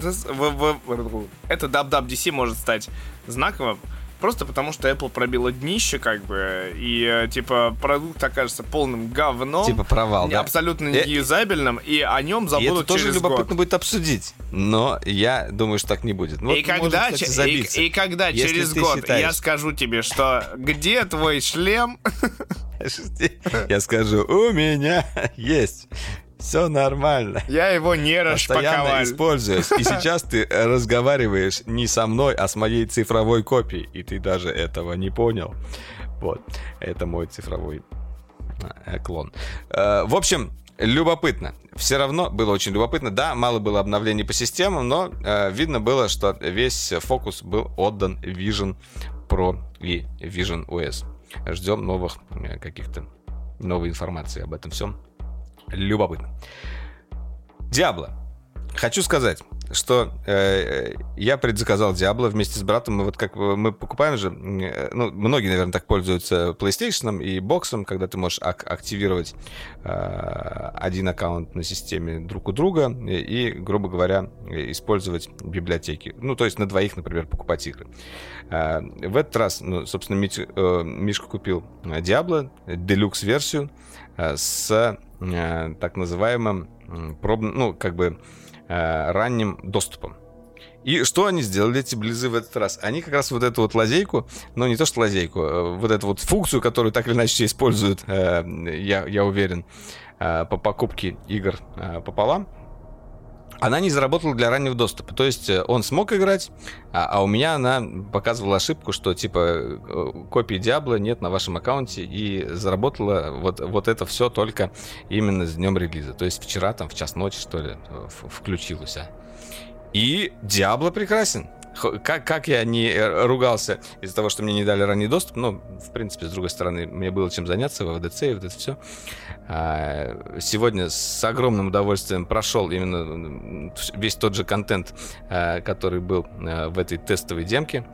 это WWDC может стать знаковым, Просто потому, что Apple пробила днище, как бы, и, э, типа, продукт окажется полным говном. Типа провал, да? Абсолютно э, неюзабельным, и о нем забудут и это тоже любопытно будет обсудить. Но я думаю, что так не будет. Вот и, когда, можем, кстати, и, и когда через год считаешь... я скажу тебе, что где твой шлем? (laughs) Я скажу, у меня есть все нормально. Я его не распаковал. используешь. И сейчас ты разговариваешь не со мной, а с моей цифровой копией. И ты даже этого не понял. Вот. Это мой цифровой э, клон. Э, в общем, любопытно. Все равно было очень любопытно. Да, мало было обновлений по системам, но э, видно было, что весь фокус был отдан Vision Pro и Vision OS. Ждем новых каких-то новой информации об этом всем любопытно. Диабло. Хочу сказать, что э, я предзаказал Diablo вместе с братом. Мы вот как мы покупаем же, э, ну, многие, наверное, так пользуются PlayStation и боксом, когда ты можешь ак- активировать э, один аккаунт на системе друг у друга и, и, грубо говоря, использовать библиотеки. Ну, то есть на двоих, например, покупать игры. Э, в этот раз, ну, собственно, Мич, э, Мишка купил Diablo, э, с так называемым пробным, ну, как бы ранним доступом. И что они сделали, эти близы в этот раз? Они как раз вот эту вот лазейку, ну не то что лазейку, э, вот эту вот функцию, которую так или иначе используют, э, я, я уверен, э, по покупке игр пополам, она не заработала для раннего доступа. То есть он смог играть, а, а у меня она показывала ошибку, что типа копии Диабло нет на вашем аккаунте, и заработала вот, вот это все только именно с днем релиза. То есть вчера там в час ночи, что ли, включилось. А. И Диабло прекрасен. Как, как я не э, ругался из-за того, что мне не дали ранний доступ, ну, в принципе, с другой стороны, мне было чем заняться в ВДЦ и вот это все. А, сегодня с огромным удовольствием прошел именно весь тот же контент, а, который был а, в этой тестовой демке.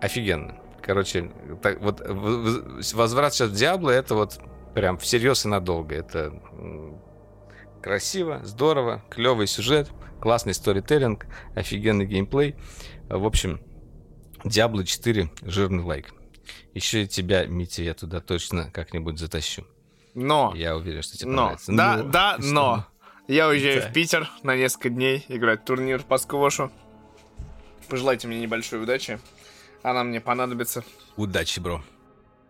Офигенно. Короче, так, вот возврат сейчас в Диабло это вот прям всерьез и надолго. Это красиво, здорово, клевый сюжет. Классный сторителлинг, офигенный геймплей. В общем, Diablo 4 жирный лайк. Еще и тебя, Митя, я туда точно как-нибудь затащу. Но. Я уверен, что тебе но. понравится. Да, ну, да, но. Я уезжаю да. в Питер на несколько дней играть турнир по сквошу. Пожелайте мне небольшой удачи. Она мне понадобится. Удачи, бро.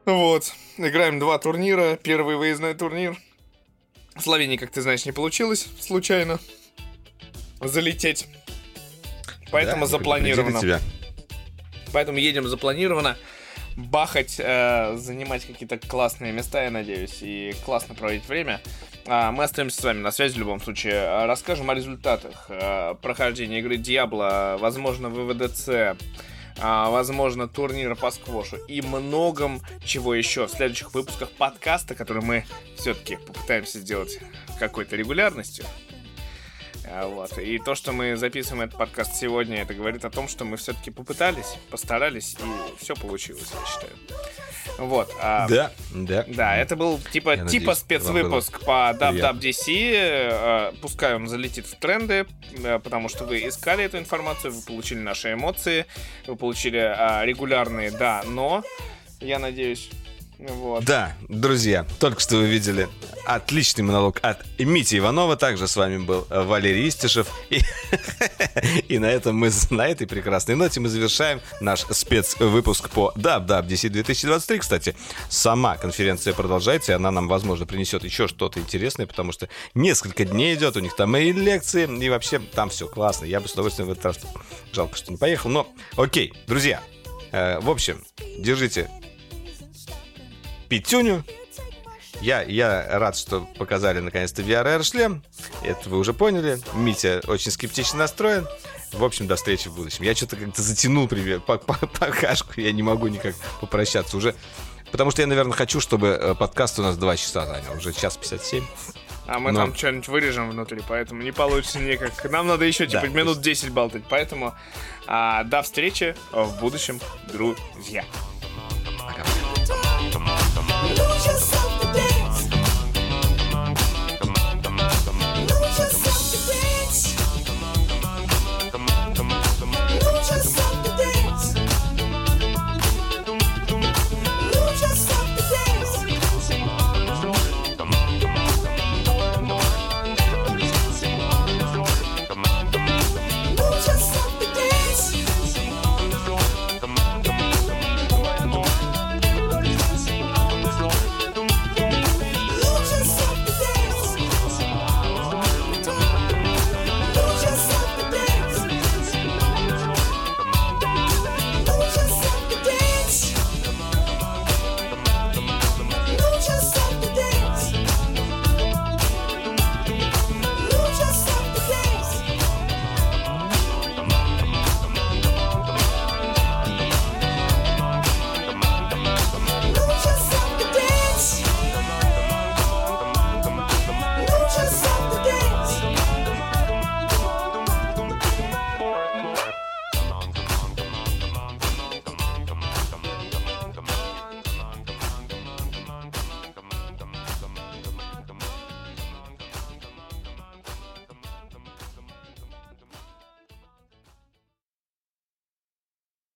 Вот. Играем два турнира. Первый выездной турнир. В Словении, как ты знаешь, не получилось случайно залететь. Поэтому да, запланировано. Тебя. Поэтому едем запланировано. Бахать, э, занимать какие-то классные места, я надеюсь, и классно проводить время. А, мы остаемся с вами на связи в любом случае. Расскажем о результатах э, прохождения игры Диабло, возможно, ВВДЦ, а, возможно, турнира по сквошу и многом чего еще в следующих выпусках подкаста, который мы все-таки попытаемся сделать какой-то регулярностью. А, вот. И то, что мы записываем этот подкаст сегодня, это говорит о том, что мы все-таки попытались, постарались, и все получилось, я считаю. Вот. А, да, да. Да, это был типа, я типа надеюсь, спецвыпуск по WWDC. Э, пускай он залетит в тренды, э, потому что вы искали эту информацию, вы получили наши эмоции, вы получили э, регулярные да, но. Я надеюсь, вот. Да, друзья, только что вы видели отличный монолог от Мити Иванова. Также с вами был Валерий Истишев. И, (laughs) и на этом мы, на этой прекрасной ноте мы завершаем наш спецвыпуск по WWDC 2023. Кстати, сама конференция продолжается, и она нам, возможно, принесет еще что-то интересное, потому что несколько дней идет, у них там и лекции, и вообще там все классно. Я бы с удовольствием в этот раз жалко, что не поехал, но окей, друзья. Э, в общем, держите пятюню. Я, я рад, что показали наконец-то VR-шлем. Это вы уже поняли. Митя очень скептично настроен. В общем, до встречи в будущем. Я что-то как-то затянул привет, по, по, покашку. Я не могу никак попрощаться уже. Потому что я, наверное, хочу, чтобы э, подкаст у нас 2 часа занял. Уже час 57. А мы Но... там что-нибудь вырежем внутри, поэтому не получится никак. Нам надо еще типа да, минут 10 болтать. Поэтому а, до встречи в будущем, друзья. Пока. Lose yourself.